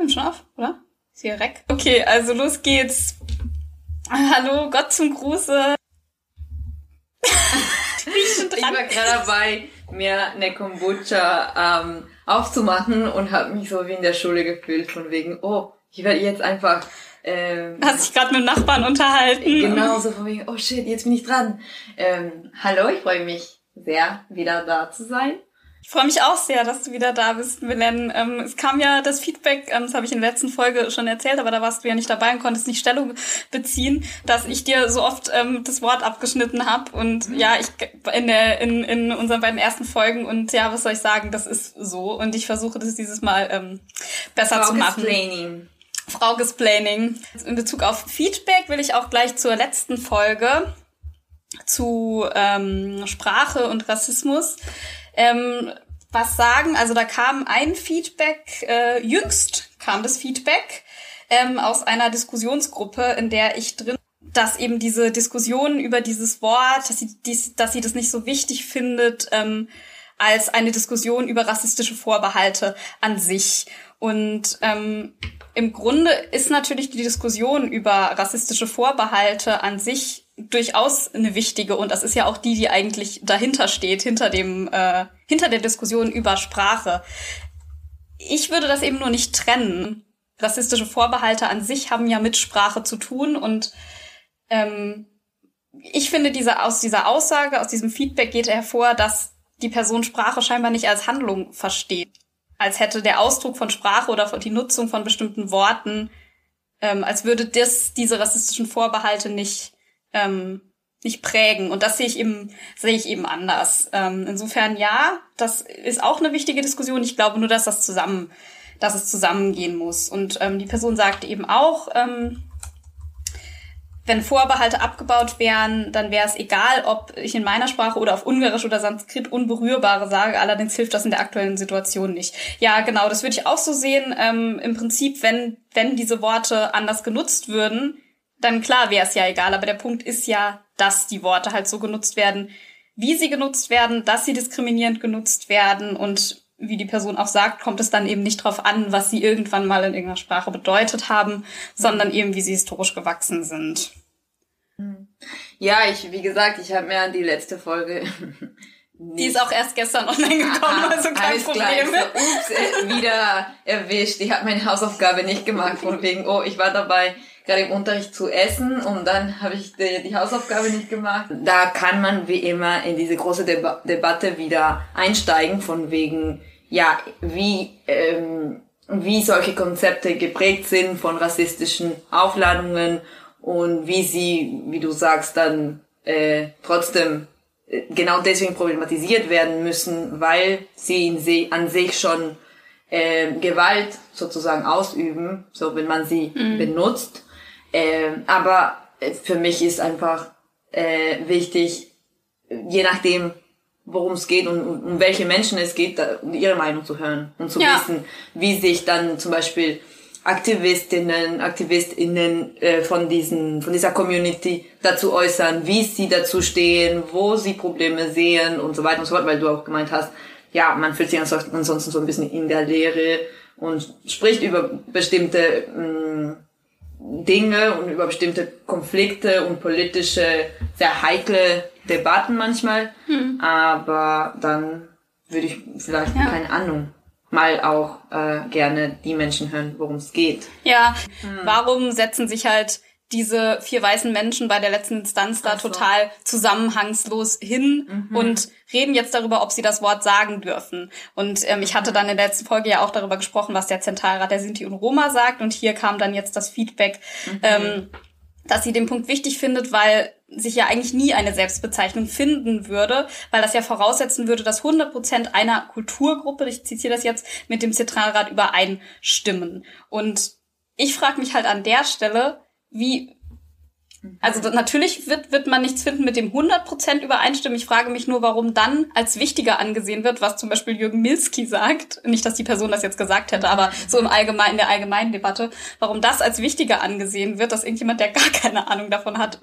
Nimm schon auf, oder? Ist hier weg? Okay, also los geht's. Hallo, Gott zum Gruße. ich, ich war gerade dabei, mir eine Kombucha ähm, aufzumachen und habe mich so wie in der Schule gefühlt, von wegen, oh, ich werde jetzt einfach ähm, Hast dich gerade mit dem Nachbarn unterhalten. Genau, so von wegen, oh shit, jetzt bin ich dran. Ähm, hallo, ich freue mich sehr, wieder da zu sein. Ich freue mich auch sehr, dass du wieder da bist, Milen. Ähm, es kam ja das Feedback, ähm, das habe ich in der letzten Folge schon erzählt, aber da warst du ja nicht dabei und konntest nicht Stellung beziehen, dass ich dir so oft ähm, das Wort abgeschnitten habe. Und mhm. ja, ich in, der, in, in unseren beiden ersten Folgen und ja, was soll ich sagen, das ist so. Und ich versuche das dieses Mal ähm, besser Frau zu machen. Explaining. Frau Gesplaining. In Bezug auf Feedback will ich auch gleich zur letzten Folge zu ähm, Sprache und Rassismus ähm, was sagen. Also da kam ein Feedback, äh, jüngst kam das Feedback ähm, aus einer Diskussionsgruppe, in der ich drin dass eben diese Diskussion über dieses Wort, dass sie, dies, dass sie das nicht so wichtig findet ähm, als eine Diskussion über rassistische Vorbehalte an sich. Und ähm, im Grunde ist natürlich die Diskussion über rassistische Vorbehalte an sich durchaus eine wichtige und das ist ja auch die, die eigentlich dahinter steht, hinter dem, äh, hinter der Diskussion über Sprache. Ich würde das eben nur nicht trennen. Rassistische Vorbehalte an sich haben ja mit Sprache zu tun und ähm, ich finde, diese, aus dieser Aussage, aus diesem Feedback geht hervor, dass die Person Sprache scheinbar nicht als Handlung versteht. Als hätte der Ausdruck von Sprache oder die Nutzung von bestimmten Worten, ähm, als würde das diese rassistischen Vorbehalte nicht ähm, nicht prägen. Und das sehe ich eben, sehe ich eben anders. Ähm, insofern ja, das ist auch eine wichtige Diskussion. Ich glaube nur, dass das zusammen, dass es zusammengehen muss. Und ähm, die Person sagt eben auch, ähm, wenn Vorbehalte abgebaut wären, dann wäre es egal, ob ich in meiner Sprache oder auf Ungarisch oder Sanskrit Unberührbare sage. Allerdings hilft das in der aktuellen Situation nicht. Ja, genau, das würde ich auch so sehen. Ähm, Im Prinzip, wenn, wenn diese Worte anders genutzt würden, dann klar wäre es ja egal, aber der Punkt ist ja, dass die Worte halt so genutzt werden, wie sie genutzt werden, dass sie diskriminierend genutzt werden und wie die Person auch sagt, kommt es dann eben nicht darauf an, was sie irgendwann mal in irgendeiner Sprache bedeutet haben, mhm. sondern eben, wie sie historisch gewachsen sind. Mhm. Ja, ich, wie gesagt, ich habe mir an die letzte Folge Die ist auch erst gestern online gekommen, also kein Problem. So, ups, äh, wieder erwischt. Ich habe meine Hausaufgabe nicht gemacht, von wegen, oh, ich war dabei, gerade im Unterricht zu essen und dann habe ich die, die, Hausaufgabe nicht gemacht. Da kann man wie immer in diese große Deba Debatte wieder einsteigen von wegen, ja, wie, ähm, wie solche Konzepte geprägt sind von rassistischen Aufladungen und wie sie, wie du sagst, dann äh, trotzdem äh, genau deswegen problematisiert werden müssen, weil sie sie an sich schon äh, Gewalt sozusagen ausüben, so wenn man sie mhm. benutzt. Ähm, aber äh, für mich ist einfach äh, wichtig, je nachdem, worum es geht und um, welche Menschen es geht, da, ihre Meinung zu hören und zu ja. wissen, wie sich dann zum Beispiel Aktivistinnen, Aktivistinnen äh, von diesen, von dieser Community dazu äußern, wie sie dazu stehen, wo sie Probleme sehen und so weiter und so fort, weil du auch gemeint hast, ja, man fühlt sich ansonsten so ein bisschen in der Leere und spricht über bestimmte mh, mm, Dinge und über bestimmte Konflikte und politische, sehr heikle Debatten manchmal. Hm. Aber dann würde ich vielleicht, ja. keine Ahnung, mal auch äh, gerne die Menschen hören, worum es geht. Ja, hm. warum setzen sich halt diese vier weißen Menschen bei der letzten Instanz da so. total zusammenhangslos hin mhm. und reden jetzt darüber, ob sie das Wort sagen dürfen. Und ähm, ich hatte dann in der letzten Folge ja auch darüber gesprochen, was der Zentralrat der Sinti und Roma sagt. Und hier kam dann jetzt das Feedback, mhm. ähm, dass sie den Punkt wichtig findet, weil sich ja eigentlich nie eine Selbstbezeichnung finden würde, weil das ja voraussetzen würde, dass 100 Prozent einer Kulturgruppe, ich zitiere das jetzt, mit dem Zentralrat übereinstimmen. Und ich frage mich halt an der Stelle, wie, also natürlich wird, wird man nichts finden mit dem 100% übereinstimmen. Ich frage mich nur, warum dann als wichtiger angesehen wird, was zum Beispiel Jürgen Milski sagt. Nicht, dass die Person das jetzt gesagt hätte, aber so im Allgemeinen, in der allgemeinen Debatte, warum das als wichtiger angesehen wird, dass irgendjemand, der gar keine Ahnung davon hat,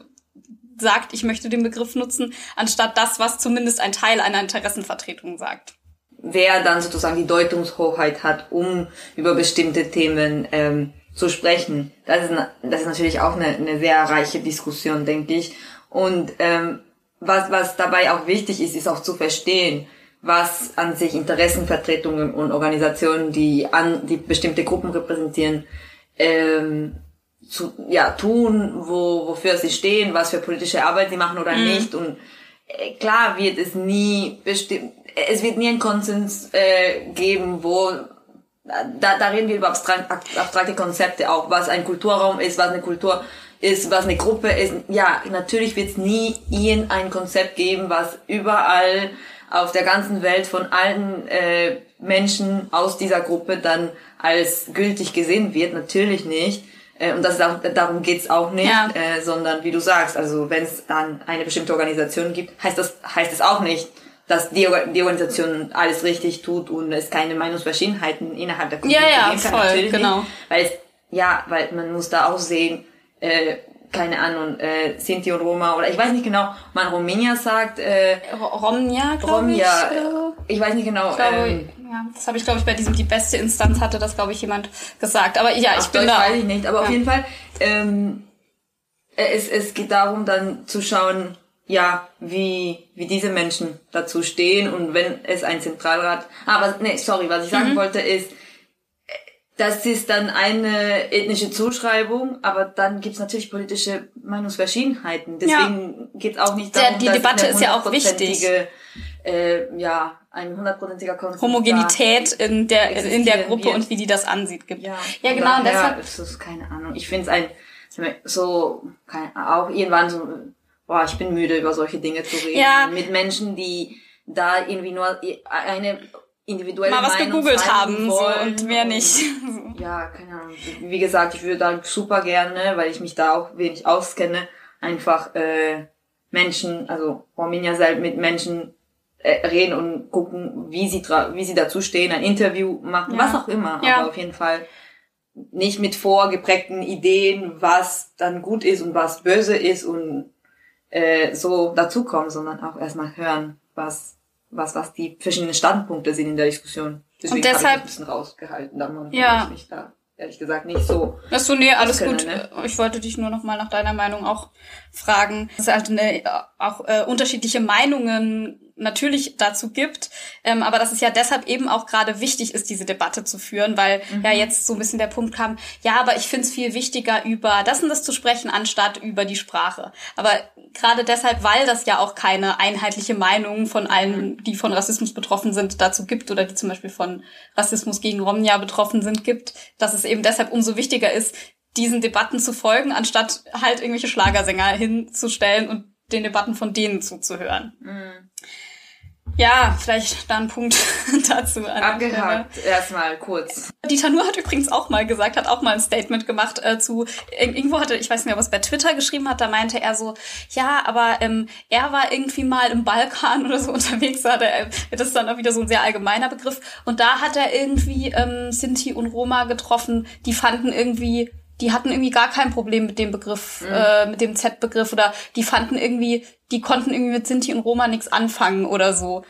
sagt, ich möchte den Begriff nutzen, anstatt das, was zumindest ein Teil einer Interessenvertretung sagt. wer dann sozusagen die Deutungshoheit hat, um über bestimmte Themen ähm, zu sprechen. Das ist, das ist natürlich auch eine, eine sehr reiche Diskussion, denke ich. Und ähm, was, was dabei auch wichtig ist, ist auch zu verstehen, was an sich Interessenvertretungen und Organisationen, die an die bestimmte Gruppen repräsentieren, ähm, zu, ja, tun, wo, wofür sie stehen, was für politische Arbeit sie machen oder mhm. nicht. Und äh, klar wird es nie bestimmt, es wird nie einen Konsens äh, geben, wo da, da reden wir über abstrakte Konzepte auch, was ein Kulturraum ist, was eine Kultur ist, was eine Gruppe ist. Ja, natürlich wird es nie ein Konzept geben, was überall auf der ganzen Welt von allen äh, Menschen aus dieser Gruppe dann als gültig gesehen wird. Natürlich nicht. Äh, und das auch, darum geht's auch nicht, ja. äh, sondern wie du sagst, also wenn es dann eine bestimmte Organisation gibt, heißt das heißt es auch nicht, dass die, die Organisation alles richtig tut und es keine Meinungsverschiedenheiten innerhalb der Community ja, ja, geben kann. Voll, Natürlich genau. Nicht, weil es, ja, weil man muss da auch sehen, äh, keine Ahnung, äh, Sinti und Roma oder ich weiß nicht genau, man Romnia sagt. Äh, Romnia, glaube ich. Romnia, ich weiß nicht genau. Glaube, ähm, ja, das habe ich, glaube ich, bei diesem die beste Instanz hatte das, glaube ich, jemand gesagt. Aber ja, ich bin Deutsch da. weiß ich nicht, aber ja. auf jeden Fall, ähm, es, es geht darum, dann zu schauen, ja, wie, wie diese Menschen dazu stehen und wenn es ein Zentralrat, ah, was, nee, sorry, was ich sagen mhm. wollte ist, das ist dann eine ethnische Zuschreibung, aber dann gibt's natürlich politische Meinungsverschiedenheiten. Deswegen ja. geht's auch nicht darum, Der, die Debatte ist ja auch wichtig. Äh, ja, ein hundertprozentiger Konsens. Homogenität in der in der Gruppe wird. und wie die das ansieht gibt. Ja, ja genau. Deshalb ist es keine Ahnung. Ich finde es ein so keine, auch irgendwann so boah, ich bin müde, über solche Dinge zu reden. Ja. Mit Menschen, die da irgendwie nur eine individuelle Mal was Meinung gegoogelt haben so, und mehr nicht. ja, keine Ahnung. Wie gesagt, ich würde da super gerne, weil ich mich da auch wenig auskenne, einfach äh, Menschen, also Arminia selbst mit Menschen äh, reden und gucken, wie sie wie sie dazu stehen, ein Interview machen, ja. was auch immer, ja. aber auf jeden Fall nicht mit vorgeprägten Ideen, was dann gut ist und was böse ist und äh, so dazukommen, sondern auch erstmal hören, was, was, was die verschiedenen Standpunkte sind in der Diskussion. Deswegen und deshalb ich ein bisschen rausgehalten, da man ja. mich da ehrlich gesagt nicht so. Ach so, nee, alles können, gut. Ne? Ich wollte dich nur noch mal nach deiner Meinung auch fragen. Es halt eine, auch äh, unterschiedliche Meinungen natürlich dazu gibt, ähm, aber dass es ja deshalb eben auch gerade wichtig ist, diese Debatte zu führen, weil mhm. ja jetzt so ein bisschen der Punkt kam, ja, aber ich finde es viel wichtiger, über das und das zu sprechen, anstatt über die Sprache. Aber gerade deshalb, weil das ja auch keine einheitliche Meinung von allen, mhm. die von Rassismus betroffen sind, dazu gibt oder die zum Beispiel von Rassismus gegen Romnia betroffen sind, gibt, dass es eben deshalb umso wichtiger ist, diesen Debatten zu folgen, anstatt halt irgendwelche Schlagersänger hinzustellen und den Debatten von denen zuzuhören. Mhm. Ja, vielleicht da ein Punkt dazu. Abgehakt, erstmal kurz. Die Tanur hat übrigens auch mal gesagt, hat auch mal ein Statement gemacht äh, zu, irgendwo hatte, ich weiß nicht, was bei Twitter geschrieben hat, da meinte er so, ja, aber ähm, er war irgendwie mal im Balkan oder so unterwegs, hat er, das ist dann auch wieder so ein sehr allgemeiner Begriff. Und da hat er irgendwie ähm, Sinti und Roma getroffen, die fanden irgendwie die hatten irgendwie gar kein Problem mit dem Begriff, mhm. äh, mit dem Z-Begriff oder die fanden irgendwie, die konnten irgendwie mit Sinti und Roma nichts anfangen oder so.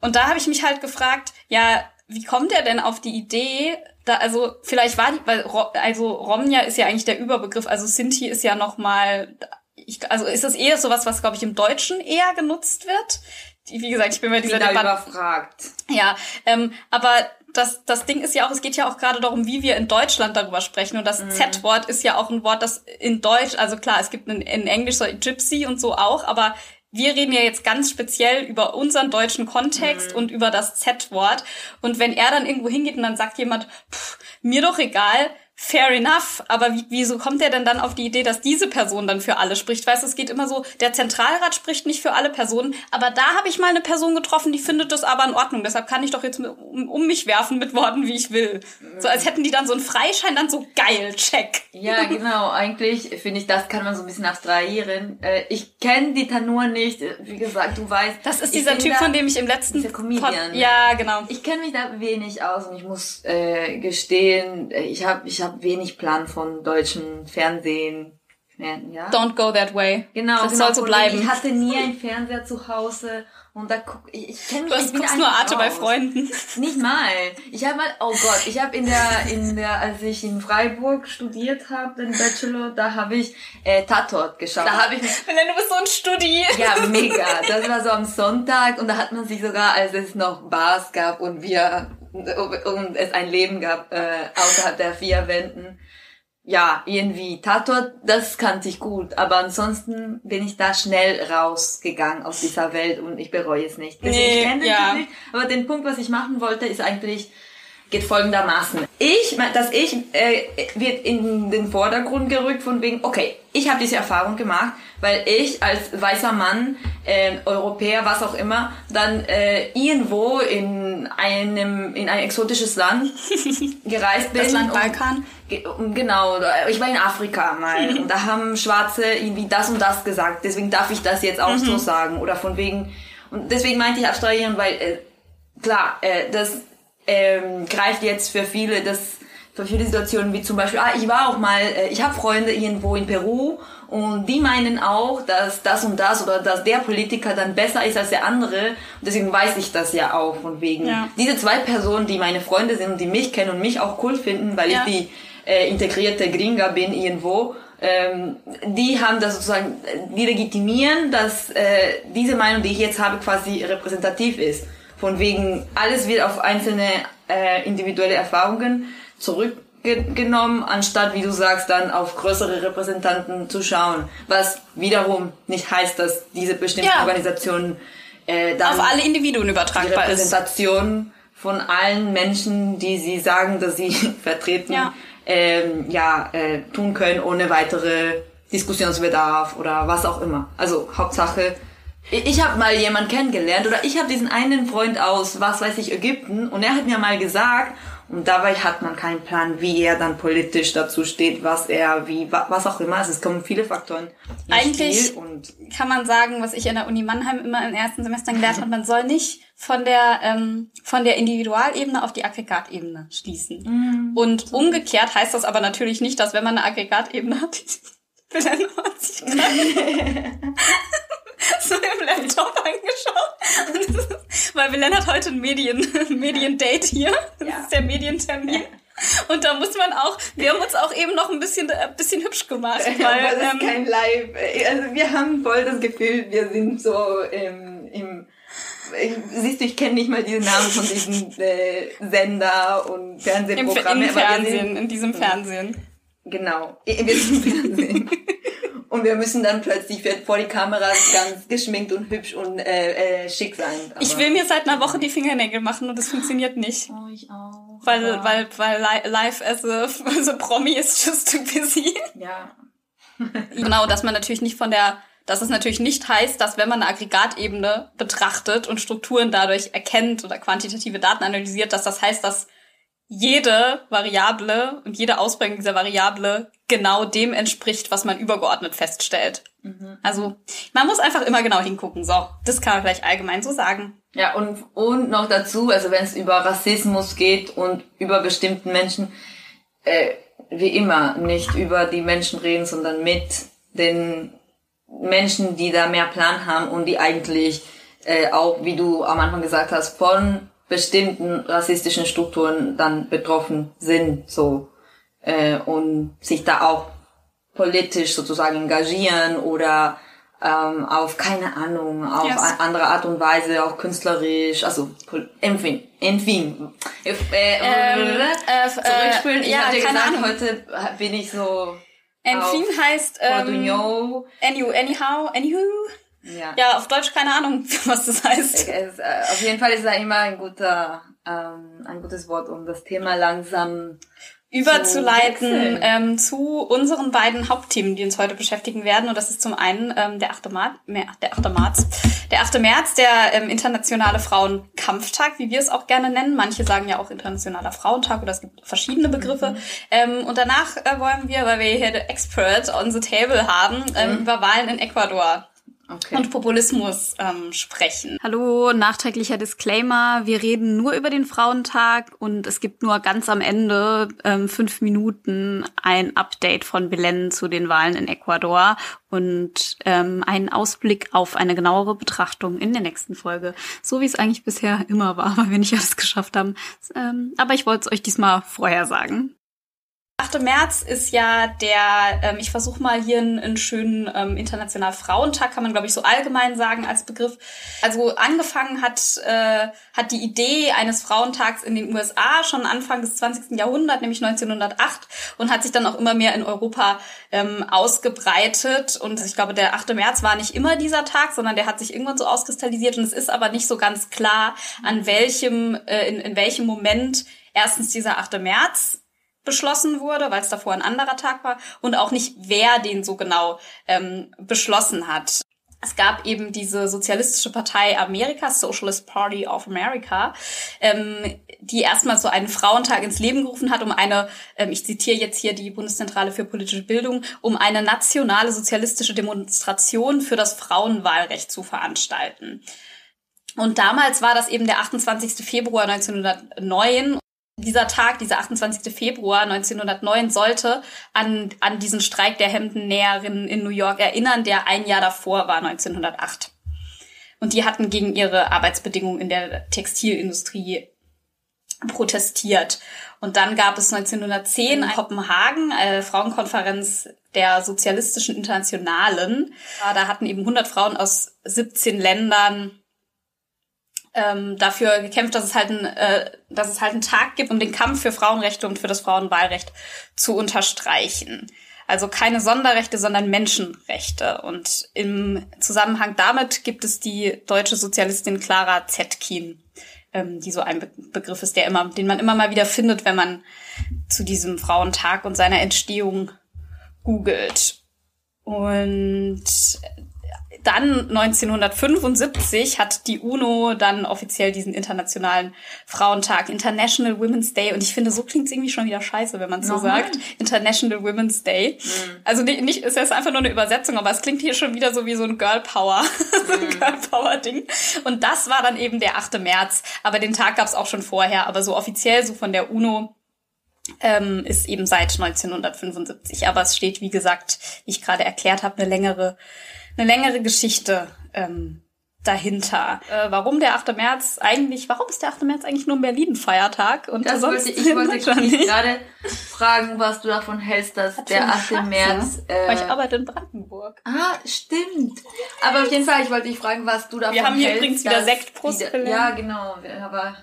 Und da habe ich mich halt gefragt, ja, wie kommt er denn auf die Idee, da, also vielleicht war die, weil also Romnia ist ja eigentlich der Überbegriff, also Sinti ist ja noch mal, ich, also ist das eher sowas, was glaube ich im Deutschen eher genutzt wird. Wie gesagt, ich bin bei dieser Debatte überfragt. Ja, ähm, aber das, das Ding ist ja auch, es geht ja auch gerade darum, wie wir in Deutschland darüber sprechen. Und das mhm. Z-Wort ist ja auch ein Wort, das in Deutsch, also klar, es gibt in, in Englisch so Gypsy und so auch, aber wir reden ja jetzt ganz speziell über unseren deutschen Kontext mhm. und über das Z-Wort. Und wenn er dann irgendwo hingeht und dann sagt jemand, pff, mir doch egal, fair enough, aber wie, wieso kommt er denn dann auf die Idee, dass diese Person dann für alle spricht? Weißt du, es geht immer so, der Zentralrat spricht nicht für alle Personen, aber da habe ich mal eine Person getroffen, die findet das aber in Ordnung. Deshalb kann ich doch jetzt um, um mich werfen mit Worten, wie ich will. So als hätten die dann so einen Freischein, dann so geil, check. Ja, genau. Eigentlich finde ich, das kann man so ein bisschen abstrahieren. Äh, ich kenne die Tanur nicht. Wie gesagt, du weißt. Das ist dieser Typ, da, von dem ich im letzten dieser Comedian. ja, genau. Ich kenne mich da wenig aus und ich muss äh, gestehen, ich habe ich hab wenig Plan von deutschen Fernsehen. werden, ja. Don't go that way. Genau, das genau. soll so bleiben. Ich hatte nie einen Fernseher zu Hause und da guck ich, ich kenne mich Du guckst nur Arte bei raus. Freunden. Nicht mal. Ich habe mal, oh Gott, ich habe in der, in der, als ich in Freiburg studiert habe, den Bachelor, da habe ich äh, Tatort geschaut. Da habe ich Wenn du bist so ein Studi. ja, mega. Das war so am Sonntag und da hat man sich sogar, als es noch Bars gab und wir und es ein Leben gab äh, außerhalb der vier Wänden. Ja, irgendwie Tatort, das kannte ich gut, aber ansonsten bin ich da schnell rausgegangen aus dieser Welt und ich bereue es nicht. Deswegen, Nee, ich kenne ja. Nicht, aber den Punkt, was ich machen wollte, ist eigentlich geht folgendermaßen. Ich, das Ich äh, wird in den Vordergrund gerückt von wegen, okay, ich habe diese Erfahrung gemacht, weil ich als weißer Mann, äh, Europäer, was auch immer, dann äh, irgendwo in einem in ein exotisches Land gereist bin. Das Land Balkan. Und Genau, ich war in Afrika mal und da haben Schwarze irgendwie das und das gesagt, deswegen darf ich das jetzt auch so sagen oder von wegen und deswegen meinte ich abstrahieren, weil äh, klar, äh, das ähm, greift jetzt für viele, das für viele Situationen wie zum Beispiel, ah, ich war auch mal, äh, ich habe Freunde irgendwo in Peru und die meinen auch, dass das und das oder dass der Politiker dann besser ist als der andere und deswegen weiß ich das ja auch von wegen. Ja. Diese zwei Personen, die meine Freunde sind und die mich kennen und mich auch cool finden, weil Ja. ich die äh, integrierte Gringa bin irgendwo, ähm, die haben das sozusagen, äh, die legitimieren, dass äh, diese Meinung, die ich jetzt habe, quasi repräsentativ ist. Von wegen, alles wird auf einzelne äh, individuelle Erfahrungen zurückgenommen, anstatt, wie du sagst, dann auf größere Repräsentanten zu schauen. Was wiederum nicht heißt, dass diese bestimmten Ja. Organisationen äh, dann Auf alle Individuen die übertragbar ist. Repräsentation von allen Menschen, die sie sagen, dass sie vertreten, Ja. ähm, ja, äh, tun können, ohne weitere Diskussionsbedarf oder was auch immer. Also Hauptsache, ich, ich habe mal jemanden kennengelernt oder ich habe diesen einen Freund aus, was weiß ich, Ägypten und er hat mir mal gesagt, und dabei hat man keinen Plan, wie er dann politisch dazu steht, was er, wie, wa- was auch immer. Also es kommen viele Faktoren Eigentlich- Spiel und kann man sagen, was ich in der Uni Mannheim immer in ersten Semestern gelernt habe, man soll nicht von der ähm, von der Individualebene auf die Aggregatebene schließen. Und umgekehrt heißt das aber natürlich nicht, dass wenn man eine Aggregatebene hat, ein so im Laptop angeschaut. Ist, weil Belen hat heute ein Medien, Mediendate hier. Das Ja. ist der Medientermin. Und da muss man auch, wir haben uns auch eben noch ein bisschen, ein bisschen hübsch gemacht. Weil, Aber das ähm, ist kein Live. Also wir haben voll das Gefühl, wir sind so im, im ich, siehst du, ich kenne nicht mal diese Namen von diesen äh, Sender und Fernsehprogramme. Im Fernsehen, Sind, in diesem Fernsehen. genau, wir sind im Fernsehen. und wir müssen dann plötzlich vor die Kameras ganz geschminkt und hübsch und äh, äh, schick sein. Aber Ich will mir seit einer Woche die Fingernägel machen und das funktioniert nicht. Oh, ich auch. Weil, aber- weil, weil li- live as a, as a Promi ist just too busy. Ja. Genau, dass man natürlich nicht von der, dass es natürlich nicht heißt, dass wenn man eine Aggregatebene betrachtet und Strukturen dadurch erkennt oder quantitative Daten analysiert, dass das heißt, dass jede Variable und jede Ausprägung dieser Variable genau dem entspricht, was man übergeordnet feststellt. Also man muss einfach immer genau hingucken. So, das kann man vielleicht allgemein so sagen. Ja, und, und noch dazu, also wenn es über Rassismus geht und über bestimmten Menschen, äh, wie immer, nicht über die Menschen reden, sondern mit den Menschen, die da mehr Plan haben und die eigentlich äh, auch, wie du am Anfang gesagt hast, von bestimmten rassistischen Strukturen dann betroffen sind, so, äh, und sich da auch politisch sozusagen engagieren oder ähm, auf keine Ahnung, auf Yes. andere Art und Weise, auch künstlerisch, also enfin, enfin. Äh, äh, Ähm, äh, zurückspielen. äh, ich ja, keine gesagt, Ahnung. heute bin ich so Enfin heißt ähm, Cordugno. any, anyhow, anywho. Ja. Ja, auf Deutsch keine Ahnung, was das heißt. Es, äh, auf jeden Fall ist da immer ein guter, ähm, ein gutes Wort, um das Thema langsam überzuleiten ähm, zu unseren beiden Hauptthemen, die uns heute beschäftigen werden. Und das ist zum einen ähm, der 8. März, der 8. März, der 8. März, der ähm, internationale Frauenkampftag, wie wir es auch gerne nennen. Manche sagen ja auch internationaler Frauentag oder es gibt verschiedene Begriffe. Ähm, und danach äh, wollen wir, weil wir hier the Expert on the Table haben, ähm, über Wahlen in Ecuador Okay. und Populismus ähm, sprechen. Hallo, nachträglicher Disclaimer. Wir reden nur über den Frauentag und es gibt nur ganz am Ende ähm, fünf Minuten ein Update von Belen zu den Wahlen in Ecuador und ähm, einen Ausblick auf eine genauere Betrachtung in der nächsten Folge. So wie es eigentlich bisher immer war, weil wir nicht alles geschafft haben. Ähm, aber ich wollte es euch diesmal vorher sagen. 8. März ist ja der, ähm, ich versuche mal hier einen, einen schönen ähm, internationalen Frauentag, kann man glaube ich so allgemein sagen als Begriff. Also angefangen hat, äh, hat die Idee eines Frauentags in den USA schon Anfang des 20. Jahrhunderts, nämlich 1908 und hat sich dann auch immer mehr in Europa ähm, ausgebreitet. Und ich glaube, der 8. März war nicht immer dieser Tag, sondern der hat sich irgendwann so auskristallisiert und es ist aber nicht so ganz klar, an welchem, äh, in, in welchem Moment erstens dieser 8. März beschlossen wurde, weil es davor ein anderer Tag war und auch nicht, wer den so genau ähm, beschlossen hat. Es gab eben diese Sozialistische Partei Amerikas, Socialist Party of America, ähm, die erstmal so einen Frauentag ins Leben gerufen hat, um eine, ähm, ich zitiere jetzt hier die Bundeszentrale für politische Bildung, um eine nationale sozialistische Demonstration für das Frauenwahlrecht zu veranstalten. Und damals war das eben der 28. Februar 1909 dieser Tag, dieser 28. Februar 1909, sollte an, an diesen Streik der Hemdennäherinnen in New York erinnern, der ein Jahr davor war, 1908. Und die hatten gegen ihre Arbeitsbedingungen in der Textilindustrie protestiert. Und dann gab es 1910 in Kopenhagen eine Frauenkonferenz der Sozialistischen Internationalen. Da hatten eben 100 Frauen aus 17 Ländern ähm, dafür gekämpft, dass es halt ein, äh, dass es halt einen Tag gibt, um den Kampf für Frauenrechte und für das Frauenwahlrecht zu unterstreichen. Also keine Sonderrechte, sondern Menschenrechte. Und im Zusammenhang damit gibt es die deutsche Sozialistin Clara Zetkin, ähm, die so ein Be Begriff ist, der immer, den man immer mal wieder findet, wenn man zu diesem Frauentag und seiner Entstehung googelt. Und dann 1975 hat die UNO dann offiziell diesen internationalen Frauentag, International Women's Day. Und ich finde, so klingt es irgendwie schon wieder scheiße, wenn man es so sagt. International Women's Day. Mhm. Also nicht, nicht, es ist einfach nur eine Übersetzung, aber es klingt hier schon wieder so wie so ein Girl Power, mhm. Girl Power Ding. Und das war dann eben der 8. März. Aber den Tag gab es auch schon vorher. Aber so offiziell, so von der UNO, ähm, ist eben seit 1975. Aber es steht, wie gesagt, wie ich gerade erklärt habe, eine längere eine längere Geschichte ähm, dahinter. Äh, warum der 8. März eigentlich, warum ist der 8. März eigentlich nur ein Berlin-Feiertag? Und das wollte ich, wollte dich gerade fragen, was du davon hältst, dass Hat der 8. Schatz, März... Äh, Weil ich arbeite in Brandenburg. Ah, stimmt. Aber auf jeden Fall, ich wollte dich fragen, was du davon hältst. Wir haben hier hältst, übrigens wieder Sektbrust wieder, Ja, genau, aber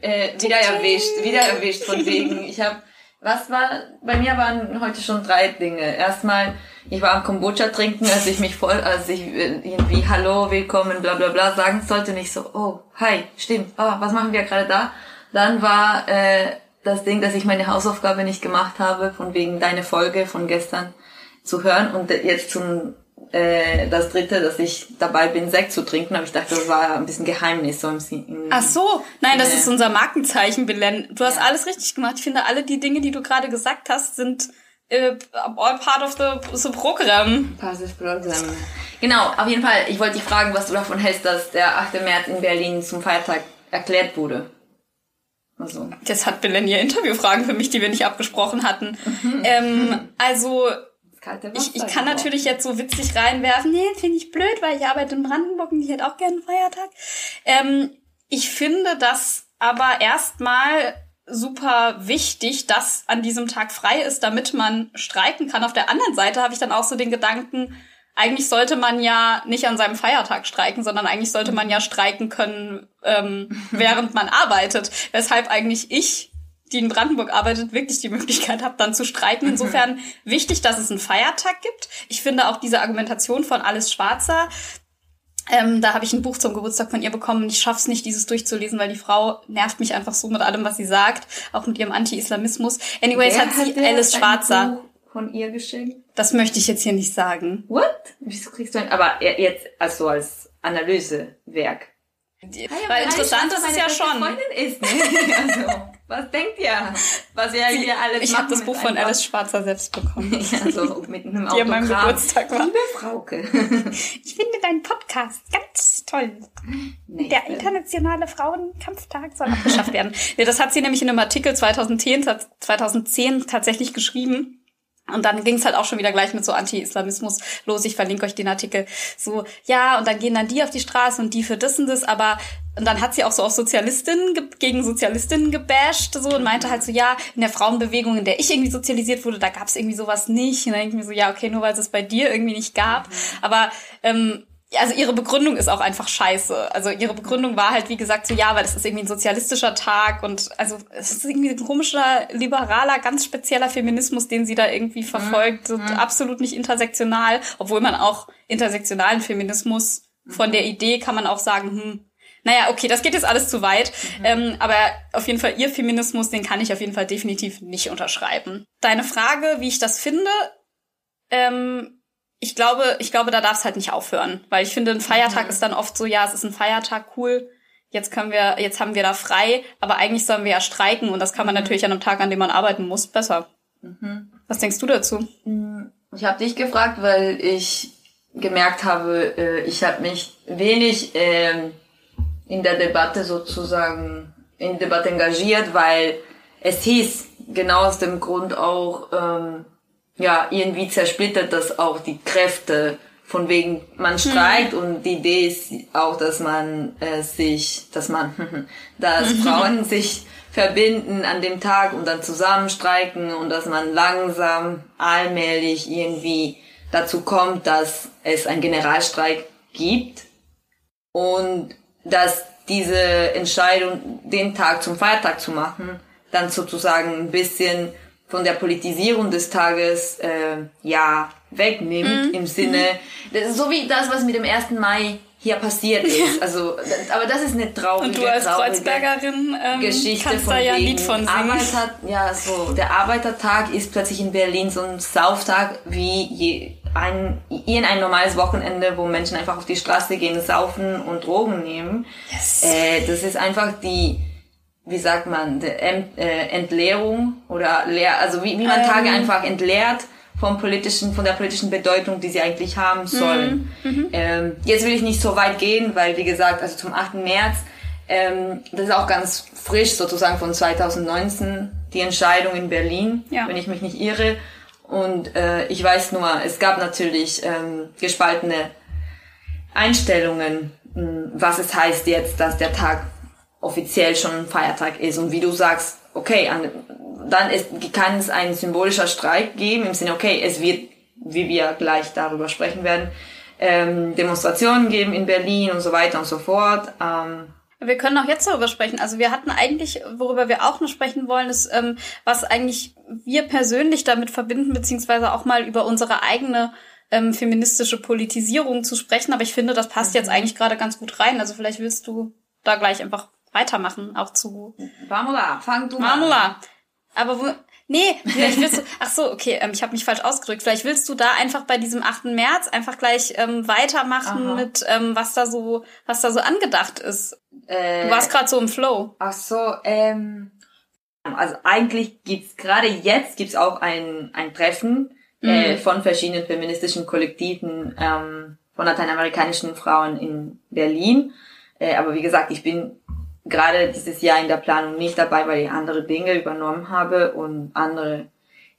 äh, wieder erwischt, wieder erwischt von wegen. Ich habe was war, bei mir waren heute schon drei Dinge. Erstmal, ich war am Kombucha trinken, als ich mich voll, als ich äh, irgendwie Hallo, willkommen, bla bla bla sagen sollte, nicht so, oh, hi, stimmt, oh, was machen wir gerade da? Dann war äh, das Ding, dass ich meine Hausaufgabe nicht gemacht habe, von wegen deine Folge von gestern zu hören und jetzt zum äh, das dritte, dass ich dabei bin, Sekt zu trinken, aber ich dachte, das war ein bisschen Geheimnis. So im, im Ach so, nein, das ist unser Markenzeichen, Belen. Du hast ja. alles richtig gemacht. Ich finde, alle die Dinge, die du gerade gesagt hast, sind äh, all part of the, the program. Part of the program. Genau, auf jeden Fall, ich wollte dich fragen, was du davon hältst, dass der 8. März in Berlin zum Feiertag erklärt wurde. Also. Jetzt hat Belen hier Interviewfragen für mich, die wir nicht abgesprochen hatten. Mhm. Ähm, also kalte Wasser. Ich, ich kann natürlich jetzt so witzig reinwerfen, nee, finde ich blöd, weil ich arbeite in Brandenburg und ich hätte auch gerne einen Feiertag. Ähm, ich finde das aber erstmal super wichtig, dass an diesem Tag frei ist, damit man streiken kann. Auf der anderen Seite habe ich dann auch so den Gedanken, eigentlich sollte man ja nicht an seinem Feiertag streiken, sondern eigentlich sollte man ja streiken können, ähm, während man arbeitet. Weshalb eigentlich ich die in Brandenburg arbeitet, wirklich die Möglichkeit habt, dann zu streiken. Mhm. Insofern wichtig, dass es einen Feiertag gibt. Ich finde auch diese Argumentation von Alice Schwarzer, ähm, da habe ich ein Buch zum Geburtstag von ihr bekommen. Ich schaff's nicht, dieses durchzulesen, weil die Frau nervt mich einfach so mit allem, was sie sagt, auch mit ihrem Anti-Islamismus. Anyways Wer hat sie hat Alice Schwarzer Buch von ihr geschenkt. Das möchte ich jetzt hier nicht sagen. What? Wieso kriegst du ein? Aber jetzt also als Analysewerk. Die, ja, weil interessant ist es ja schon. Freundin ist, ne? also. Was denkt ihr? Was ihr hier alles Ich habe das Buch von Alice Schwarzer selbst bekommen. ja, so mit einem Die an meinem Geburtstag war. Liebe Frauke. Ich finde deinen Podcast ganz toll. Der internationale Frauenkampftag soll abgeschafft werden. Ja, das hat sie nämlich in einem Artikel 2010, 2010 tatsächlich geschrieben. Und dann ging es halt auch schon wieder gleich mit so Anti-Islamismus los. Ich verlinke euch den Artikel. So, ja, und dann gehen dann die auf die Straße und die für das und das, aber und dann hat sie auch so auf Sozialistinnen ge- gegen Sozialistinnen gebasht so und meinte halt so, ja, in der Frauenbewegung, in der ich irgendwie sozialisiert wurde, da gab es irgendwie sowas nicht. Und dann denke ich mir so, ja, okay, nur weil es bei dir irgendwie nicht gab. Aber ähm, also ihre Begründung ist auch einfach scheiße. Also ihre Begründung war halt, wie gesagt, so ja, weil es ist irgendwie ein sozialistischer Tag und also es ist irgendwie ein komischer, liberaler, ganz spezieller Feminismus, den sie da irgendwie verfolgt. Und absolut nicht intersektional, obwohl man auch intersektionalen Feminismus von der Idee kann man auch sagen, hm, naja, okay, das geht jetzt alles zu weit. Ähm, aber auf jeden Fall, ihr Feminismus, den kann ich auf jeden Fall definitiv nicht unterschreiben. Deine Frage, wie ich das finde, ähm, ich glaube, ich glaube, da darf es halt nicht aufhören, weil ich finde, ein Feiertag ist dann oft so, ja, es ist ein Feiertag, cool. Jetzt können wir, jetzt haben wir da frei, aber eigentlich sollen wir ja streiken und das kann man natürlich an einem Tag, an dem man arbeiten muss, besser. Was denkst du dazu? Ich habe dich gefragt, weil ich gemerkt habe, äh, ich habe mich wenig ähm, in der Debatte sozusagen in die Debatte engagiert, weil es hieß genau aus dem Grund auch ähm, ja irgendwie zersplittert das auch die Kräfte von wegen man streikt und die Idee ist auch, dass man äh, sich, dass man, dass Frauen sich verbinden an dem Tag und dann zusammen streiken und dass man langsam allmählich irgendwie dazu kommt, dass es einen Generalstreik gibt und dass diese Entscheidung, den Tag zum Feiertag zu machen, dann sozusagen ein bisschen von der Politisierung des Tages äh, ja wegnimmt im Sinne so wie das was mit dem 1. Mai hier passiert ist also das- aber das ist eine traurige Und du als traurige Kreuzbergerin ähm, Geschichte kannst von da ja ein Lied von singen. Arbeiter, ja, so, der Arbeitertag ist plötzlich in Berlin so ein Sauftag wie je, ein, ein normales Wochenende, wo Menschen einfach auf die Straße gehen, saufen und Drogen nehmen. Yes. Äh, das ist einfach die, wie sagt man, äh, Entleerung oder leer, also wie, wie man Ähm. Tage einfach entleert vom politischen, von der politischen Bedeutung, die sie eigentlich haben sollen. Ähm, jetzt will ich nicht so weit gehen, weil wie gesagt, also zum 8. März, ähm, das ist auch ganz frisch sozusagen von 2019, die Entscheidung in Berlin, Ja. wenn ich mich nicht irre. Und äh, ich weiß nur, es gab natürlich ähm, gespaltene Einstellungen, mh, was es heißt jetzt, dass der Tag offiziell schon ein Feiertag ist. Und wie du sagst, okay, an, dann ist, kann es ein symbolischer Streik geben, im Sinne, okay, es wird, wie wir gleich darüber sprechen werden, ähm, Demonstrationen geben in Berlin und so weiter und so fort. Ähm, Wir können auch jetzt darüber sprechen. Also wir hatten eigentlich, worüber wir auch noch sprechen wollen, ist, ähm, was eigentlich wir persönlich damit verbinden, beziehungsweise auch mal über unsere eigene ähm, feministische Politisierung zu sprechen. Aber ich finde, das passt jetzt eigentlich gerade ganz gut rein. Also vielleicht willst du da gleich einfach weitermachen, auch zu Pamela, fang du mal an. Aber wo, nee, vielleicht willst du, ach so, okay, ähm, ich habe mich falsch ausgedrückt. Vielleicht willst du da einfach bei diesem 8. März einfach gleich ähm, weitermachen Aha. mit, ähm, was da so, was da so angedacht ist. Äh, Du warst gerade so im Flow. Ach so, ähm, also eigentlich gibt's gerade jetzt gibt's auch ein, ein Treffen äh, von verschiedenen feministischen Kollektiven ähm, von lateinamerikanischen Frauen in Berlin. Äh, aber wie gesagt, ich bin gerade dieses Jahr in der Planung nicht dabei, weil ich andere Dinge übernommen habe und andere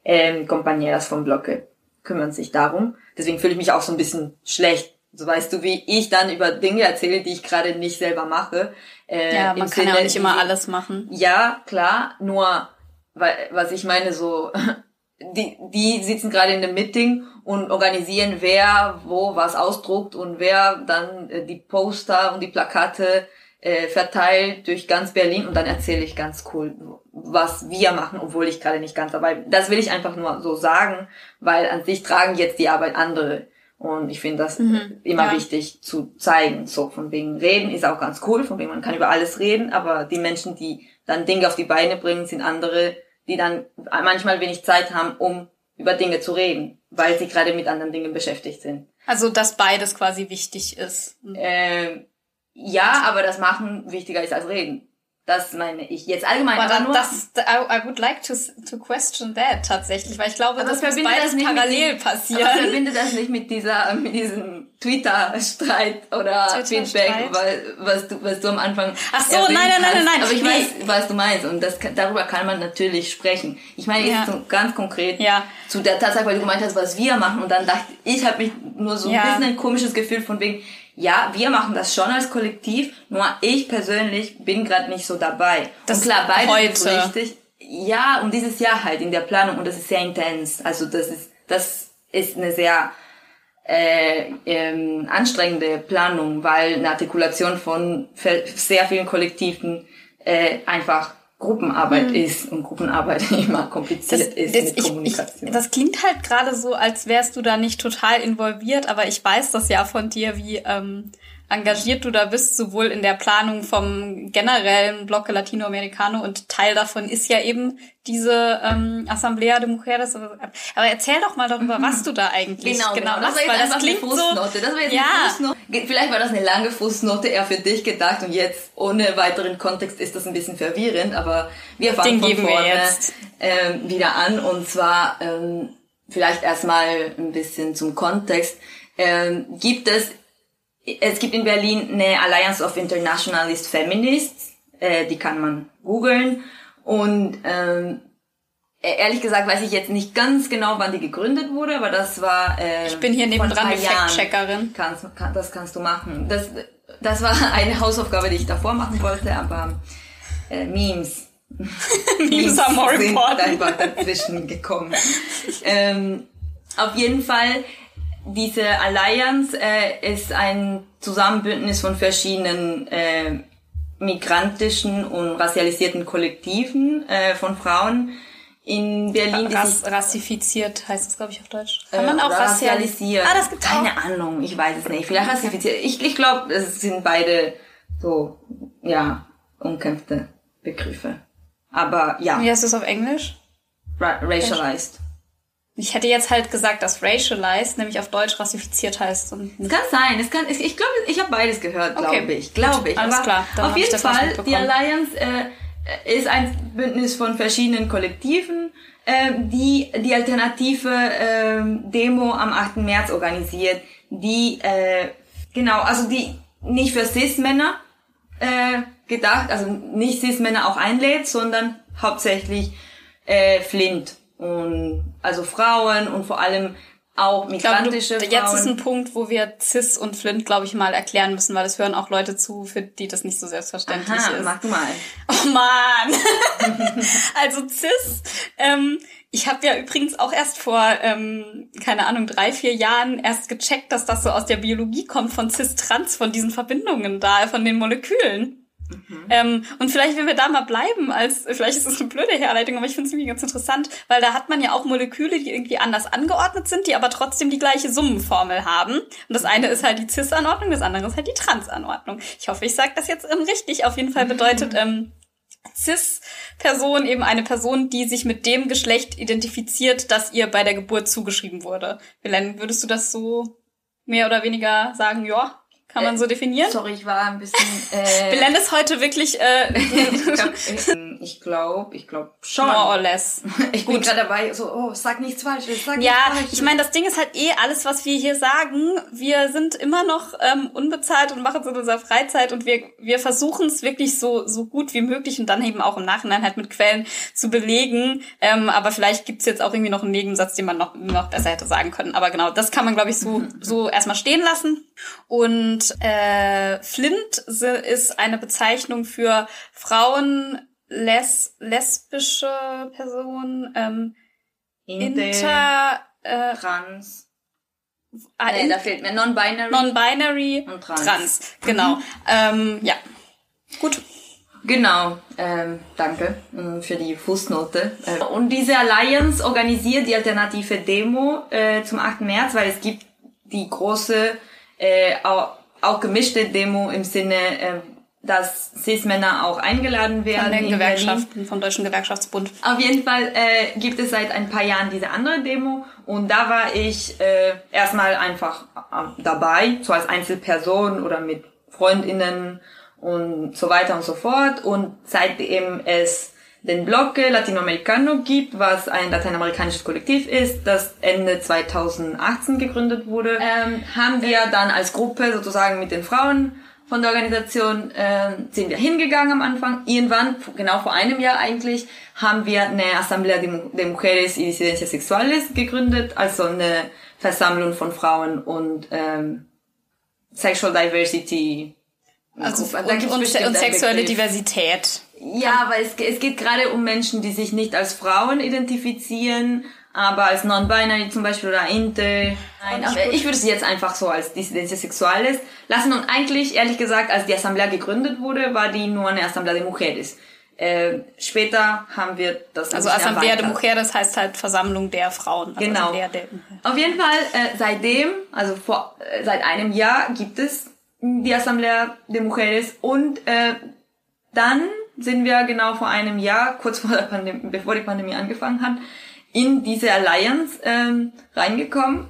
ähm, Compañeras vom Blocke kümmern sich darum. Deswegen fühle ich mich auch so ein bisschen schlecht. So weißt du, wie ich dann über Dinge erzähle, die ich gerade nicht selber mache. Äh, Ja, man kann ja Sinne, auch nicht immer alles machen. ja, klar, nur weil, was ich meine, so die, die sitzen gerade in einem Meeting und organisieren, wer wo was ausdruckt und wer dann äh, die Poster und die Plakate äh, verteilt durch ganz Berlin und dann erzähle ich ganz cool, was wir machen, obwohl ich gerade nicht ganz dabei bin. Das will ich einfach nur so sagen, weil an sich tragen jetzt die Arbeit andere. Und ich finde das immer ja. wichtig zu zeigen. So, von wegen reden ist auch ganz cool, von wegen man kann über alles reden, aber die Menschen, die dann Dinge auf die Beine bringen, sind andere, die dann manchmal wenig Zeit haben, um über Dinge zu reden, weil sie gerade mit anderen Dingen beschäftigt sind. Also, dass beides quasi wichtig ist. Ähm, ja, aber das Machen wichtiger ist als Reden. Das meine ich jetzt allgemein. Aber, aber nur, das, I, would like to, to question that tatsächlich, weil ich glaube, Aber dass verbindet beides das mit parallel passieren. Aber verbinde das nicht mit dieser, mit diesem Twitter-Streit oder Twitter-Streit? Feedback, weil, was du, was du am Anfang Ach so, nein, nein, nein, hast. nein, Aber ich nee. weiß, was du meinst und das, darüber kann man natürlich sprechen. Ich meine jetzt Ja. so ganz konkret Ja. zu der Tatsache, weil du gemeint hast, was wir machen und dann dachte ich, habe mich nur so ein Ja. bisschen ein komisches Gefühl von wegen, ja, wir machen das schon als Kollektiv, nur ich persönlich bin gerade nicht so dabei. Das und klar, beide sind heute. richtig. Ja, und dieses Jahr halt in der Planung und das ist sehr intens. Also das ist das ist eine sehr äh, ähm, anstrengende Planung, weil eine Artikulation von sehr vielen Kollektiven äh, einfach Gruppenarbeit ist und Gruppenarbeit immer kompliziert ist mit ich, Kommunikation. Ich, das klingt halt gerade so, als wärst du da nicht total involviert, aber ich weiß das ja von dir, wie ähm, engagiert du da bist, sowohl in der Planung vom generellen Bloque Latinoamericano und Teil davon ist ja eben diese ähm, Asamblea de Mujeres. Aber erzähl doch mal darüber, was du da eigentlich Genau, genau. Das machst, war jetzt das klingt so. Fußnote. Das war jetzt ja, eine Fußnote. Vielleicht war das eine lange Fußnote eher für dich gedacht und jetzt ohne weiteren Kontext ist das ein bisschen verwirrend, aber wir fangen Den von vorne jetzt. Ähm, wieder an und zwar ähm, vielleicht erstmal ein bisschen zum Kontext. Ähm, gibt es es gibt in Berlin eine Alliance of Internationalist Feminists, äh, die kann man googeln und ähm, e- ehrlich gesagt weiß ich jetzt nicht ganz genau, wann die gegründet wurde, aber das war äh, ich bin hier nebendran die. Fact-Checkerin. Kannst, kann, das kannst du machen. Das, das war eine Hausaufgabe, die ich davor machen wollte, aber äh, Memes. Memes are more sind important. einfach dazwischen gekommen. ähm, auf jeden Fall, diese Alliance äh, ist ein Zusammenbündnis von verschiedenen äh, migrantischen und racialisierten Kollektiven äh, von Frauen in Berlin, Rass, rassifiziert heißt das, glaube ich, auf Deutsch. Kann äh, man auch oder rassialisieren? Ah, das gibt's Keine auch. Ahnung, ich weiß es nicht. Vielleicht rassifiziert. Ich, ich glaube, es sind beide so, ja, umkämpfte Begriffe. Aber ja, Wie heißt das auf Englisch? ra racialized. Ich hätte jetzt halt gesagt, dass racialized, nämlich auf Deutsch rassifiziert heißt kann sein, es kann, ich, ich glaube, ich habe beides gehört, Okay, glaube ich, glaube ich. alles Aber klar, dann auf jeden Fall, die. Alliance äh, ist ein Bündnis von verschiedenen Kollektiven, äh, die die alternative äh, Demo am 8. März organisiert, die äh, genau, also die nicht für Cis-Männer äh, gedacht, also nicht Cis-Männer auch einlädt, sondern hauptsächlich äh, Flint und also Frauen und vor allem auch Ich glaube, du, migrantische jetzt Frauen. ist ein Punkt, wo wir Cis und Flint, glaube ich, mal erklären müssen, weil es hören auch Leute zu, für die das nicht so selbstverständlich Aha, ist. mach du mal. Oh man! also Cis, ähm, ich habe ja übrigens auch erst vor, ähm, keine Ahnung, drei, vier Jahren erst gecheckt, dass das so aus der Biologie kommt von Cis-Trans, von diesen Verbindungen da, von den Molekülen. Ähm, und vielleicht, wenn wir da mal bleiben, als vielleicht ist das eine blöde Herleitung, aber ich finde es irgendwie ganz interessant, weil da hat man ja auch Moleküle, die irgendwie anders angeordnet sind, die aber trotzdem die gleiche Summenformel haben. Und das eine ist halt die Cis-Anordnung, das andere ist halt die Trans-Anordnung. Ich hoffe, ich sage das jetzt ähm, richtig. Auf jeden Fall bedeutet ähm, Cis-Person eben eine Person, die sich mit dem Geschlecht identifiziert, das ihr bei der Geburt zugeschrieben wurde. Belen, würdest du das so mehr oder weniger sagen? Ja, kann man Äh, so definieren? Sorry, ich war ein bisschen. Äh, Belen ist heute wirklich äh, ich glaube, ich glaube schon. more or less. Ich bin gerade dabei, so, oh, sag nichts Falsches, sag Ja, nichts Falsches. ich meine, das Ding ist halt eh alles, was wir hier sagen. Wir sind immer noch ähm, unbezahlt und machen es in unserer Freizeit und wir, wir versuchen es wirklich so, so gut wie möglich und dann eben auch im Nachhinein halt mit Quellen zu belegen. Ähm, aber vielleicht gibt's jetzt auch irgendwie noch einen Nebensatz, den man noch, noch besser hätte sagen können. Aber genau, das kann man, glaube ich, so, so erstmal stehen lassen. Und äh, Flint ist eine Bezeichnung für Frauen, les, lesbische Personen, ähm, Inter, Inter, äh, Trans. ah, Nee, in, da fehlt mir Non-Binary. Non-Binary, Und Trans. genau. Ähm, ja, gut. Genau, ähm, danke ähm, für die Fußnote. Äh, Und diese Alliance organisiert die alternative Demo äh, zum 8. März, weil es gibt die große, äh, auch, gemischte Demo im Sinne, äh, dass Cis-Männer auch eingeladen werden. Von den in Berlin. Gewerkschaften, vom Deutschen Gewerkschaftsbund. Auf jeden Fall äh, gibt es seit ein paar Jahren diese andere Demo und da war ich äh, erstmal einfach äh, dabei, so als Einzelperson oder mit Freundinnen und so weiter und so fort. Und seitdem es den Bloque Latinoamericano gibt, was ein lateinamerikanisches Kollektiv ist, das Ende 2018 gegründet wurde, ähm, haben wir dann als Gruppe sozusagen mit den Frauen von der Organisation äh, sind wir hingegangen am Anfang. Irgendwann, genau vor einem Jahr eigentlich, haben wir eine Asamblea de Mujeres y Disidencias Sexuales gegründet, also eine Versammlung von Frauen und ähm, Sexual Diversity. Also und, und, und sexuelle Diversität. Ja, aber es, es geht gerade um Menschen, die sich nicht als Frauen identifizieren, aber als non-binary zum Beispiel oder inter. Nein, aber ich würde es jetzt einfach so als Dissidencia Sexuales lassen. Und eigentlich, ehrlich gesagt, als die Assemblea gegründet wurde, war die nur eine Assemblea de Mujeres. Äh, später haben wir das Also Assemblea de Mujeres heißt halt Versammlung der Frauen. Also genau. Der, Auf jeden Fall, äh, seitdem, also vor, äh, seit einem Jahr gibt es die Assemblea de Mujeres und äh, dann sind wir genau vor einem Jahr, kurz vor der Pandemie, bevor die Pandemie angefangen hat, in diese Alliance ähm, reingekommen,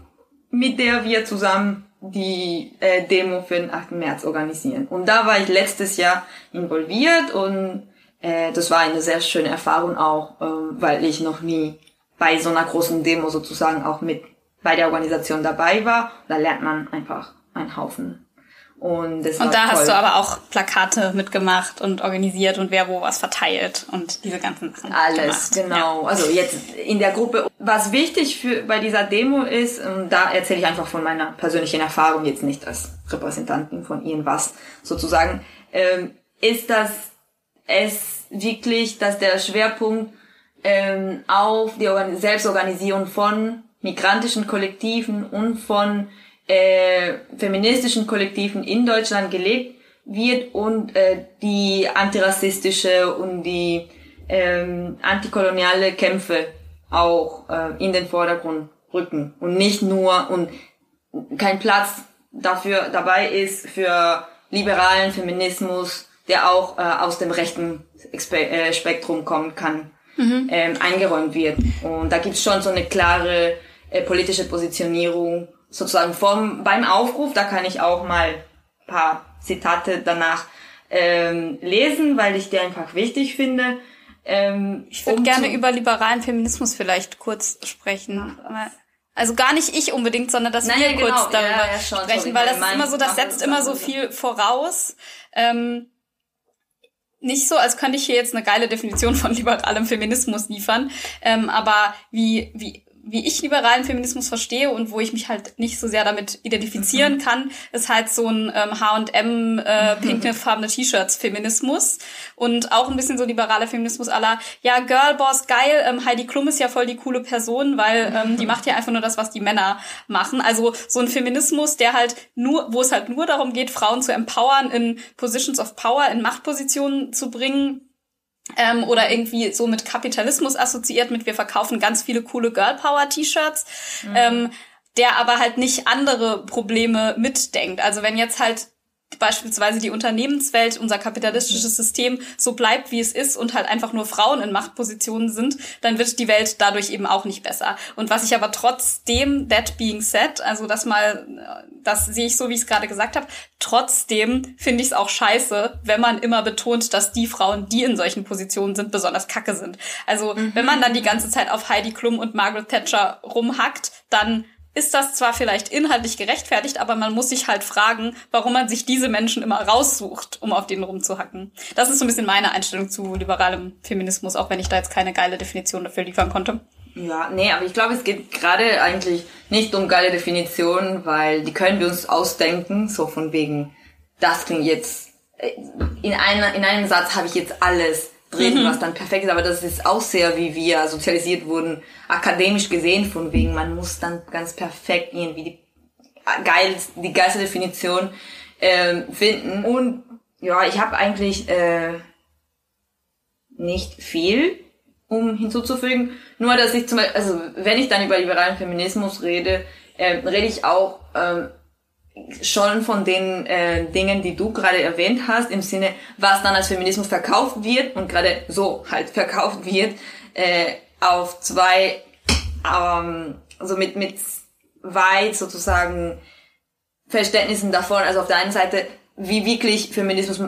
mit der wir zusammen die äh, Demo für den 8. März organisieren. Und da war ich letztes Jahr involviert und äh, das war eine sehr schöne Erfahrung auch, äh, weil ich noch nie bei so einer großen Demo sozusagen auch mit bei der Organisation dabei war. Da lernt man einfach einen Haufen und, und da hast du aber auch Plakate mitgemacht und organisiert und wer wo was verteilt und diese ganzen Sachen. Alles, gemacht. genau. Ja. Also jetzt in der Gruppe. Was wichtig für bei dieser Demo ist, und da erzähle ich einfach von meiner persönlichen Erfahrung, jetzt nicht als Repräsentantin von irgendwas sozusagen, ähm, ist, dass es wirklich, dass der Schwerpunkt ähm, auf die Selbstorganisierung von migrantischen Kollektiven und von äh, feministischen Kollektiven in Deutschland gelebt wird und äh, die antirassistische und die ähm, antikoloniale Kämpfe auch äh, in den Vordergrund rücken und nicht nur und kein Platz dafür dabei ist für liberalen Feminismus, der auch äh, aus dem rechten äh, Spektrum kommen kann, mhm. ähm, eingeräumt wird. Und da gibt's schon so eine klare äh, politische Positionierung sozusagen vom, beim Aufruf, da kann ich auch mal paar Zitate danach ähm, lesen, weil ich die einfach wichtig finde. Ähm, ich würde um gerne über liberalen Feminismus vielleicht kurz sprechen. Also gar nicht ich unbedingt, sondern dass Nein, wir ja, genau. kurz darüber ja, ja, sprechen, Sorry, weil das ist immer so, das setzt immer so viel voraus. Ähm, nicht so, als könnte ich hier jetzt eine geile Definition von liberalem Feminismus liefern, ähm, aber wie, wie wie ich liberalen Feminismus verstehe und wo ich mich halt nicht so sehr damit identifizieren mhm. kann, ist halt so ein ähm, H&M äh, pinkfarbene T-Shirts Feminismus und auch ein bisschen so liberaler Feminismus aller ja Girlboss geil ähm, Heidi Klum ist ja voll die coole Person, weil ähm, die macht ja einfach nur das, was die Männer machen. Also so ein Feminismus, der halt nur, wo es halt nur darum geht, Frauen zu empowern, in Positions of Power, in Machtpositionen zu bringen ähm, oder irgendwie so mit Kapitalismus assoziiert mit wir verkaufen ganz viele coole Girl Power T-Shirts, mhm. ähm, der aber halt nicht andere Probleme mitdenkt. Also wenn jetzt halt beispielsweise die Unternehmenswelt, unser kapitalistisches System so bleibt, wie es ist und halt einfach nur Frauen in Machtpositionen sind, dann wird die Welt dadurch eben auch nicht besser. Und was ich aber trotzdem, that being said, also das mal, das sehe ich so, wie ich es gerade gesagt habe, trotzdem finde ich es auch scheiße, wenn man immer betont, dass die Frauen, die in solchen Positionen sind, besonders kacke sind. Also mhm. wenn man dann die ganze Zeit auf Heidi Klum und Margaret Thatcher rumhackt, dann ist das zwar vielleicht inhaltlich gerechtfertigt, aber man muss sich halt fragen, warum man sich diese Menschen immer raussucht, um auf denen rumzuhacken. Das ist so ein bisschen meine Einstellung zu liberalem Feminismus, auch wenn ich da jetzt keine geile Definition dafür liefern konnte. Ja, nee, aber ich glaube, es geht gerade eigentlich nicht um geile Definitionen, weil die können wir uns ausdenken, so von wegen, das klingt jetzt, äh, in, einer, in einem Satz habe ich jetzt alles drin, mhm. was dann perfekt ist, aber das ist auch sehr, wie wir sozialisiert wurden, akademisch gesehen, von wegen, man muss dann ganz perfekt irgendwie die, geil, die geilste Definition ähm, finden. Und ja, ich habe eigentlich äh, nicht viel, um hinzuzufügen. Nur, dass ich zum Beispiel, also wenn ich dann über liberalen Feminismus rede, äh, rede ich auch ähm, schon von den äh, Dingen, die du gerade erwähnt hast, im Sinne, was dann als Feminismus verkauft wird und gerade so halt verkauft wird, äh, auf zwei, ähm, also mit, mit weit sozusagen Verständnissen davon. Also auf der einen Seite, wie wirklich Feminismus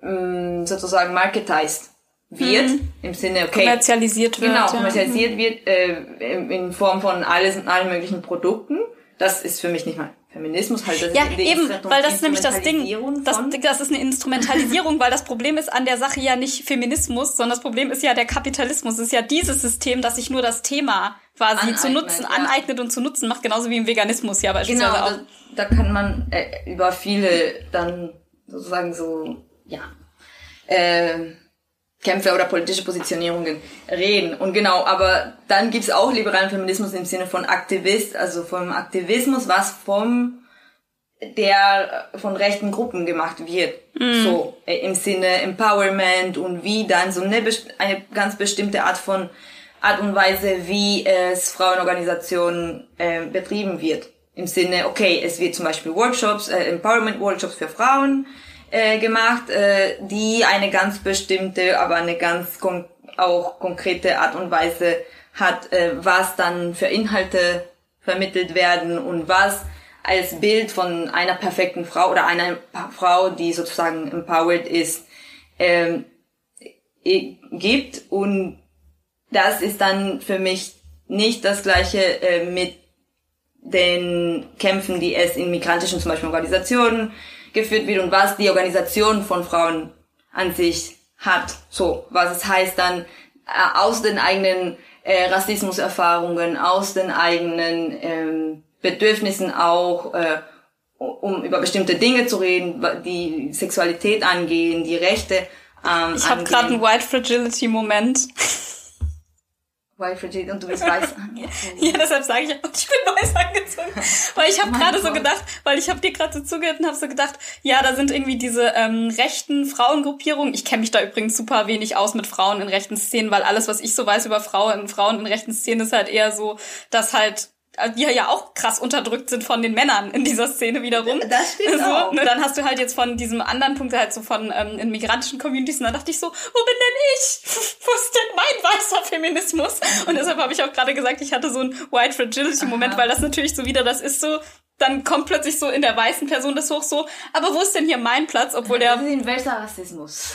mh, sozusagen marketized wird, mhm. im Sinne, okay. Kommerzialisiert wird. Genau, kommerzialisiert ja. wird äh, in Form von alles und allen möglichen Produkten. Das ist für mich nicht mal Feminismus halt. Das ja, ist eben, weil das ist nämlich das Ding. Das, das ist eine Instrumentalisierung, weil das Problem ist an der Sache ja nicht Feminismus, sondern das Problem ist ja der Kapitalismus. Es ist ja dieses System, das sich nur das Thema quasi aneignet, zu nutzen, ja. aneignet und zu nutzen macht, genauso wie im Veganismus ja beispielsweise genau, auch. Da, da kann man äh, über viele dann sozusagen so, ja, äh, Kämpfe oder politische Positionierungen reden. Und genau, aber dann gibt's auch liberalen Feminismus im Sinne von Aktivist, also vom Aktivismus, was vom der von rechten Gruppen gemacht wird. Mm. So äh, im Sinne Empowerment und wie dann so eine, eine ganz bestimmte Art von Art und Weise, wie es Frauenorganisationen äh, betrieben wird. Im Sinne, okay, es wird zum Beispiel Workshops, äh, Empowerment-Workshops für Frauen äh, gemacht, äh, die eine ganz bestimmte, aber eine ganz kon auch konkrete Art und Weise hat, äh, was dann für Inhalte vermittelt werden und was als Bild von einer perfekten Frau oder einer Frau, die sozusagen empowered ist, ähm, gibt. Und das ist dann für mich nicht das gleiche äh, mit den Kämpfen, die es in migrantischen zum Beispiel Organisationen geführt wird und was die Organisation von Frauen an sich hat. So, was es heißt dann äh, aus den eigenen äh, Rassismuserfahrungen, aus den eigenen ähm, Bedürfnissen auch, äh, um über bestimmte Dinge zu reden, die Sexualität angehen, die Rechte ähm, Ich habe gerade einen White Fragility Moment. White Fragility und du bist weiß angezogen. ja, deshalb sage ich, ich bin weiß angezogen. Weil ich habe gerade so gedacht, weil ich habe dir gerade so zugehört und habe so gedacht, ja, da sind irgendwie diese ähm, rechten Frauengruppierungen. Ich kenne mich da übrigens super wenig aus mit Frauen in rechten Szenen, weil alles, was ich so weiß über Frauen, Frauen in rechten Szenen, ist halt eher so, dass halt die ja auch krass unterdrückt sind von den Männern in dieser Szene wiederum. Das stimmt so, auch. Ne, dann hast du halt jetzt von diesem anderen Punkt halt so von ähm, in migrantischen Communities und dann dachte ich so, wo bin denn ich? Wo ist denn mein weißer Feminismus? Und deshalb habe ich auch gerade gesagt, ich hatte so einen White Fragility Moment, weil das natürlich so wieder das ist so, dann kommt plötzlich so in der weißen Person das hoch so, aber wo ist denn hier mein Platz, obwohl der... Das ist inverser Rassismus.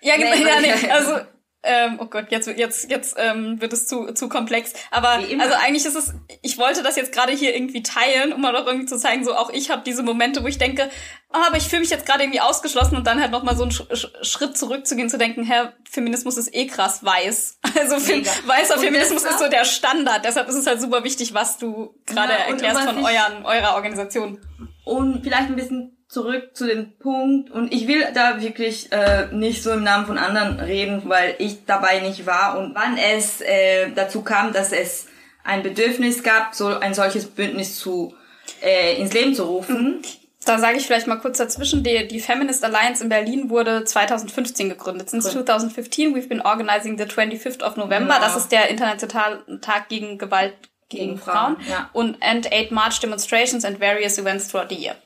ja, genau, ja, nee, also ähm, oh Gott, jetzt, jetzt, jetzt ähm, wird es zu, zu komplex. Aber also eigentlich ist es, ich wollte das jetzt gerade hier irgendwie teilen, um mal doch irgendwie zu zeigen, so auch ich habe diese Momente, wo ich denke, oh, aber ich fühle mich jetzt gerade irgendwie ausgeschlossen und dann halt nochmal so einen Sch Sch Schritt zurückzugehen, zu denken, Herr, Feminismus ist eh krass weiß. Also Mega. weißer und Feminismus ist so der Standard. Deshalb ist es halt super wichtig, was du gerade ja, erklärst von euren, eurer Organisation. Und vielleicht ein bisschen zurück zu dem Punkt und ich will da wirklich äh, nicht so im Namen von anderen reden, weil ich dabei nicht war und wann es äh, dazu kam, dass es ein Bedürfnis gab, so ein solches Bündnis zu äh, ins Leben zu rufen. Da sage ich vielleicht mal kurz dazwischen, die, die Feminist Alliance in Berlin wurde 2015 gegründet. Since cool. 2015 we've been organizing the 25th of November. Genau. Das ist der internationale Tag gegen Gewalt gegen, gegen Frauen. Frauen. Ja. Und and eight March demonstrations and various events throughout the year.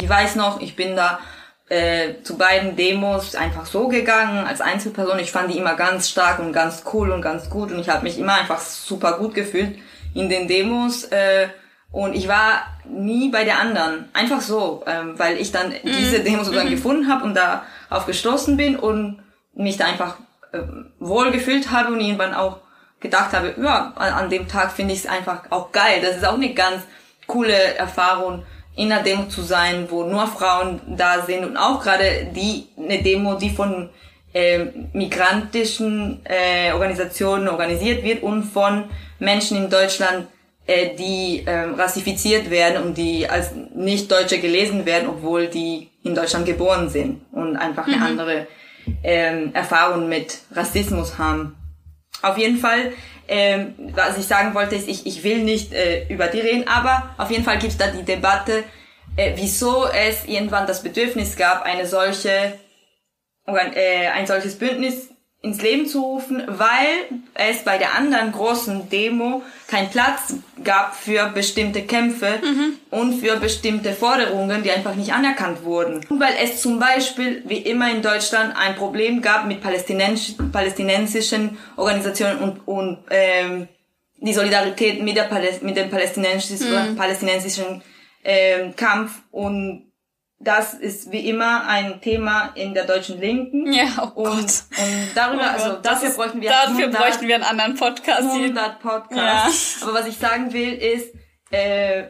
Ich weiß noch, ich bin da äh, zu beiden Demos einfach so gegangen als Einzelperson. Ich fand die immer ganz stark und ganz cool und ganz gut und ich habe mich immer einfach super gut gefühlt in den Demos. Äh, und ich war nie bei der anderen. Einfach so, ähm, weil ich dann mhm. diese Demos sozusagen mhm. gefunden habe und da aufgestoßen bin und mich da einfach äh, wohl gefühlt habe und irgendwann auch gedacht habe, ja, an dem Tag finde ich es einfach auch geil. Das ist auch eine ganz coole Erfahrung, in einer Demo zu sein, wo nur Frauen da sind und auch gerade die eine Demo, die von äh, migrantischen äh, Organisationen organisiert wird und von Menschen in Deutschland, äh, die äh, rassifiziert werden und die als Nicht-Deutsche gelesen werden, obwohl die in Deutschland geboren sind und einfach eine mhm. andere äh, Erfahrung mit Rassismus haben. Auf jeden Fall ähm, was ich sagen wollte, ist, ich, ich will nicht äh, über die reden, aber auf jeden Fall gibt es da die Debatte, äh, wieso es irgendwann das Bedürfnis gab, eine solche, äh, ein solches Bündnis ins Leben zu rufen, weil es bei der anderen großen Demo keinen Platz gab für bestimmte Kämpfe mhm. und für bestimmte Forderungen, die einfach nicht anerkannt wurden. Und weil es zum Beispiel, wie immer in Deutschland, ein Problem gab mit palästinensisch, palästinensischen Organisationen und, und ähm, die Solidarität mit, der Paläst mit dem palästinensischen, mhm. palästinensischen ähm, Kampf und das ist wie immer ein Thema in der deutschen Linken. Ja, oh und, Gott. und darüber, Oh also dafür ist- bräuchten wir Dafür 100 bräuchten wir einen anderen Podcast. 100 Podcasts. Aber was ich sagen will, ist, äh,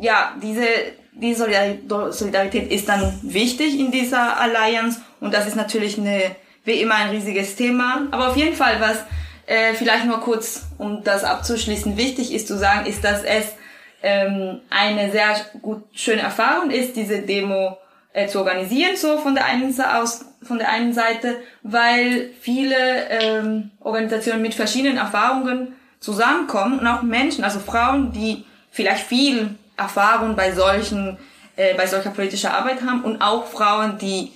ja, diese, die Solidar- Solidarität ist dann wichtig in dieser Alliance und das ist natürlich eine, wie immer ein riesiges Thema. Aber auf jeden Fall, was äh, vielleicht nur kurz, um das abzuschließen, wichtig ist zu sagen, ist, dass es ähm, eine sehr gut schöne Erfahrung ist, diese Demo äh, zu organisieren, so von der einen Sa- aus, von der einen Seite, weil viele ähm, Organisationen mit verschiedenen Erfahrungen zusammenkommen und auch Menschen, also Frauen, die vielleicht viel Erfahrung bei solchen, äh, bei solcher politischer Arbeit haben und auch Frauen, die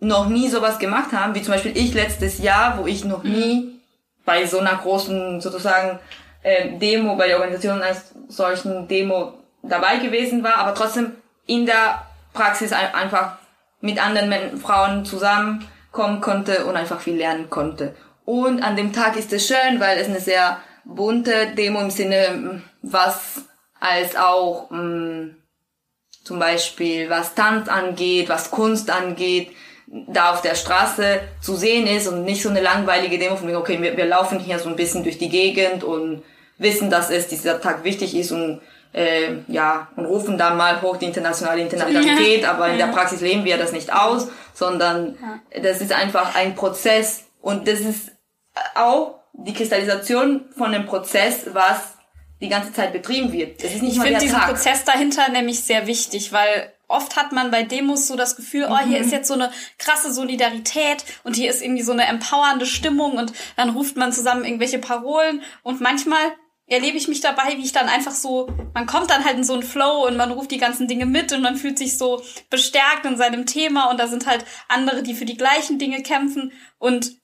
noch nie sowas gemacht haben, wie zum Beispiel ich letztes Jahr, wo ich noch nie bei so einer großen sozusagen äh, Demo, bei der Organisation eines solchen Demo dabei gewesen war, aber trotzdem in der Praxis ein- einfach mit anderen Frauen zusammenkommen konnte und einfach viel lernen konnte. Und an dem Tag ist es schön, weil es eine sehr bunte Demo im Sinne, mm, was als auch mh, zum Beispiel was Tanz angeht, was Kunst angeht, da auf der Straße zu sehen ist und nicht so eine langweilige Demo von wegen, okay, wir, wir laufen hier so ein bisschen durch die Gegend und wissen, dass es dieser Tag wichtig ist und äh, ja, und rufen dann mal hoch die internationale Internationalität, aber in der Praxis leben wir das nicht aus, sondern das ist einfach ein Prozess und das ist auch die Kristallisation von einem Prozess, was die ganze Zeit betrieben wird. Das ist nicht Ich finde diesen Tag. Prozess dahinter nämlich sehr wichtig, weil oft hat man bei Demos so das Gefühl, oh, Mhm. hier ist jetzt so eine krasse Solidarität und hier ist irgendwie so eine empowernde Stimmung und dann ruft man zusammen irgendwelche Parolen und manchmal erlebe ich mich dabei, wie ich dann einfach so, man kommt dann halt in so einen Flow und man ruft die ganzen Dinge mit und man fühlt sich so bestärkt in seinem Thema und da sind halt andere, die für die gleichen Dinge kämpfen und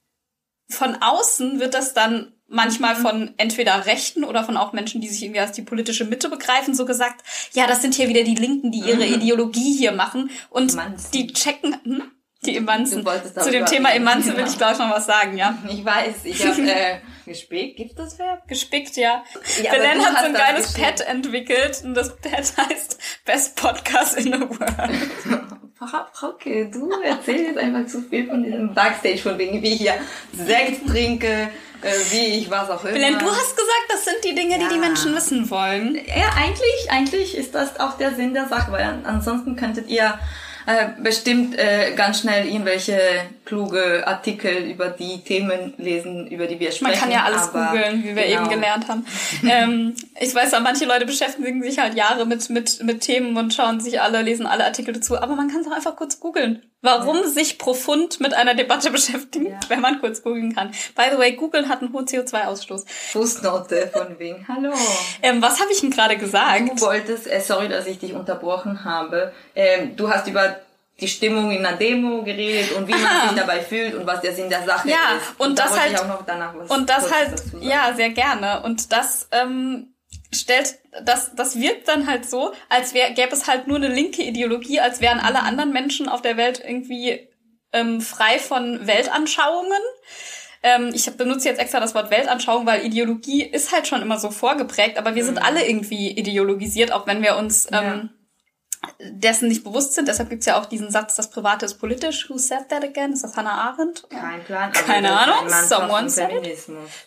von außen wird das dann manchmal Mhm. von entweder Rechten oder von auch Menschen, die sich irgendwie als die politische Mitte begreifen, so gesagt, ja, das sind hier wieder die Linken, die ihre Ideologie hier machen und Emanzen. die checken, hm? Die Emanzen. Zu dem Thema. Emanzen will Ja. ich gleich noch was sagen, ja. Ich weiß, ich habe äh, gespickt. Gibt das Verb? Gespickt, ja. Ja, Belen hat so ein geiles. Pad entwickelt und das Pad heißt Best Podcast in the World. Frau Frauke, du erzählst jetzt einfach zu viel von diesem Backstage, von wegen, wie ich hier Sekt trinke, äh, wie ich was auch immer. Belen, du hast gesagt, das sind die Dinge, die die Ja. Menschen wissen wollen. Ja, eigentlich, eigentlich ist das auch der Sinn der Sache, weil an- ansonsten könntet ihr äh, bestimmt äh, ganz schnell irgendwelche kluge Artikel über die Themen lesen, über die wir sprechen. Man kann ja alles googeln, wie wir genau. eben gelernt haben. ähm, ich weiß, ja, manche Leute beschäftigen sich halt Jahre mit, mit, mit Themen und schauen sich alle, lesen alle Artikel dazu, aber man kann es auch einfach kurz googeln. Warum sich profund mit einer Debatte beschäftigen, Ja. wenn man kurz googeln kann. By the way, Google hat einen hohen CO2-Ausstoß. Fußnote von wegen, hallo. Ähm, was habe ich denn gerade gesagt? Du wolltest, äh, sorry, dass ich dich unterbrochen habe. Ähm, du hast über die Stimmung in einer Demo geredet und wie man Aha. sich dabei fühlt und was der Sinn der Sache Ja, ist. und da das wollte halt- ich auch noch danach was Und das halt, ja, sehr gerne. Und das ähm, stellt, das, das wirkt dann halt so, als wär, gäbe es halt nur eine linke Ideologie, als wären alle anderen Menschen auf der Welt irgendwie ähm, frei von Weltanschauungen. Ähm, ich benutze jetzt extra das Wort Weltanschauung, weil Ideologie ist halt schon immer so vorgeprägt, aber wir sind alle irgendwie ideologisiert, auch wenn wir uns ähm, dessen nicht bewusst sind. Deshalb gibt's ja auch diesen Satz, das Private ist politisch. Who said that again? Ist das Hannah Arendt? Kein Plan. Keine Ahnung, someone said it.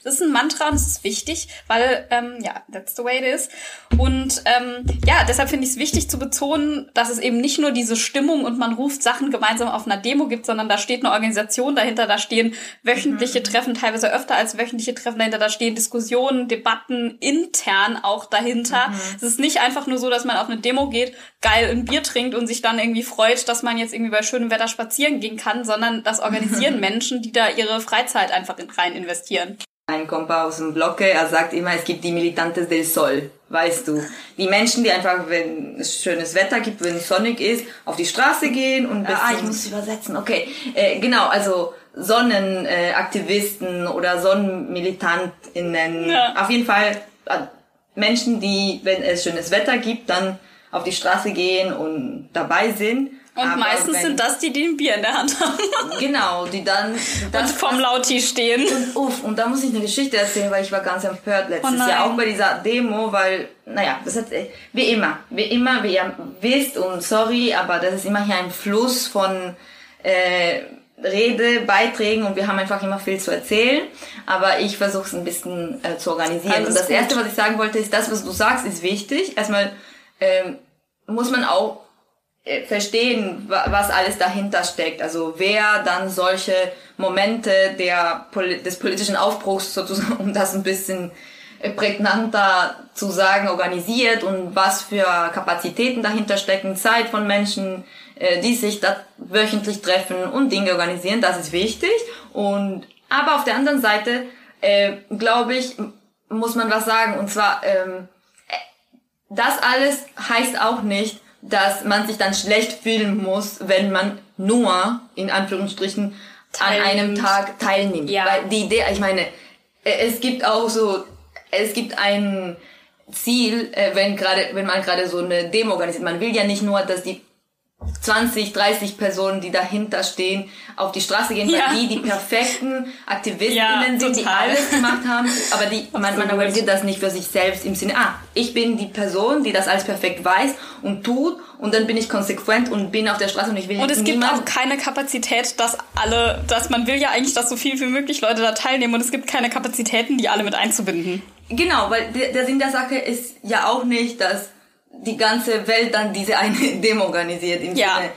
Das ist ein Mantra und es ist wichtig, weil, ähm, ja, that's the way it is. Und ähm, ja, deshalb finde ich es wichtig zu betonen, dass es eben nicht nur diese Stimmung und man ruft Sachen gemeinsam auf einer Demo gibt, sondern da steht eine Organisation dahinter, da stehen wöchentliche Treffen, teilweise öfter als wöchentliche Treffen dahinter, da stehen Diskussionen, Debatten intern auch dahinter. Es ist nicht einfach nur so, dass man auf eine Demo geht, geil ein Bier trinkt und sich dann irgendwie freut, dass man jetzt irgendwie bei schönem Wetter spazieren gehen kann, sondern das organisieren Menschen, die da ihre Freizeit einfach in, rein investieren. Ein Kompa aus dem Blocke, er sagt immer, es gibt die Militantes del Sol, weißt du. Die Menschen, die einfach, wenn es schönes Wetter gibt, wenn es sonnig ist, auf die Straße gehen und, ah, ich muss übersetzen, okay. Äh, genau, also Sonnenaktivisten oder SonnenmilitantInnen. Ja. Auf jeden Fall äh, Menschen, die, wenn es schönes Wetter gibt, dann auf die Straße gehen und dabei sind. Und Aber meistens wenn- sind das die, die ein Bier in der Hand haben Genau, die dann... und Das vorm Lauti stehen. Und, uff, und da muss ich eine Geschichte erzählen, weil ich war ganz empört letztes Oh. Jahr, auch bei dieser Demo, weil, naja, das hat, äh, wie immer, wie immer, wie ihr wisst, und sorry, aber das ist immer hier ein Fluss von äh, Redebeiträgen und wir haben einfach immer viel zu erzählen, aber ich versuche es ein bisschen äh, zu organisieren. Alles und das gut. Erste, was ich sagen wollte, ist, das, was du sagst, ist wichtig. Erstmal ähm, muss man auch äh, verstehen, wa- was alles dahinter steckt. Also wer dann solche Momente der, des politischen Aufbruchs sozusagen, um das ein bisschen äh, prägnanter zu sagen, organisiert und was für Kapazitäten dahinter stecken, Zeit von Menschen, äh, die sich da wöchentlich treffen und Dinge organisieren, das ist wichtig. Und aber auf der anderen Seite äh, glaube ich, muss man was sagen. Und zwar ähm, das alles heißt auch nicht, dass man sich dann schlecht fühlen muss, wenn man nur, in Anführungsstrichen, an einem Teilnimmt. Tag teilnimmt. Ja. Weil die Idee, ich meine, äh, es gibt auch so, es gibt ein Ziel, äh, wenn gerade, wenn man gerade so eine Demo organisiert. Man will ja nicht nur, dass die 20, 30 Personen, die dahinter stehen, auf die Straße gehen, Ja. weil die die perfekten Aktivistinnen Ja, sind, die alles gemacht haben, aber die, man, man organisiert das nicht für sich selbst im Sinne, ah, ich bin die Person, die das alles perfekt weiß und tut und dann bin ich konsequent und bin auf der Straße und ich will Und es gibt auch keine Kapazität, dass alle, dass man will ja eigentlich, dass so viel wie möglich Leute da teilnehmen und es gibt keine Kapazitäten, die alle mit einzubinden. Genau, weil der, der Sinn der Sache ist ja auch nicht, dass die ganze Welt dann diese eine Demo organisiert. Im Ja. Sinne,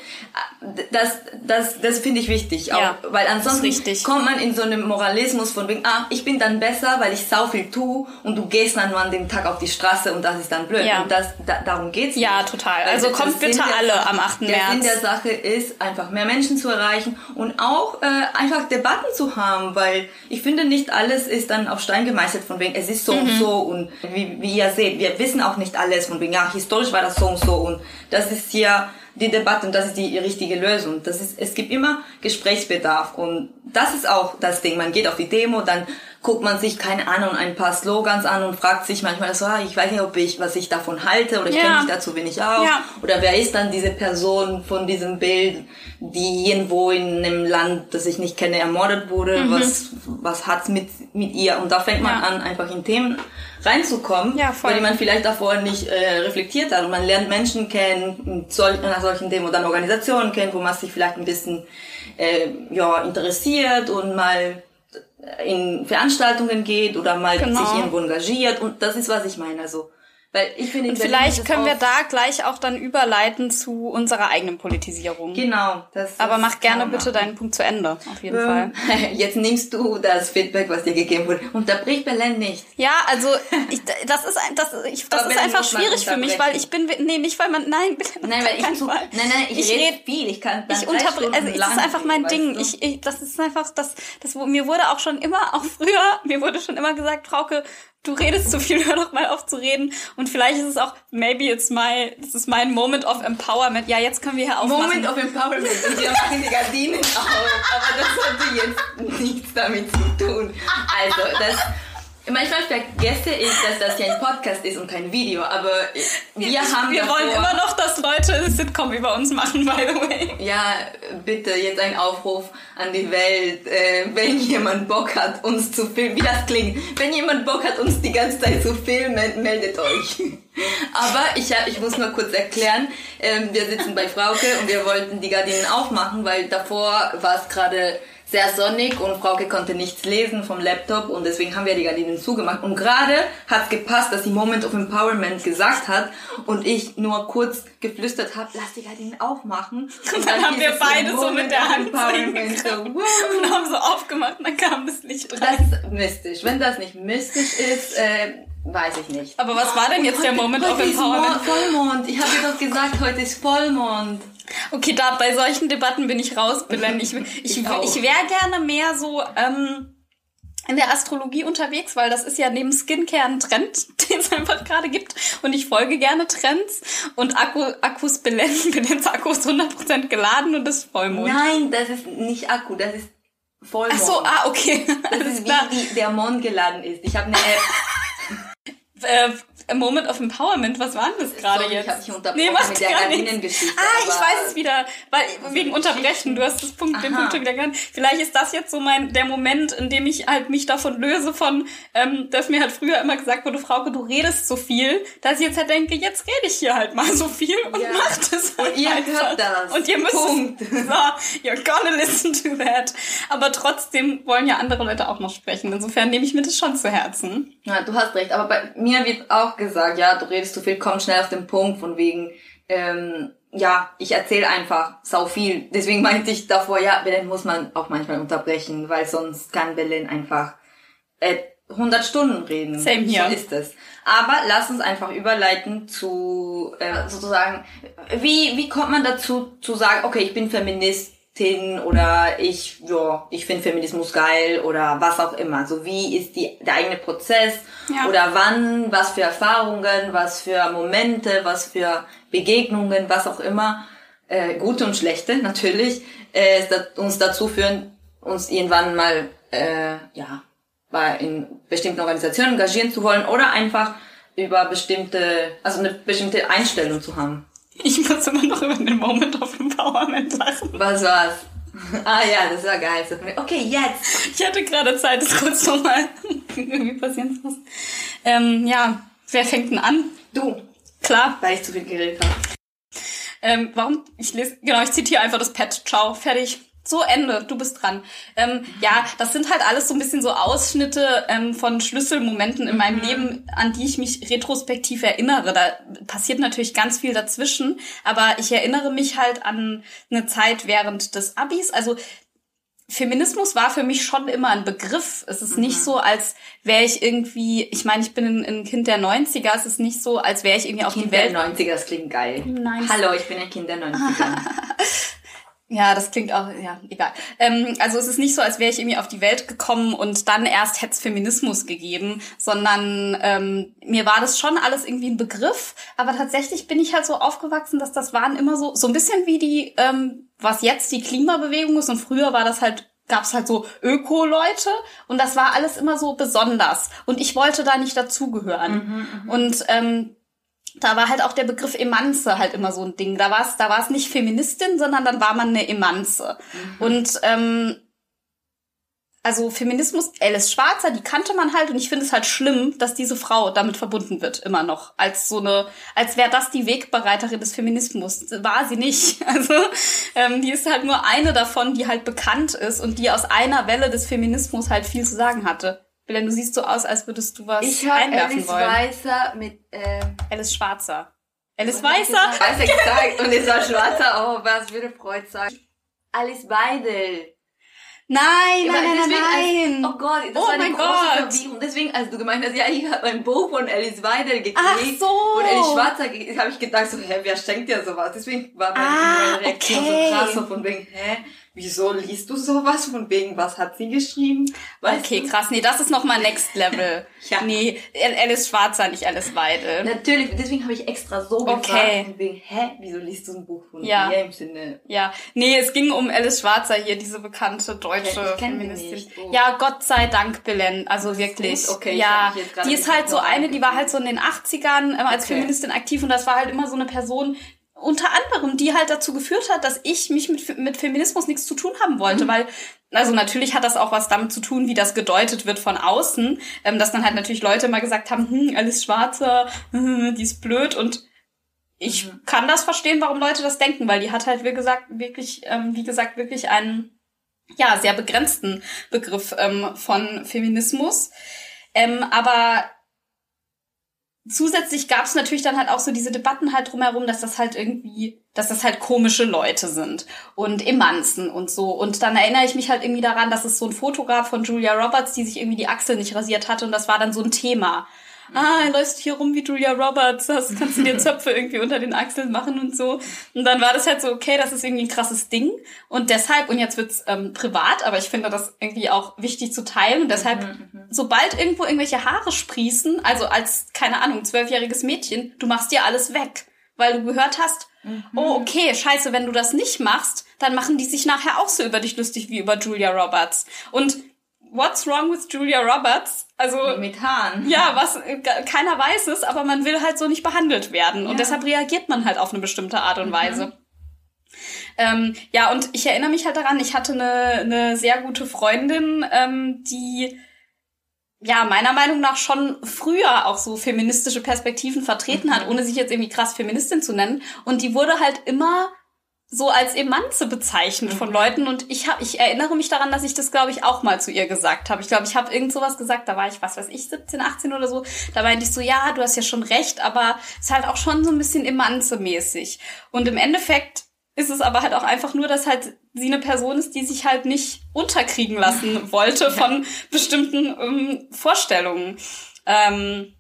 das, das, das finde ich wichtig. Auch, Ja, weil ansonsten kommt man in so einen Moralismus von wegen, ah, ich bin dann besser, weil ich sau viel tue und du gehst dann nur an dem Tag auf die Straße und das ist dann blöd. Ja. Und das, da, darum geht's Ja, nicht. total. Also der kommt bitte der alle am 8. Der März. Sinn der Sache ist, einfach mehr Menschen zu erreichen und auch äh, einfach Debatten zu haben, weil ich finde, nicht alles ist dann auf Stein gemeißelt von wegen, es ist so Mhm. und so und wie, wie ihr seht, wir wissen auch nicht alles von wegen, ja, historisch war das so und so und das ist hier die Debatte und das ist die richtige Lösung. Das ist, es gibt immer Gesprächsbedarf und das ist auch das Ding. Man geht auf die Demo, dann guckt man sich, keine Ahnung, ein paar Slogans an und fragt sich manchmal so, ah, ich weiß nicht, ob ich, was ich davon halte oder ich Ja. kenne mich dazu wenig aus. Ja. Oder wer ist dann diese Person von diesem Bild, die irgendwo in einem Land, das ich nicht kenne, ermordet wurde? Was, was hat's mit, mit ihr? Und da fängt man Mhm. Ja. an, einfach in Themen reinzukommen, Ja, voll. weil die man vielleicht davor nicht äh, reflektiert hat. Und man lernt Menschen kennen, sol nach solchen Themen oder Organisationen kennen, wo man sich vielleicht ein bisschen äh, ja, interessiert und mal in Veranstaltungen geht oder mal Genau. sich irgendwo engagiert. Und das ist, was ich meine. Also, weil ich finde, in Und Berlin vielleicht können wir da gleich auch dann überleiten zu unserer eigenen Politisierung. Genau. Das, Aber das mach gerne bitte deinen Punkt zu Ende, auf jeden Fall. Ähm, Jetzt nimmst du das Feedback, was dir gegeben wurde. Unterbrich Belen nicht. Ja, also ich, das ist ein, das, ich, das Aber ist einfach schwierig für mich, weil ich bin nee nicht weil man nein Nein, weil ich zu, Fall. nein, nein, ich, Ich rede red- viel. Ich kann ich unterbreche, Stunden also es lang ist einfach mein Ding. du? Ich, ich, das ist einfach das, das mir wurde auch schon immer, auch früher, mir wurde schon immer gesagt, Frauke, du redest zu viel, hör doch mal auf zu reden. Und vielleicht ist es auch, maybe it's my, das ist mein Moment of empowerment. Ja, jetzt können wir hier aufmachen. Moment of Empowerment und wir machen die Gardinen auf. Aber das hatte jetzt nichts damit zu tun. Also, das. Manchmal vergesse ich, dass das ja ein Podcast ist und kein Video, aber wir haben wir davor, wollen immer noch, dass Leute eine Sitcom über uns machen, by the way. Ja, bitte jetzt ein Aufruf an die Welt, äh, wenn jemand Bock hat, uns zu filmen, wie das klingt, wenn jemand Bock hat, uns die ganze Zeit zu filmen, meldet euch. Aber ich, ich muss nur kurz erklären, ähm, wir sitzen bei Frauke und wir wollten die Gardinen aufmachen, weil davor war es gerade sehr sonnig und Frauke konnte nichts lesen vom Laptop und deswegen haben wir die Gardinen zugemacht. Und gerade hat gepasst, dass sie Moment of Empowerment gesagt hat und ich nur kurz geflüstert habe, lass die Gardinen aufmachen. Und dann haben hieß wir beide so mit der Hand Empowerment. So, wow. Und haben so aufgemacht und dann kam das Licht Das rein. ist mystisch. Wenn das nicht mystisch ist, äh, weiß ich nicht. Aber was war denn jetzt der Moment heute of ist Empowerment? Vollmond. Ich habe dir doch gesagt, heute ist Vollmond. Okay, da bei solchen Debatten bin ich raus, Belen. Ich, ich, ich, Ich wäre gerne mehr so ähm, in der Astrologie unterwegs, weil das ist ja neben Skincare ein Trend, den es einfach gerade gibt. Und ich folge gerne Trends. Und Akku, Akkus Belen, Belens Akku ist 100% geladen und ist Vollmond. Nein, das ist nicht Akku, das ist Vollmond. Ach so, ah, okay. das Alles ist wie, wie der Mond geladen ist. Ich habe eine App. Äh, Moment of Empowerment, was war denn das gerade Sorry, jetzt? Ich hab dich unterbrochen nee, macht mit der. Gardinengeschichte. Ah, ich weiß es wieder, weil wegen Unterbrechen, du hast das Punkt, den Aha. Punkt schon wieder genannt. Vielleicht ist das jetzt so mein der Moment, in dem ich halt mich davon löse von, ähm, dass mir halt früher immer gesagt wurde, Frauke, du redest so viel, dass ich jetzt halt denke, jetzt rede ich hier halt mal so viel und Ja. mach das halt Und ihr einfach. hört das. Und ihr müsst Punkt. so, you're gonna listen to that. Aber trotzdem wollen ja andere Leute auch noch sprechen. Insofern nehme ich mir das schon zu Herzen. Ja, du hast recht. Aber bei mir wird auch gesagt, ja, du redest zu viel, komm schnell auf den Punkt, von wegen, ähm, ja, ich erzähle einfach sau viel. Deswegen meinte ich davor, ja, Belen muss man auch manchmal unterbrechen, weil sonst kann Belen einfach äh, 100 Stunden reden. Same here. So ist es. Aber lass uns einfach überleiten zu äh, sozusagen, wie wie kommt man dazu zu sagen, okay, ich bin Feministin oder ich ja, ich finde Feminismus geil oder was auch immer. So wie ist die der eigene Prozess Ja. oder wann, was für Erfahrungen, was für Momente, was für Begegnungen, was auch immer, äh, gute und schlechte natürlich, äh, uns dazu führen, uns irgendwann mal äh, ja bei in bestimmten Organisationen engagieren zu wollen oder einfach über bestimmte, also eine bestimmte Einstellung zu haben. Ich muss immer noch über den Moment of Empowerment lachen. Was war's? Ah ja, das war geil. Okay, jetzt. Ich hatte gerade Zeit, das kurz nochmal irgendwie passieren zu lassen. Ähm, ja, wer fängt denn an? Du, Klar. weil ich zu viel geredet habe. Ähm, warum? Ich lese, genau, ich zitiere einfach das Pad. Ciao, fertig. So, Ende, du bist dran. Ähm, ja, das sind halt alles so ein bisschen so Ausschnitte ähm, von Schlüsselmomenten in meinem Leben, an die ich mich retrospektiv erinnere. Da passiert natürlich ganz viel dazwischen, aber ich erinnere mich halt an eine Zeit während des Abis. Also Feminismus war für mich schon immer ein Begriff. Es ist nicht so, als wäre ich irgendwie, ich meine, ich bin ein, Kind der 90er, es ist nicht so, als wäre ich irgendwie auf Kind die Welt der 90er, das klingt geil. Nice. Hallo, ich bin ein Kind der 90er. Ja, das klingt auch, ja, egal. Ähm, also es ist nicht so, als wäre ich irgendwie auf die Welt gekommen und dann erst hätte es Feminismus gegeben, sondern ähm, mir war das schon alles irgendwie ein Begriff, aber tatsächlich bin ich halt so aufgewachsen, dass das waren immer so, so ein bisschen wie die, ähm, was jetzt die Klimabewegung ist und früher war das halt gab's halt so Öko-Leute und das war alles immer so besonders und ich wollte da nicht dazugehören. und ähm, da war halt auch der Begriff Emanze halt immer so ein Ding. Da war es da war's nicht Feministin, sondern dann war man eine Emanze. Und ähm, also Feminismus, Alice Schwarzer, die kannte man halt und ich finde es halt schlimm, dass diese Frau damit verbunden wird, immer noch. Als so eine, als wäre das die Wegbereiterin des Feminismus. War sie nicht. Also ähm, die ist halt nur eine davon, die halt bekannt ist und die aus einer Welle des Feminismus halt viel zu sagen hatte. Belen, du siehst so aus, als würdest du was Ich einwerfen Alice wollen. Weißer mit ähm, Alice Schwarzer. Alice Weißer? Weißer gesagt und es war schwarzer. Oh, was würde Freud sagen? Alice Weidel. Nein, nein, nein, deswegen, nein, nein. Als, oh Gott, das Oh war eine große Gott. Verwirrung. Deswegen, als du gemeint hast, ja, ich habe ein Buch von Alice Weidel gekriegt. Ach so. Und Alice Schwarzer habe ich gedacht, so, hä, wer schenkt dir sowas? Deswegen war meine, Ah, Reaktion okay. so krass, so von wegen, hä, wieso liest du sowas? Von wegen, was hat sie geschrieben? Weißt Okay, du? krass. Nee, das ist nochmal Next Level. Ja. Nee, Alice Schwarzer, nicht Alice Weidel. Natürlich, deswegen habe ich extra so gefragt, Okay. von wegen, hä, wieso liest du ein Buch von Ja. ihr im Sinne? Ja, nee, es ging um Alice Schwarzer hier, diese bekannte deutsche die Feministin. nicht. Oh. Ja, Gott sei Dank, Belen. Also wirklich. Okay, ja, die ist halt so eine, die war halt so in den 80ern ähm, als Okay. Feministin aktiv und das war halt immer so eine Person, unter anderem, die halt dazu geführt hat, dass ich mich mit, mit Feminismus nichts zu tun haben wollte, Mhm. weil also natürlich hat das auch was damit zu tun, wie das gedeutet wird von außen, ähm, dass dann halt natürlich Leute immer gesagt haben, hm, Alice Schwarzer, hm, die ist blöd und ich Mhm. kann das verstehen, warum Leute das denken, weil die hat halt wie gesagt wirklich, ähm, wie gesagt wirklich einen ja sehr begrenzten Begriff ähm, von Feminismus, ähm, aber zusätzlich gab es natürlich dann halt auch so diese Debatten halt drumherum, dass das halt irgendwie, dass das halt komische Leute sind und Emanzen und so. Und dann erinnere ich mich halt irgendwie daran, dass es so ein Fotograf von Julia Roberts, die sich irgendwie die Achsel nicht rasiert hatte und das war dann so ein Thema. Ah, er läufst hier rum wie Julia Roberts, das kannst du dir Zöpfe irgendwie unter den Achseln machen und so. Und dann war das halt so, okay, das ist irgendwie ein krasses Ding. Und deshalb, und jetzt wird's ähm, privat, aber ich finde das irgendwie auch wichtig zu teilen. Und deshalb, sobald irgendwo irgendwelche Haare sprießen, also als, keine Ahnung, zwölfjähriges Mädchen, du machst dir alles weg. Weil du gehört hast, oh, okay, scheiße, wenn du das nicht machst, dann machen die sich nachher auch so über dich lustig wie über Julia Roberts. Und What's wrong with Julia Roberts? Also mit Haaren. Ja, was keiner weiß es, aber man will halt so nicht behandelt werden ja. und deshalb reagiert man halt auf eine bestimmte Art und mhm. Weise. Ähm, ja, und ich erinnere mich halt daran, ich hatte eine, eine sehr gute Freundin, ähm, die ja, meiner Meinung nach schon früher auch so feministische Perspektiven vertreten hat, mhm. ohne sich jetzt irgendwie krass Feministin zu nennen. Und die wurde halt immer so als Emanze bezeichnet von mhm. Leuten und ich hab, ich erinnere mich daran, dass ich das glaube ich auch mal zu ihr gesagt habe. Ich glaube, ich habe irgend sowas gesagt, da war ich was weiß ich 17, 18 oder so. Da meinte ich so, ja, du hast ja schon recht, aber es ist halt auch schon so ein bisschen Emanze mäßig. Und im Endeffekt ist es aber halt auch einfach nur, dass halt sie eine Person ist, die sich halt nicht unterkriegen lassen wollte von bestimmten ähm, Vorstellungen. Ähm,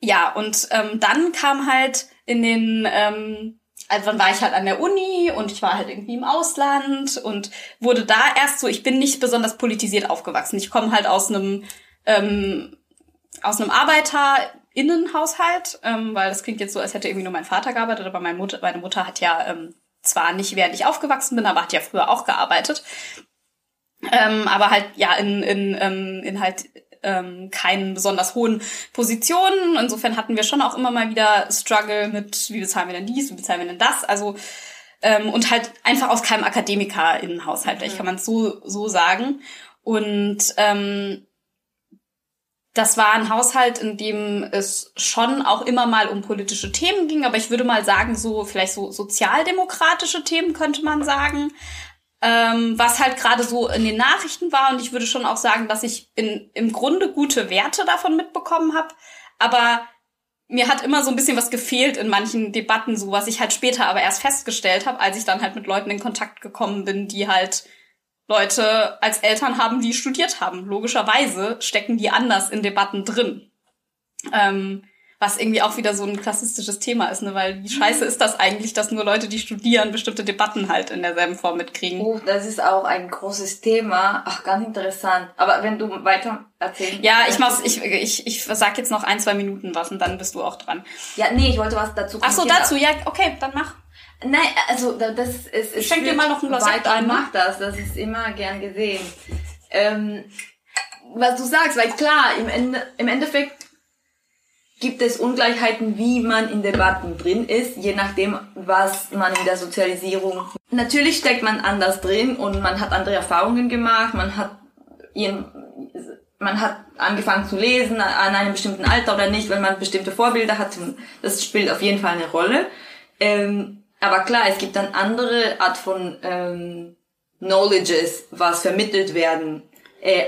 ja, und ähm, dann kam halt in den, ähm, also dann war ich halt an der Uni und ich war halt irgendwie im Ausland und wurde da erst so, ich bin nicht besonders politisiert aufgewachsen. Ich komme halt aus einem ähm, aus einem ArbeiterInnenhaushalt, ähm, weil das klingt jetzt so, als hätte irgendwie nur mein Vater gearbeitet, aber meine Mutter, meine Mutter hat ja ähm, zwar nicht während ich aufgewachsen bin, aber hat ja früher auch gearbeitet. Ähm, aber halt ja in, in, ähm, in halt ähm, keinen besonders hohen Positionen. Insofern hatten wir schon auch immer mal wieder Struggle mit, wie bezahlen wir denn dies, wie bezahlen wir denn das? Also ähm, und halt einfach aus keinem Akademiker-Innenhaushalt, vielleicht mhm. kann man es so, so sagen. Und ähm, das war ein Haushalt, in dem es schon auch immer mal um politische Themen ging, aber ich würde mal sagen, so vielleicht so sozialdemokratische Themen könnte man sagen, ähm, was halt gerade so in den Nachrichten war. Und ich würde schon auch sagen, dass ich in, im Grunde gute Werte davon mitbekommen habe, aber mir hat immer so ein bisschen was gefehlt in manchen Debatten, so was ich halt später aber erst festgestellt habe, als ich dann halt mit Leuten in Kontakt gekommen bin, die halt Leute als Eltern haben, die studiert haben. Logischerweise stecken die anders in Debatten drin. Ähm, was irgendwie auch wieder so ein klassistisches Thema ist, ne? weil wie scheiße ist das eigentlich, dass nur Leute, die studieren, bestimmte Debatten halt in derselben Form mitkriegen. Oh, das ist auch ein großes Thema. Ach, ganz interessant. Aber wenn du weiter erzählen Ja, ich mach's, ich, ich, ich sag jetzt noch ein, zwei Minuten was und dann bist du auch dran. Ja, nee, ich wollte was dazu Ach so, dazu, ja, okay, dann mach. Nein, also das ist. Es Schenk dir mal noch ein Glas weiter ein. Mach das, das ist immer gern gesehen. Ähm, was du sagst, weil klar, im, Ende, im Endeffekt gibt es Ungleichheiten, wie man in Debatten drin ist, je nachdem, was man in der Sozialisierung. Natürlich steckt man anders drin und man hat andere Erfahrungen gemacht, man hat ihren, man hat angefangen zu lesen an einem bestimmten Alter oder nicht, wenn man bestimmte Vorbilder hat. Das spielt auf jeden Fall eine Rolle. Ähm, aber klar, es gibt dann andere Art von ähm, Knowledges, was vermittelt werden. Äh,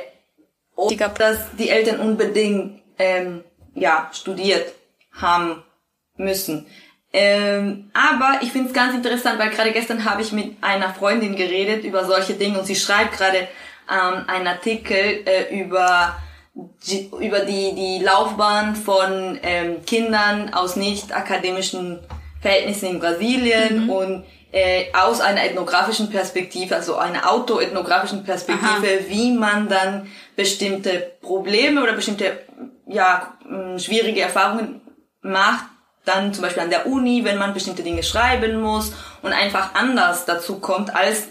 und dass die Eltern unbedingt ähm, ja studiert haben müssen. Ähm, aber ich finde es ganz interessant, weil gerade gestern habe ich mit einer Freundin geredet über solche Dinge und sie schreibt gerade ähm, einen Artikel äh, über die, über die die Laufbahn von ähm, Kindern aus nicht akademischen Verhältnissen in Brasilien mhm. und äh, aus einer ethnografischen Perspektive, also einer autoethnografischen Perspektive, Aha. wie man dann bestimmte Probleme oder bestimmte ja schwierige Erfahrungen macht, dann zum Beispiel an der Uni, wenn man bestimmte Dinge schreiben muss und einfach anders dazu kommt als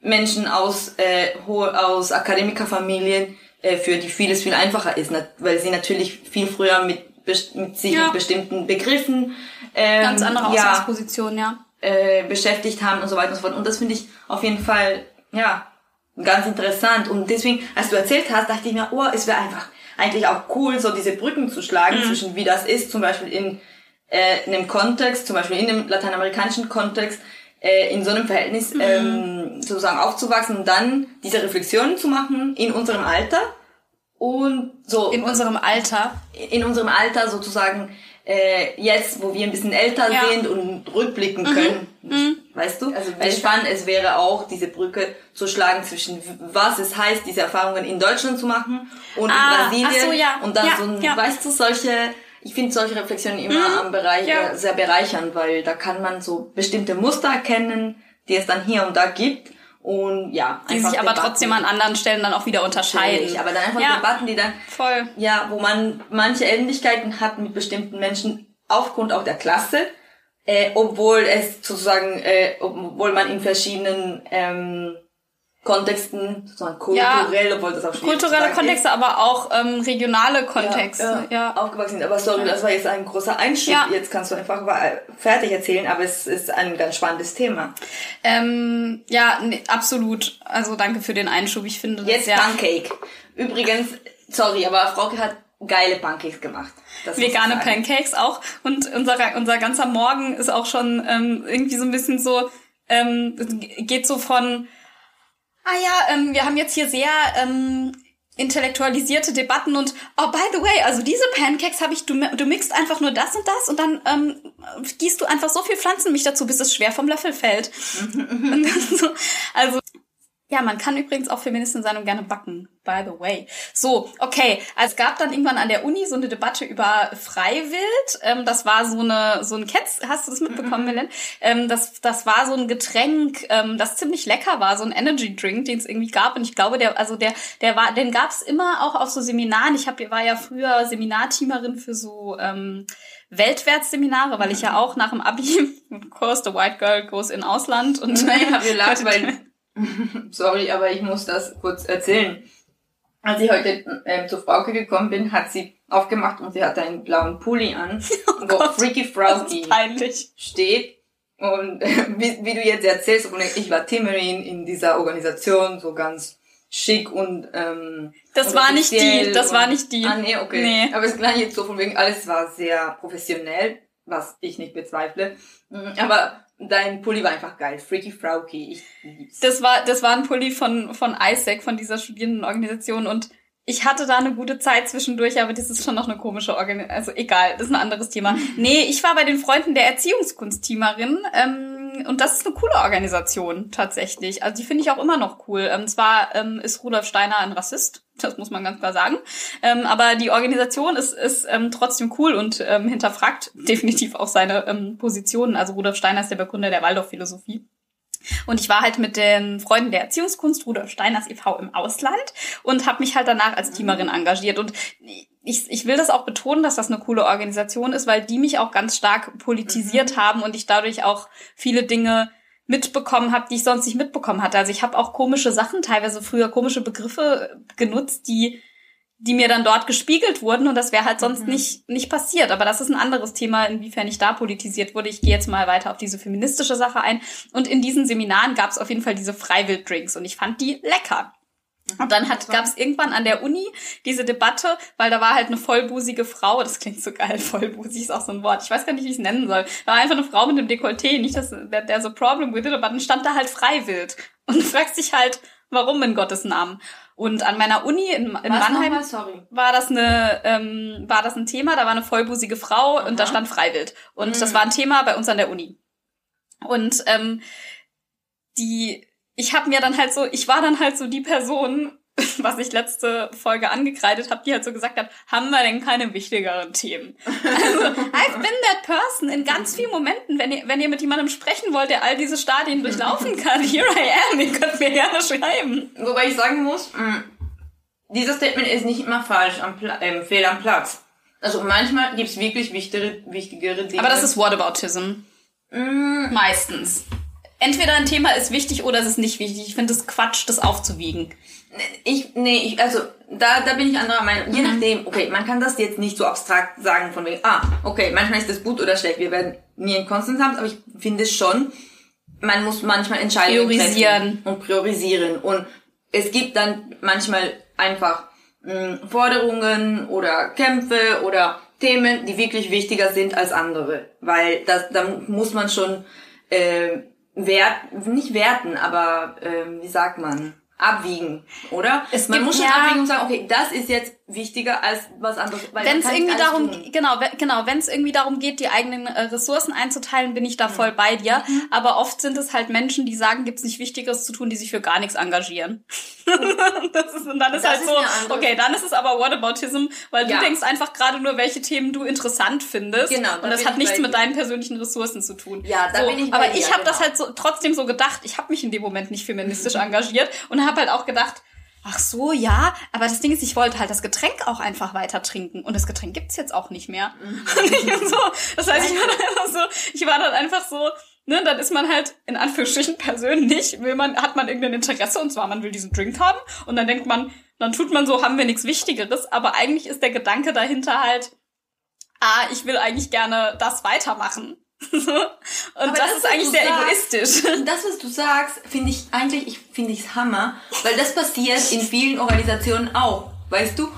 Menschen aus äh, aus Akademikerfamilien, äh, für die vieles viel einfacher ist, weil sie natürlich viel früher mit mit sich ja. mit bestimmten Begriffen ähm, ganz andere Ausgangsposition, ja, ja. Äh, beschäftigt haben und so weiter und so fort. Und das finde ich auf jeden Fall ja ganz interessant. Und deswegen, als du erzählt hast, dachte ich mir, oh, es wäre einfach eigentlich auch cool, so diese Brücken zu schlagen mhm. zwischen wie das ist, zum Beispiel in, äh, in einem Kontext, zum Beispiel in einem lateinamerikanischen Kontext, äh, in so einem Verhältnis mhm. ähm, sozusagen aufzuwachsen und dann diese Reflexionen zu machen in unserem Alter und so. In unserem Alter? In unserem Alter sozusagen äh, jetzt, wo wir ein bisschen älter ja. sind und rückblicken mhm. können. Mhm. Weißt du? Also wie spannend es wäre auch, diese Brücke zu schlagen zwischen was es heißt, diese Erfahrungen in Deutschland zu machen und ah, in Brasilien. So, ja. Und dann ja, so ein, ja. weißt du, solche, ich finde solche Reflexionen immer mhm. am Bereich ja. sehr bereichernd, weil da kann man so bestimmte Muster erkennen, die es dann hier und da gibt und ja, die sich aber Debatten. trotzdem an anderen Stellen dann auch wieder unterscheiden. Aber dann einfach ja, Debatten, die dann voll. ja, wo man manche Ähnlichkeiten hat mit bestimmten Menschen aufgrund auch der Klasse, äh, obwohl es sozusagen, äh, obwohl man in verschiedenen ähm, Kontexten, sozusagen kulturell, ja, obwohl das auch Kulturelle Kontexte, ist. aber auch ähm, regionale Kontexte, ja, ja, ja. Aufgewachsen sind. Aber sorry, das war jetzt ein großer Einschub. Ja. Jetzt kannst du einfach fertig erzählen, aber es ist ein ganz spannendes Thema. Ähm, ja, nee, absolut. Also danke für den Einschub. Ich finde Jetzt das, Pancake. Übrigens, sorry, aber Frauke hat geile Pancakes gemacht. Das Vegane Pancakes auch. Und unser, unser ganzer Morgen ist auch schon ähm, irgendwie so ein bisschen so, ähm, geht so von ah ja, ähm, wir haben jetzt hier sehr ähm, intellektualisierte Debatten und oh by the way, also diese Pancakes habe ich, du, du mixt einfach nur das und das und dann ähm, gießt du einfach so viel Pflanzenmilch dazu, bis es schwer vom Löffel fällt. also ja, man kann übrigens auch Feministin sein und gerne backen, by the way. So, okay. Also es gab dann irgendwann an der Uni so eine Debatte über Freiwild. Ähm, das war so eine so ein Ketz, hast du das mitbekommen, Melen? Ähm, das, das war so ein Getränk, ähm, das ziemlich lecker war, so ein Energy Drink, den es irgendwie gab. Und ich glaube, der, also der, der war, den gab es immer auch auf so Seminaren. Ich hab, war ja früher Seminarteamerin für so ähm, Weltwärtsseminare, weil ich ja auch nach dem Abi, of course, the white girl goes in Ausland und Nein, hab gelacht, weil Sorry, aber ich muss das kurz erzählen. Als ich heute ähm, zur Frauke gekommen bin, hat sie aufgemacht und sie hatte einen blauen Pulli an, oh wo Gott, Freaky Frauki steht. Und äh, wie, wie, du jetzt erzählst, ich war Timmerin in dieser Organisation, so ganz schick und ähm, das und war nicht die, das war nicht die. Ah nee, okay. Nee. Aber es klang jetzt so von wegen, alles war sehr professionell, was ich nicht bezweifle. Mhm, aber Dein Pulli war einfach geil. Freaky Frauki. Ich lieb's. Das war, das war ein Pulli von, von ISEC, von dieser Studierendenorganisation und ich hatte da eine gute Zeit zwischendurch, aber das ist schon noch eine komische Organisation. Also egal, das ist ein anderes Thema. Nee, ich war bei den Freunden der Erziehungskunstteamerin. Ähm, und das ist eine coole Organisation tatsächlich. Also die finde ich auch immer noch cool. Ähm, zwar ähm, ist Rudolf Steiner ein Rassist, das muss man ganz klar sagen, ähm, aber die Organisation ist, ist ähm, trotzdem cool und ähm, hinterfragt definitiv auch seine ähm, Positionen. Also Rudolf Steiner ist der Begründer der Waldorfphilosophie. Und ich war halt mit den Freunden der Erziehungskunst Rudolf Steiners e.V. im Ausland und habe mich halt danach als Teamerin engagiert. Und ich, ich will das auch betonen, dass das eine coole Organisation ist, weil die mich auch ganz stark politisiert mhm. haben und ich dadurch auch viele Dinge mitbekommen habe, die ich sonst nicht mitbekommen hatte. Also ich habe auch komische Sachen, teilweise früher komische Begriffe genutzt, die die mir dann dort gespiegelt wurden und das wäre halt sonst mhm. nicht nicht passiert. Aber das ist ein anderes Thema, inwiefern ich da politisiert wurde. Ich gehe jetzt mal weiter auf diese feministische Sache ein. Und in diesen Seminaren gab es auf jeden Fall diese Freiwilddrinks und ich fand die lecker. Und dann gab es irgendwann an der Uni diese Debatte, weil da war halt eine vollbusige Frau, das klingt so geil, vollbusig ist auch so ein Wort, ich weiß gar nicht, wie ich es nennen soll. Da war einfach eine Frau mit einem Dekolleté, nicht, dass der, so Problem with it, aber dann stand da halt Freiwild. Und du fragst dich halt, warum in Gottes Namen? Und an meiner Uni in, in Mannheim war das eine ähm, war das ein Thema. Da war eine vollbusige Frau Aha. und da stand Freiwild. Und mhm. das war ein Thema bei uns an der Uni. Und ähm, die ich habe mir dann halt so, ich war dann halt so die Person, was ich letzte Folge angekreidet habe, die halt so gesagt hat, haben wir denn keine wichtigeren Themen? Also, I've been that person in ganz vielen Momenten, wenn ihr, wenn ihr mit jemandem sprechen wollt, der all diese Stadien durchlaufen kann, here I am, ihr könnt mir gerne schreiben. Wobei ich sagen muss, mm, dieses Statement ist nicht immer falsch, am Pla äh, fehl am Platz. Also manchmal gibt's wirklich wichtigere, wichtigere Dinge. Aber das ist Whataboutism. Mm. Meistens entweder ein Thema ist wichtig oder es ist nicht wichtig. Ich finde es Quatsch, das aufzuwiegen. Ich, nee, ich, also, da, da bin ich anderer Meinung. Je mhm. nachdem, okay, man kann das jetzt nicht so abstrakt sagen von wegen, ah, okay, manchmal ist das gut oder schlecht. Wir werden nie einen Konsens haben, aber ich finde schon, man muss manchmal Entscheidungen priorisieren und priorisieren. Und es gibt dann manchmal einfach mh, hm, Forderungen oder Kämpfe oder Themen, die wirklich wichtiger sind als andere. Weil das, da muss man schon äh, wert, nicht werten, aber ähm, wie sagt man? Abwiegen, oder? Es man muss schon ja, abwiegen und sagen, okay, das ist jetzt wichtiger als was anderes. Wenn es irgendwie darum, tun. genau, genau, wenn es irgendwie darum geht, die eigenen äh, Ressourcen einzuteilen, bin ich da voll bei dir. Mhm. Aber oft sind es halt Menschen, die sagen, gibt's nicht Wichtigeres zu tun, die sich für gar nichts engagieren. das ist, und dann ist das halt ist so, okay, dann ist es aber Whataboutism, weil ja. du denkst einfach gerade nur, welche Themen du interessant findest. Genau. Und das hat nichts mit deinen persönlichen Ressourcen zu tun. Ja, da so, bin ich Aber ich habe genau. das halt so trotzdem so gedacht. Ich habe mich in dem Moment nicht feministisch engagiert und habe halt auch gedacht, Ach so, ja, aber das Ding ist, ich wollte halt das Getränk auch einfach weiter trinken und das Getränk gibt's jetzt auch nicht mehr. Mhm. so, das heißt, ich war dann einfach so, ich war dann einfach so, ne, dann ist man halt in Anführungsstrichen persönlich, will man, hat man irgendein Interesse und zwar man will diesen Drink haben und dann denkt man, dann tut man so, haben wir nichts Wichtigeres, aber eigentlich ist der Gedanke dahinter halt, ah, ich will eigentlich gerne das weitermachen. und das, das, ist eigentlich sehr sagst, egoistisch. Das, was du sagst, finde ich eigentlich, ich finde ich Hammer, weil das passiert in vielen Organisationen auch. Weißt du,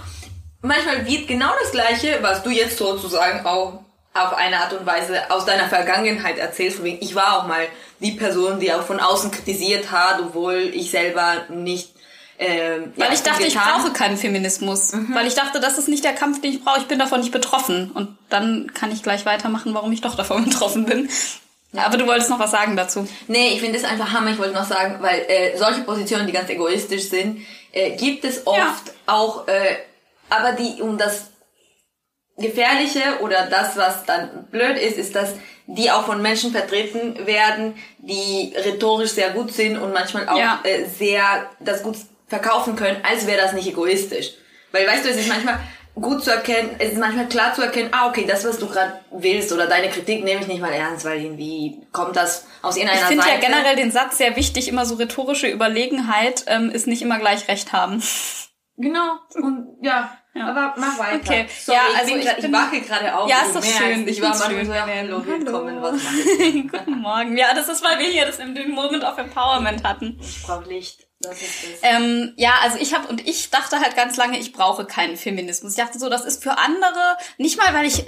manchmal wird genau das Gleiche, was du jetzt sozusagen auch auf eine Art und Weise aus deiner Vergangenheit erzählst. Ich war auch mal die Person, die auch von außen kritisiert hat, obwohl ich selber nicht ähm, weil ja, ich dachte, getan. ich brauche keinen Feminismus. Mhm. Weil ich dachte, das ist nicht der Kampf, den ich brauche. Ich bin davon nicht betroffen. Und dann kann ich gleich weitermachen, warum ich doch davon betroffen bin. Ja. Aber du wolltest noch was sagen dazu. Nee, ich finde es einfach Hammer. Ich wollte noch sagen, weil äh, solche Positionen, die ganz egoistisch sind, äh, gibt es oft ja. auch, äh, aber die um das Gefährliche oder das, was dann blöd ist, ist, dass die auch von Menschen vertreten werden, die rhetorisch sehr gut sind und manchmal auch ja. äh, sehr das gut verkaufen können, als wäre das nicht egoistisch. Weil weißt du, es ist manchmal gut zu erkennen, es ist manchmal klar zu erkennen, ah, okay, das, was du gerade willst oder deine Kritik nehme ich nicht mal ernst, weil irgendwie kommt das aus irgendeiner Seite. Ich finde ja generell den Satz sehr wichtig, immer so rhetorische Überlegenheit ähm, ist nicht immer gleich Recht haben. Genau, und ja, ja. Aber mach weiter. Okay. Sorry, ja, also ich, ich, ich wache gerade auf. Ja, ist doch schön. Ich, war mal schön. so, hallo, willkommen, was Guten Morgen. Ja, das ist, weil wir hier das im Moment of Empowerment hatten. Ich brauche Licht. Das ist das. Ähm, ja, also ich habe und ich dachte halt ganz lange, ich brauche keinen Feminismus. Ich dachte so, das ist für andere nicht mal, weil ich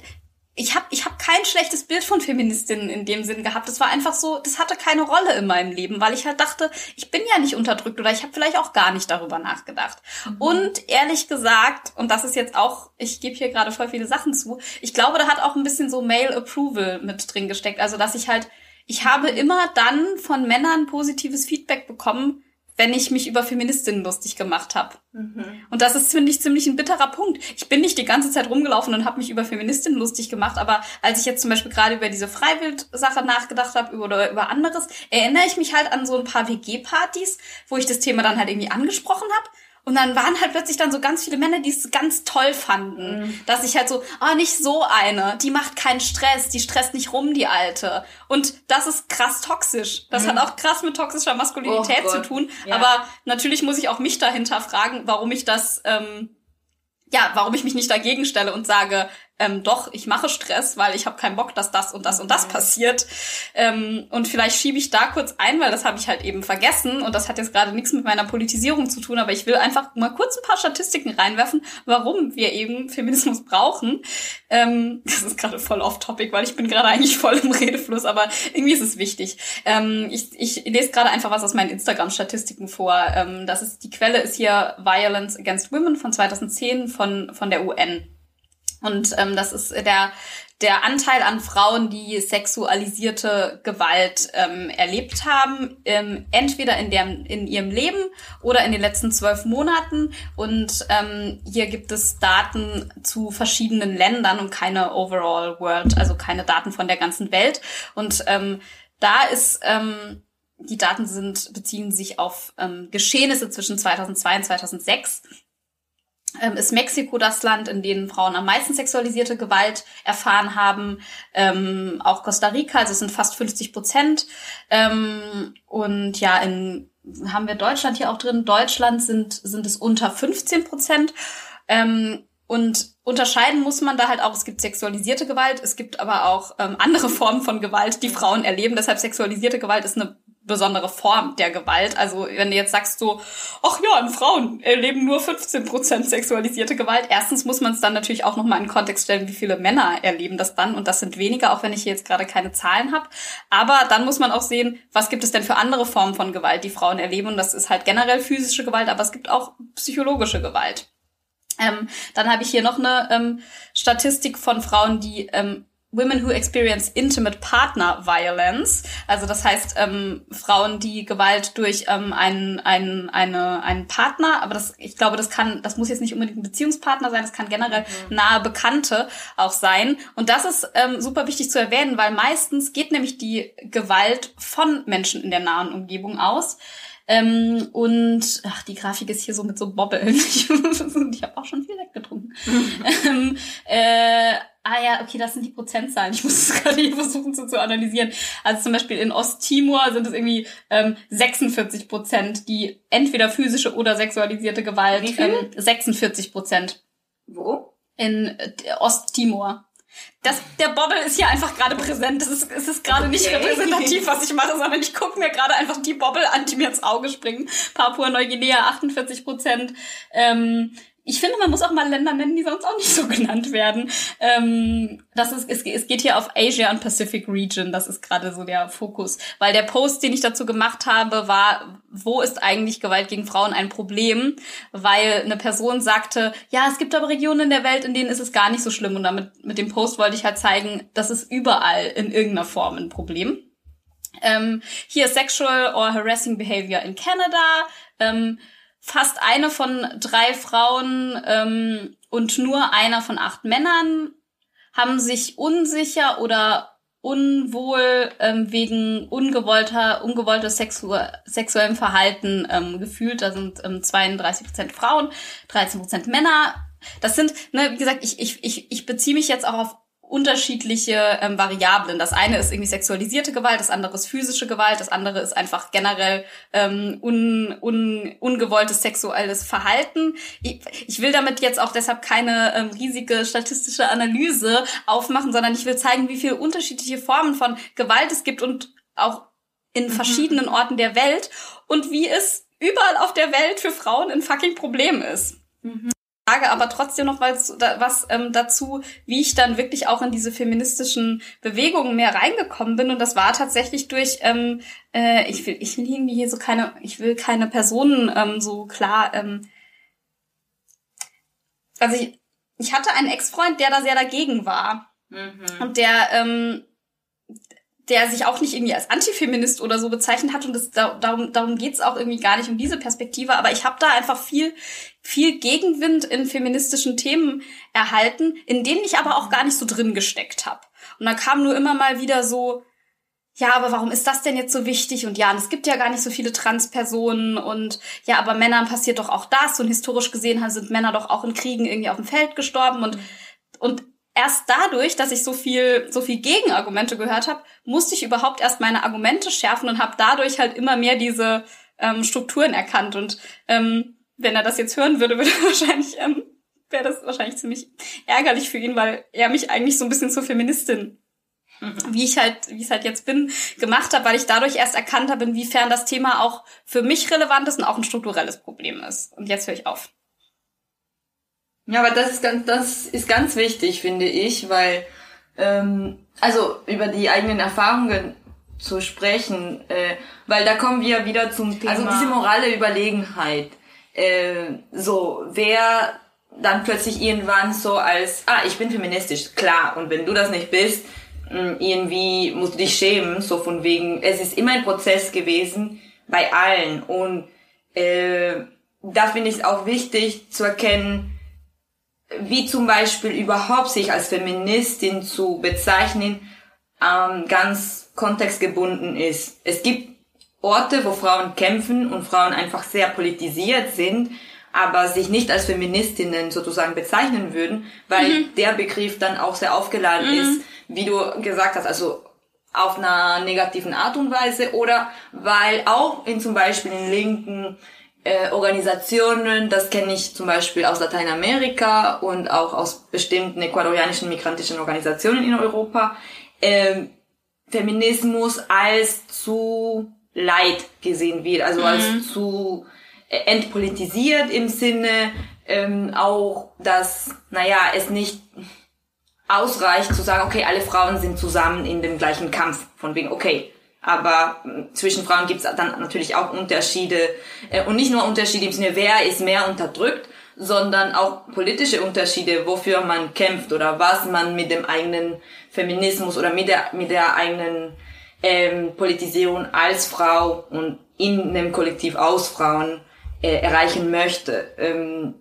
ich habe ich hab kein schlechtes Bild von Feministinnen in dem Sinn gehabt. Das war einfach so, das hatte keine Rolle in meinem Leben, weil ich halt dachte, ich bin ja nicht unterdrückt oder ich habe vielleicht auch gar nicht darüber nachgedacht. Mhm. Und ehrlich gesagt, und das ist jetzt auch, ich gebe hier gerade voll viele Sachen zu, ich glaube, da hat auch ein bisschen so Male Approval mit drin gesteckt. Also, dass ich halt, ich habe immer dann von Männern positives Feedback bekommen, wenn ich mich über Feministinnen lustig gemacht habe. Mhm. Und das ist, finde ich, ziemlich ein bitterer Punkt. Ich bin nicht die ganze Zeit rumgelaufen und habe mich über Feministinnen lustig gemacht, aber als ich jetzt zum Beispiel gerade über diese Freiwild-Sache nachgedacht habe oder über anderes, erinnere ich mich halt an so ein paar WG-Partys, wo ich das Thema dann halt irgendwie angesprochen habe und dann waren halt plötzlich dann so ganz viele Männer, die es ganz toll fanden. Mhm. Dass ich halt so, ah, oh, nicht so eine, die macht keinen Stress, die stresst nicht rum, die Alte. Und das ist krass toxisch. Das mhm. hat auch krass mit toxischer Maskulinität oh zu tun. Ja. Aber natürlich muss ich auch mich dahinter fragen, warum ich das, ähm, ja, warum ich mich nicht dagegen stelle und sage, ähm, doch, ich mache Stress, weil ich habe keinen Bock, dass das und das und das passiert. Ähm, und vielleicht schiebe ich da kurz ein, weil das habe ich halt eben vergessen und das hat jetzt gerade nichts mit meiner Politisierung zu tun, aber ich will einfach mal kurz ein paar Statistiken reinwerfen, warum wir eben Feminismus brauchen. Ähm, das ist gerade voll off-topic, weil ich bin gerade eigentlich voll im Redefluss, aber irgendwie ist es wichtig. Ähm, ich, ich lese gerade einfach was aus meinen Instagram-Statistiken vor. Ähm, das ist die Quelle ist hier Violence Against Women von 2010 von von der UN. Und ähm, das ist der der Anteil an Frauen, die sexualisierte Gewalt ähm, erlebt haben, ähm, entweder in, der, in ihrem Leben oder in den letzten zwölf Monaten. Und ähm, hier gibt es Daten zu verschiedenen Ländern und keine Overall World, also keine Daten von der ganzen Welt. Und ähm, da ist ähm, die Daten sind beziehen sich auf ähm, Geschehnisse zwischen 2002 und 2006 ähm, ist Mexiko das Land, in dem Frauen am meisten sexualisierte Gewalt erfahren haben. Ähm, auch Costa Rica, also es sind fast 50 Prozent. Ähm, und ja, in, haben wir Deutschland hier auch drin. Deutschland sind, sind es unter 15 Prozent. Ähm, und unterscheiden muss man da halt auch, es gibt sexualisierte Gewalt, es gibt aber auch ähm, andere Formen von Gewalt, die Frauen erleben. Deshalb sexualisierte Gewalt ist eine besondere Form der Gewalt. Also wenn du jetzt sagst so, ach ja, an Frauen erleben nur 15% sexualisierte Gewalt. Erstens muss man es dann natürlich auch nochmal in den Kontext stellen, wie viele Männer erleben das dann. Und das sind weniger, auch wenn ich hier jetzt gerade keine Zahlen habe. Aber dann muss man auch sehen, was gibt es denn für andere Formen von Gewalt, die Frauen erleben. Und das ist halt generell physische Gewalt, aber es gibt auch psychologische Gewalt. Ähm, dann habe ich hier noch eine ähm, Statistik von Frauen, die ähm, Women who experience intimate partner violence, also das heißt ähm, Frauen, die Gewalt durch ähm, einen, einen, eine, einen Partner, aber das, ich glaube, das kann, das muss jetzt nicht unbedingt ein Beziehungspartner sein, das kann generell mhm. nahe Bekannte auch sein. Und das ist ähm, super wichtig zu erwähnen, weil meistens geht nämlich die Gewalt von Menschen in der nahen Umgebung aus. Ähm, und ach, die Grafik ist hier so mit so Bobbeln. ich habe auch schon viel weggetrunken. ähm, äh, ah ja, okay, das sind die Prozentzahlen. Ich muss es gerade hier versuchen so zu analysieren. Also zum Beispiel in Osttimor sind es irgendwie ähm, 46 Prozent, die entweder physische oder sexualisierte Gewalt. Wie viel? Ähm, 46 Prozent Wo? in äh, Osttimor. Das, der Bobble ist hier einfach gerade präsent. Das ist, es ist gerade nicht repräsentativ, was ich mache, sondern ich gucke mir gerade einfach die Bobble an, die mir ins Auge springen. Papua-Neuguinea 48 Prozent. Ähm, ich finde, man muss auch mal Länder nennen, die sonst auch nicht so genannt werden. Ähm, das ist, es, es geht hier auf Asia und Pacific Region. Das ist gerade so der Fokus. Weil der Post, den ich dazu gemacht habe, war, wo ist eigentlich Gewalt gegen Frauen ein Problem? Weil eine Person sagte, ja, es gibt aber Regionen in der Welt, in denen ist es gar nicht so schlimm. Und damit, mit dem Post wollte ich halt zeigen, das ist überall in irgendeiner Form ein Problem. Ähm, hier Sexual or Harassing Behavior in Canada. Ähm, fast eine von drei Frauen ähm, und nur einer von acht Männern haben sich unsicher oder unwohl ähm, wegen ungewollter, ungewollter sexu sexuellem Verhalten ähm, gefühlt. Da sind ähm, 32 Prozent Frauen, 13 Prozent Männer. Das sind, ne, wie gesagt, ich, ich, ich, ich beziehe mich jetzt auch auf unterschiedliche ähm, Variablen. Das eine ist irgendwie sexualisierte Gewalt, das andere ist physische Gewalt, das andere ist einfach generell ähm, un, un, ungewolltes sexuelles Verhalten. Ich, ich will damit jetzt auch deshalb keine ähm, riesige statistische Analyse aufmachen, sondern ich will zeigen, wie viele unterschiedliche Formen von Gewalt es gibt und auch in verschiedenen Orten der Welt und wie es überall auf der Welt für Frauen ein fucking Problem ist sage aber trotzdem noch was, was ähm, dazu, wie ich dann wirklich auch in diese feministischen Bewegungen mehr reingekommen bin. Und das war tatsächlich durch, ähm, äh, ich will, ich will irgendwie hier so keine, ich will keine Personen ähm, so klar. Ähm, also ich, ich hatte einen Ex-Freund, der da sehr dagegen war. Und der, ähm, der sich auch nicht irgendwie als Antifeminist oder so bezeichnet hat und das, da, darum, darum geht's auch irgendwie gar nicht um diese Perspektive, aber ich habe da einfach viel, viel Gegenwind in feministischen Themen erhalten, in denen ich aber auch gar nicht so drin gesteckt habe. Und da kam nur immer mal wieder so, ja, aber warum ist das denn jetzt so wichtig? Und ja, und es gibt ja gar nicht so viele Transpersonen und ja, aber Männern passiert doch auch das und historisch gesehen sind Männer doch auch in Kriegen irgendwie auf dem Feld gestorben und, und erst dadurch, dass ich so viel, so viel Gegenargumente gehört habe, musste ich überhaupt erst meine Argumente schärfen und habe dadurch halt immer mehr diese ähm, Strukturen erkannt. Und ähm, wenn er das jetzt hören würde, würde wahrscheinlich, ähm, wäre das wahrscheinlich ziemlich ärgerlich für ihn, weil er mich eigentlich so ein bisschen zur Feministin, wie ich halt, wie ich es halt jetzt bin, gemacht habe, weil ich dadurch erst erkannt habe, inwiefern das Thema auch für mich relevant ist und auch ein strukturelles Problem ist. Und jetzt höre ich auf. Ja, aber das ist ganz, das ist ganz wichtig, finde ich, weil ähm, also über die eigenen Erfahrungen zu sprechen, äh, weil da kommen wir wieder zum Thema. Also diese morale Überlegenheit. Äh, so, wer dann plötzlich irgendwann so als, ah, ich bin feministisch, klar, und wenn du das nicht bist, mh, irgendwie musst du dich schämen, so von wegen, es ist immer ein Prozess gewesen bei allen und äh, da finde ich es auch wichtig zu erkennen, wie zum Beispiel überhaupt sich als Feministin zu bezeichnen, ähm, ganz kontextgebunden ist. Es gibt Orte, wo Frauen kämpfen und Frauen einfach sehr politisiert sind, aber sich nicht als Feministinnen sozusagen bezeichnen würden, weil der Begriff dann auch sehr aufgeladen ist, wie du gesagt hast, also auf einer negativen Art und Weise oder weil auch in zum Beispiel in linken äh, Organisationen, das kenne ich zum Beispiel aus Lateinamerika und auch aus bestimmten ecuadorianischen migrantischen Organisationen in Europa, ähm, Feminismus als zu leid gesehen wird, also als zu entpolitisiert im Sinne ähm, auch, dass, naja, es nicht ausreicht zu sagen, okay, alle Frauen sind zusammen in dem gleichen Kampf, von wegen, okay, aber mh, zwischen Frauen gibt es dann natürlich auch Unterschiede. Äh, und nicht nur Unterschiede im Sinne, wer ist mehr unterdrückt, sondern auch politische Unterschiede, wofür man kämpft oder was man mit dem eigenen Feminismus oder mit der mit der eigenen ähm, Politisierung als Frau und in dem Kollektiv aus Frauen äh, erreichen möchte. Ähm,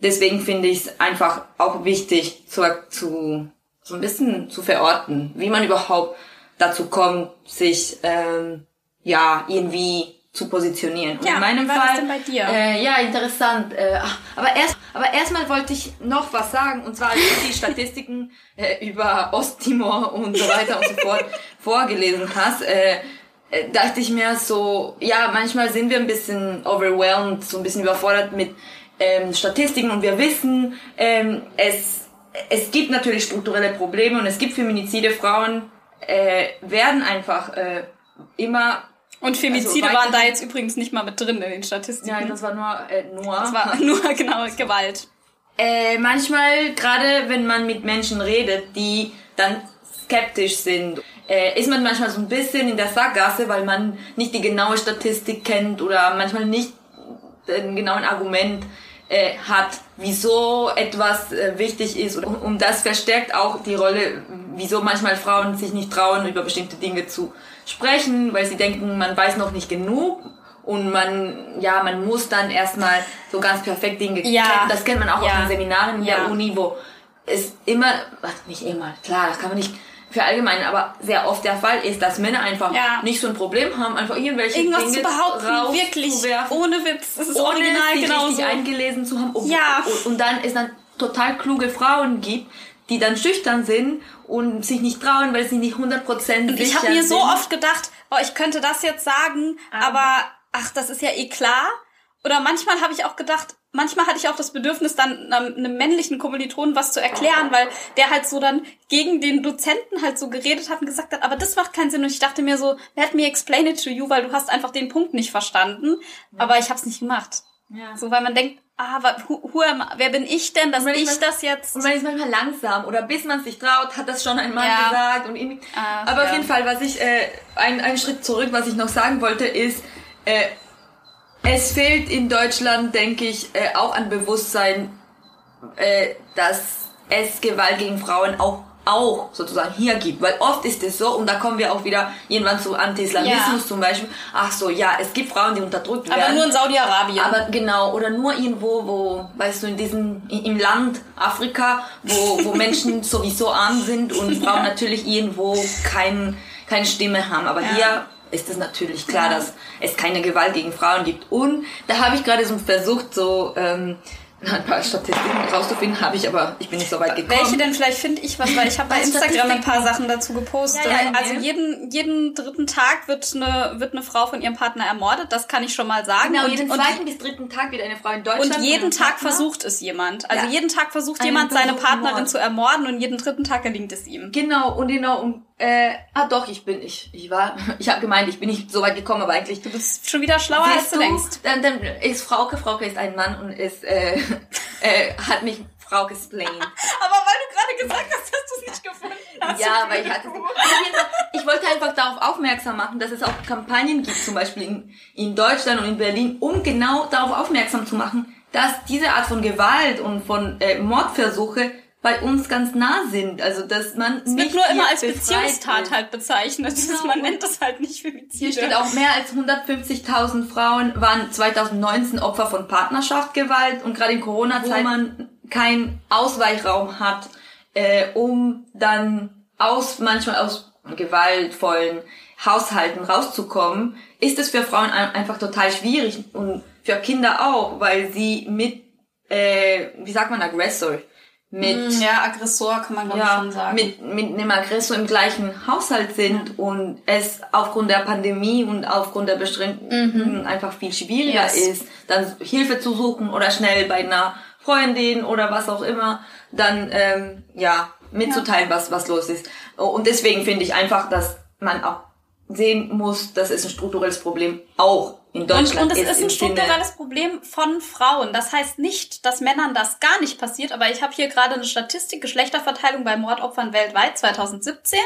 deswegen finde ich es einfach auch wichtig, zu, zu so ein bisschen zu verorten, wie man überhaupt dazu kommt, sich ähm, ja irgendwie zu positionieren. Und Ja, in meinem wie war das Fall, denn bei dir? Äh, ja, interessant. Äh, ach, aber erst, aber erstmal wollte ich noch was sagen, und zwar als du die Statistiken äh, über Osttimor und so weiter und so fort vorgelesen hast. Äh, äh, dachte ich mir so, ja, manchmal sind wir ein bisschen overwhelmed, so ein bisschen überfordert mit ähm, Statistiken und wir wissen, ähm, es, es gibt natürlich strukturelle Probleme und es gibt Feminizide. Frauen äh, werden einfach äh, immer Und Femizide Also waren da jetzt übrigens nicht mal mit drin in den Statistiken. ja, das war nur äh, nur. das war nur genau Gewalt. Äh, manchmal, gerade wenn man mit Menschen redet, die dann skeptisch sind, äh, ist man manchmal so ein bisschen in der Sackgasse, weil man nicht die genaue Statistik kennt oder manchmal nicht den genauen Argument äh, hat, wieso etwas äh, wichtig ist. Und, und das verstärkt auch die Rolle, wieso manchmal Frauen sich nicht trauen, über bestimmte Dinge zu sprechen, weil sie denken, man weiß noch nicht genug. Und man, ja, man muss dann erstmal so ganz perfekt Dinge Ja. kennen. Das kennt man auch Ja. auf den Seminaren in Ja. der Uni, wo es immer, ach, nicht immer, klar, das kann man nicht verallgemeinern, aber sehr oft der Fall ist, dass Männer einfach Ja. nicht so ein Problem haben, einfach irgendwelche Irgendwas Dinge zu behaupten, wirklich, rauszuwerfen, ohne Witz. Das ist ohne original sich genauso. richtig eingelesen zu haben. Ob- Ja. Und, und dann es dann total kluge Frauen gibt, die dann schüchtern sind und sich nicht trauen, weil sie nicht 100% Und ich sicher habe mir so sind. oft gedacht, oh, ich könnte das jetzt sagen, aber ach, das ist ja eh klar. Oder manchmal habe ich auch gedacht, manchmal hatte ich auch das Bedürfnis, dann einem, einem männlichen Kommilitonen was zu erklären, weil der halt so dann gegen den Dozenten halt so geredet hat und gesagt hat, aber das macht keinen Sinn. Und ich dachte mir so, let me explain it to you, weil du hast einfach den Punkt nicht verstanden. Aber ich habe es nicht gemacht. Ja. So, weil man denkt, ah, who, who am, wer bin ich denn, dass ich ich mal- das jetzt... Und man ist manchmal langsam oder bis man sich traut, hat das schon ein Mann Ja. gesagt. Und irgendwie. Ah, Aber auf ja. jeden Fall, was ich, äh, ein, einen Schritt zurück, was ich noch sagen wollte, ist, äh, es fehlt in Deutschland, denke ich, äh, auch an Bewusstsein, äh, dass es Gewalt gegen Frauen auch auch sozusagen hier gibt, weil oft ist es so, und da kommen wir auch wieder irgendwann zu Anti-Islamismus Ja. zum Beispiel, ach so, ja, es gibt Frauen, die unterdrückt werden. aber nur in Saudi-Arabien. Aber genau, oder nur irgendwo, wo, weißt du, in diesem, im Land Afrika, wo, wo Menschen sowieso arm sind und Frauen natürlich irgendwo kein, keine Stimme haben. Aber hier ist es natürlich klar, dass es keine Gewalt gegen Frauen gibt. Und da habe ich gerade so versucht, so ähm, ein paar Statistiken rauszufinden, habe ich aber, ich bin nicht so weit gekommen. Welche denn? Vielleicht finde ich was, weil ich habe bei Instagram ein paar? Sachen dazu gepostet. Ja, ja, also nee. jeden, jeden dritten Tag wird eine, wird eine Frau von ihrem Partner ermordet, das kann ich schon mal sagen. Genau, und, jeden und, zweiten bis dritten Tag wird eine Frau in Deutschland und jeden Tag Partner- versucht es jemand. Also Ja. jeden Tag versucht Einen jemand, seine Partnerin Mord. zu ermorden und jeden dritten Tag gelingt es ihm. Genau, und genau, und, äh, ah doch, ich bin, ich, ich war, ich habe gemeint, ich bin nicht so weit gekommen, aber eigentlich Du bist schon wieder schlauer, als du denkst. Dann, dann ist Frauke, Frauke ist ein Mann und ist, äh, äh, hat mich Frauke explained. Aber weil du gerade gesagt hast, dass du es nicht gefunden hast. Ja, aber ich hatte, ich wollte einfach darauf aufmerksam machen, dass es auch Kampagnen gibt, zum Beispiel in, in Deutschland und in Berlin, um genau darauf aufmerksam zu machen, dass diese Art von Gewalt und von äh, Mordversuche bei uns ganz nah sind. Also, dass man Es wird nur immer als Beziehungstat ist. halt bezeichnet. Genau. Man nennt das halt nicht Femizide. Hier steht auch, mehr als 150.000 Frauen waren 2019 Opfer von Partnerschaftsgewalt und gerade in Corona-Zeit, wo man keinen Ausweichraum hat, äh, um dann aus, manchmal aus gewaltvollen Haushalten rauszukommen, ist es für Frauen ein- einfach total schwierig und für Kinder auch, weil sie mit, äh, wie sagt man, Aggressor, mit Ja, Aggressor kann man glaube ja, schon sagen. mit, mit einem Aggressor im gleichen Haushalt sind und es aufgrund der Pandemie und aufgrund der Beschränkungen einfach viel schwieriger Yes. ist, dann Hilfe zu suchen oder schnell bei einer Freundin oder was auch immer, dann ähm, ja mitzuteilen, was was los ist. Und deswegen finde ich einfach, dass man auch sehen muss, dass es ein strukturelles Problem auch in Und, Deutschland und es ist im ein strukturelles Problem von Frauen. Das heißt nicht, dass Männern das gar nicht passiert, aber ich habe hier gerade eine Statistik, Geschlechterverteilung bei Mordopfern weltweit 2017.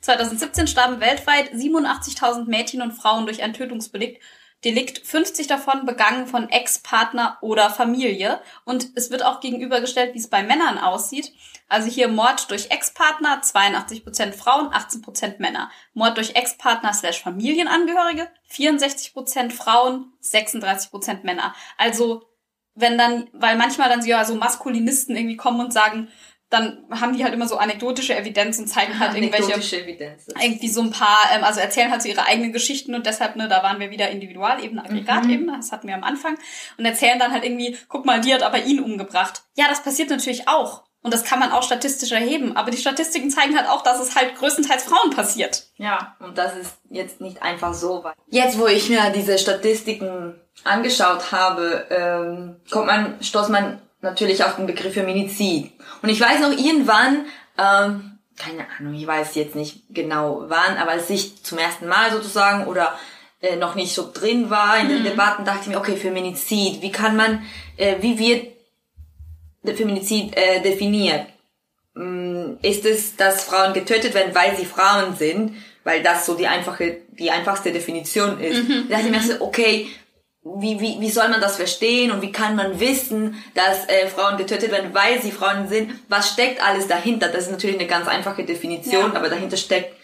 2017 starben weltweit 87.000 Mädchen und Frauen durch ein Tötungsdelikt. Delikt, 50 davon begangen von Ex-Partner oder Familie. Und es wird auch gegenübergestellt, wie es bei Männern aussieht. Also hier Mord durch Ex-Partner, 82% Frauen, 18% Männer. Mord durch Ex-Partner slash Familienangehörige, 64% Frauen, 36% Männer. Also wenn dann, weil manchmal dann so, ja, so Maskulinisten irgendwie kommen und sagen, dann haben die halt immer so anekdotische Evidenz und zeigen halt irgendwelche Evidenz. irgendwie so ein paar, ähm, also erzählen halt so ihre eigenen Geschichten und deshalb, ne, da waren wir wieder Individualebene, Aggregatebene, das hatten wir am Anfang und erzählen dann halt irgendwie, guck mal, die hat aber ihn umgebracht. Ja, das passiert natürlich auch. Und das kann man auch statistisch erheben. Aber die Statistiken zeigen halt auch, dass es halt größtenteils Frauen passiert. Ja, und das ist jetzt nicht einfach so. Weil jetzt, wo ich mir diese Statistiken angeschaut habe, ähm, kommt man, stoßt man natürlich auf den Begriff Feminizid. Und ich weiß noch irgendwann, ähm, keine Ahnung, ich weiß jetzt nicht genau wann, aber als ich zum ersten Mal sozusagen oder äh, noch nicht so drin war in den Debatten, dachte ich mir, okay, Feminizid, wie kann man, äh, wie wird der Feminizid äh, definiert? Mm, Ist es, dass Frauen getötet werden, weil sie Frauen sind? Weil das so die einfache, die einfachste Definition ist. Da dachte ich mir so, okay, wie, wie, wie soll man das verstehen und wie kann man wissen, dass äh, Frauen getötet werden, weil sie Frauen sind? Was steckt alles dahinter? Das ist natürlich eine ganz einfache Definition, Ja. aber dahinter steckt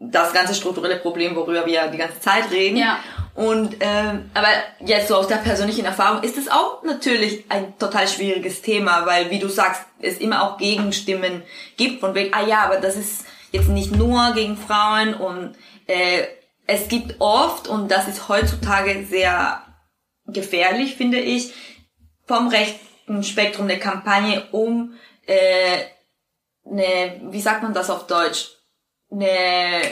das ganze strukturelle Problem, worüber wir die ganze Zeit reden. Ja. Und ähm, aber jetzt so aus der persönlichen Erfahrung ist es auch natürlich ein total schwieriges Thema, weil wie du sagst, es immer auch Gegenstimmen gibt von wegen, ah ja, aber das ist jetzt nicht nur gegen Frauen und äh, es gibt oft und das ist heutzutage sehr gefährlich, finde ich, vom rechten Spektrum eine Kampagne um äh, eine, wie sagt man das auf Deutsch, eine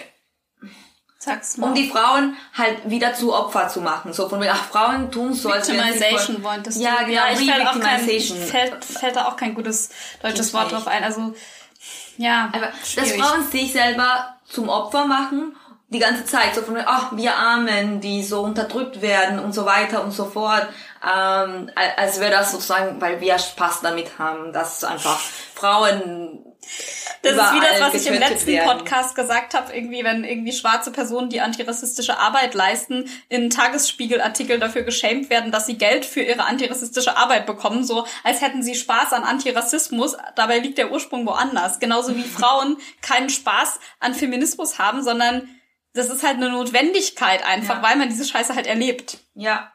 Sag's mal. um die Frauen halt wieder zu Opfer zu machen. So von wegen, ach, Frauen tun so, als Victimization wolltest du. Ja, genau, ja ich fällt, auch kein, fällt, fällt da auch kein gutes deutsches Wort drauf ein. Also, ja, Aber dass. Frauen sich selber zum Opfer machen, die ganze Zeit, so von ach, wir Armen, die so unterdrückt werden und so weiter und so fort, ähm, als wäre das sozusagen, weil wir Spaß damit haben, dass einfach Frauen Das ist wie das, was ich im letzten werden. Podcast gesagt habe, irgendwie, wenn irgendwie schwarze Personen, die antirassistische Arbeit leisten, in Tagesspiegelartikeln dafür geschämt werden, dass sie Geld für ihre antirassistische Arbeit bekommen, so als hätten sie Spaß an Antirassismus, dabei liegt der Ursprung woanders. Genauso wie Frauen keinen Spaß an Feminismus haben, sondern das ist halt eine Notwendigkeit einfach, Ja. weil man diese Scheiße halt erlebt. Ja.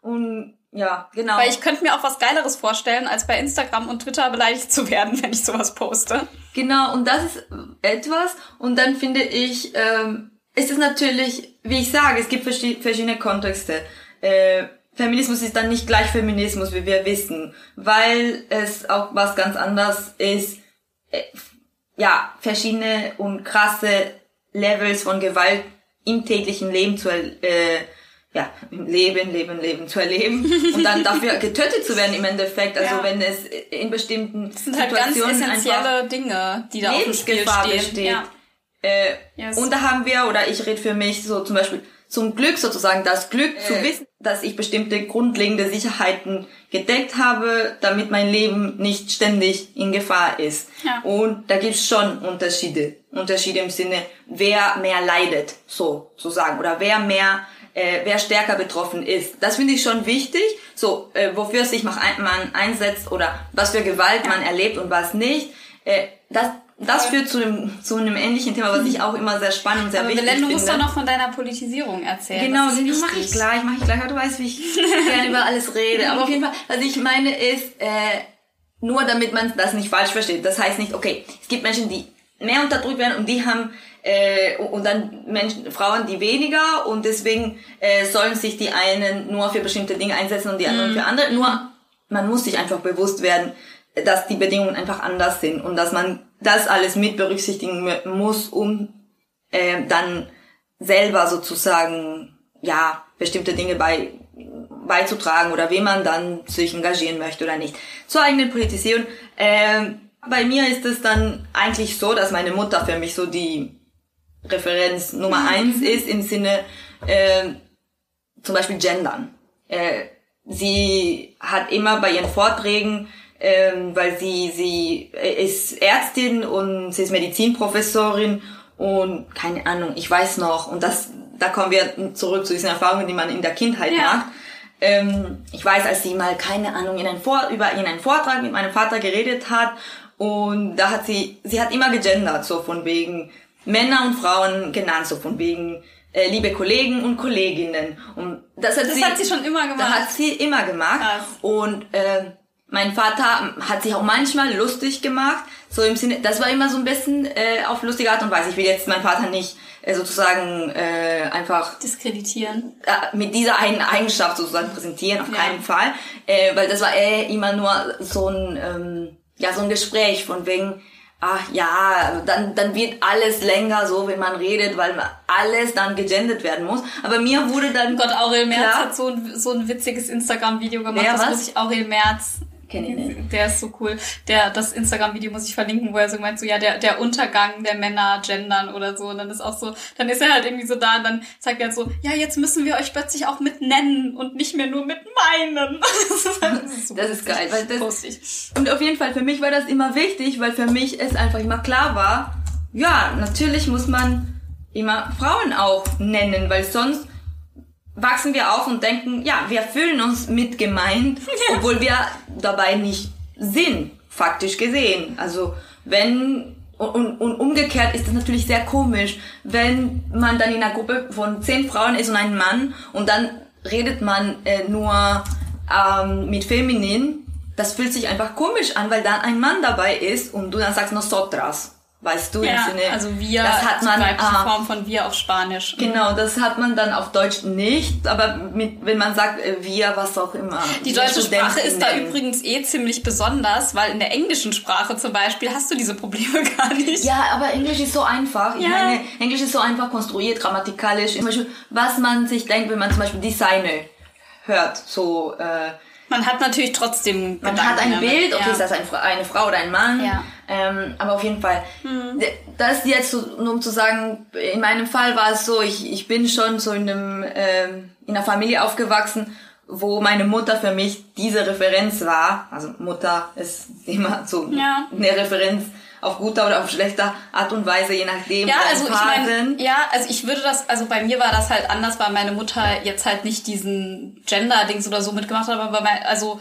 Und ja, genau. Weil ich könnte mir auch was Geileres vorstellen, als bei Instagram und Twitter beleidigt zu werden, wenn ich sowas poste. Genau, und das ist etwas. Und dann finde ich, ähm, ist es natürlich, wie ich sage, es gibt verschi- verschiedene Kontexte. Äh, Feminismus ist dann nicht gleich Feminismus, wie wir wissen, weil es auch was ganz anderes ist. Äh, ja, verschiedene und krasse Levels von Gewalt im täglichen Leben zu äh, ja, im Leben, Leben, Leben zu erleben und dann dafür getötet zu werden im Endeffekt. Also Ja. wenn es in bestimmten Das sind halt ganz Situationen einfach essentielle Dinge, die da auf dem Spiel Lebensgefahr stehen. besteht. Ja. Äh, Yes. Und da haben wir, oder ich rede für mich so zum Beispiel, zum Glück sozusagen das Glück zu wissen, dass ich bestimmte grundlegende Sicherheiten gedeckt habe, damit mein Leben nicht ständig in Gefahr ist. Ja. Und da gibt's schon Unterschiede. Unterschiede im Sinne, wer mehr leidet, so zu sagen, oder wer mehr, äh, wer stärker betroffen ist. Das finde ich schon wichtig, so äh, wofür sich man ein- man einsetzt oder was für Gewalt man erlebt und was nicht. Äh, das das führt zu einem, zu einem ähnlichen Thema, was ich auch immer sehr spannend und sehr Aber wichtig Belen, du finde. musst doch noch von deiner Politisierung erzählen. Genau, das mache ich gleich, mache ich gleich. Aber du weißt, wie ich gerne über alles rede. Aber auf jeden Fall, was ich meine ist, äh, nur damit man das nicht falsch versteht. Das heißt nicht, okay, es gibt Menschen, die mehr unterdrückt werden und die haben äh, und dann Menschen, Frauen, die weniger und deswegen äh, sollen sich die einen nur für bestimmte Dinge einsetzen und die anderen für andere. Nur man muss sich einfach bewusst werden, dass die Bedingungen einfach anders sind und dass man das alles mit berücksichtigen mu- muss, um äh, dann selber sozusagen ja bestimmte Dinge bei beizutragen oder wie man dann sich engagieren möchte oder nicht. Zur eigenen Politisierung. Ähm, bei mir ist es dann eigentlich so, dass meine Mutter für mich so die Referenz Nummer eins ist im Sinne äh, zum Beispiel Gendern. Äh, sie hat immer bei ihren Vorträgen, ähm, weil sie sie ist Ärztin und sie ist Medizinprofessorin und keine Ahnung, ich weiß noch und das da kommen wir zurück zu diesen Erfahrungen, die man in der Kindheit Ja. macht. Ähm, ich weiß, als sie mal keine Ahnung in einen Vor über in einen Vortrag mit meinem Vater geredet hat und da hat sie sie hat immer gegendert so von wegen Männer und Frauen genannt so von wegen äh, liebe Kollegen und Kolleginnen und das hat Das sie hat sie schon immer das gemacht. hat sie immer gemacht Krass. und äh, mein Vater hat sich auch manchmal lustig gemacht, So im Sinne, das war immer so ein bisschen äh, auf lustige Art und Weise. Ich will jetzt meinen Vater nicht äh, sozusagen äh, einfach Diskreditieren. äh, mit dieser einen Eigenschaft sozusagen präsentieren, auf Ja. keinen Fall. Äh, weil das war eh immer nur so ein, ähm, ja, so ein Gespräch von wegen, ach ja, dann, dann wird alles länger so, wenn man redet, weil alles dann gegendert werden muss. Aber mir wurde dann... Gott, Aurel Merz Klar. hat so ein, so ein witziges Instagram-Video gemacht. Das was? muss ich, Aurel Merz. Kenn ich nicht. Der ist so cool. Der, das Instagram-Video muss ich verlinken, wo er so meint, so, ja, der, der Untergang der Männer gendern oder so. Und dann ist auch so, dann ist er halt irgendwie so da und dann sagt er halt so, ja, jetzt müssen wir euch plötzlich auch mit nennen und nicht mehr nur mit meinen. Das ist, halt, das ist, so Das ist geil, weil das, lustig. Und auf jeden Fall, für mich war das immer wichtig, weil für mich es einfach immer klar war, ja, natürlich muss man immer Frauen auch nennen, weil sonst wachsen wir auf und denken, ja, wir fühlen uns mit gemeint, obwohl wir dabei nicht sind, faktisch gesehen. Also wenn und, und umgekehrt ist es natürlich sehr komisch, wenn man dann in einer Gruppe von zehn Frauen ist und ein Mann und dann redet man äh, nur ähm, mit Feminin. Das fühlt sich einfach komisch an, weil dann ein Mann dabei ist und du dann sagst nosotras. Weißt du, im Ja, Sinne, also wir, das hat man, die weibliche ah, Form von wir auf Spanisch. Genau, das hat man dann auf Deutsch nicht, aber mit, wenn man sagt äh, wir, was auch immer. Die deutsche Sprache ist da übrigens eh ziemlich besonders, weil in der englischen Sprache zum Beispiel hast du diese Probleme gar nicht. Ja, aber Englisch ist so einfach. Ich Ja. meine, Englisch ist so einfach konstruiert, grammatikalisch. Zum Beispiel, was man sich denkt, wenn man zum Beispiel Designer hört. So, äh, Man hat natürlich trotzdem man Gedanken hat ein damit, Bild, okay, ja. ist das eine Frau oder ein Mann? Ja. Ähm, aber auf jeden Fall, d- das jetzt nur um zu sagen, in meinem Fall war es so, ich, ich bin schon so in einem, ähm, in einer Familie aufgewachsen, wo meine Mutter für mich diese Referenz war. Also Mutter ist immer so Ja. eine Referenz auf gute oder auf schlechte Art und Weise, je nachdem. Ja, also ein ich sind. ja, also ich würde das, also bei mir war das halt anders, weil meine Mutter jetzt halt nicht diesen Gender-Dings oder so mitgemacht hat, aber bei mein, also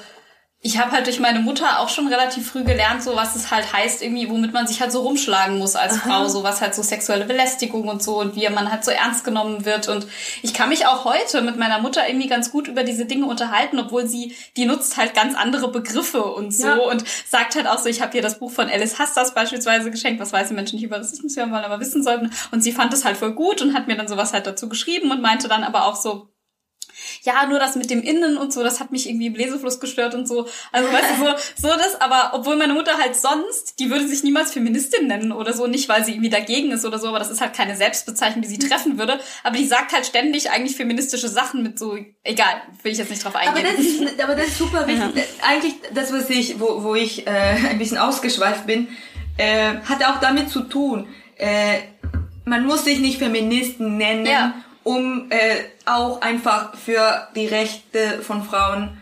ich habe halt durch meine Mutter auch schon relativ früh gelernt, so was es halt heißt, irgendwie, womit man sich halt so rumschlagen muss als Frau, so was halt so sexuelle Belästigung und so und wie man halt so ernst genommen wird. Und ich kann mich auch heute mit meiner Mutter irgendwie ganz gut über diese Dinge unterhalten, obwohl sie, die nutzt halt ganz andere Begriffe und so Ja. und sagt halt auch so, ich habe ihr das Buch von Alice Hastas beispielsweise geschenkt, was weiße Menschen nicht über Rassismus hören wollen, aber wissen sollten. Und sie fand es halt voll gut und hat mir dann sowas halt dazu geschrieben und meinte dann aber auch so, ja, nur das mit dem Innen und so, das hat mich irgendwie im Lesefluss gestört und so. Also weißt du, so, so das, aber obwohl meine Mutter halt sonst, die würde sich niemals Feministin nennen oder so, nicht weil sie irgendwie dagegen ist oder so, aber das ist halt keine Selbstbezeichnung, die sie treffen würde. Aber die sagt halt ständig eigentlich feministische Sachen mit so, egal, will ich jetzt nicht drauf Aber eingehen. das ist, aber das ist super wichtig. Eigentlich das, was ich, wo, wo ich äh, ein bisschen ausgeschweift bin, äh, hat auch damit zu tun. Äh, man muss sich nicht Feministen nennen, Ja. Um äh, auch einfach für die Rechte von Frauen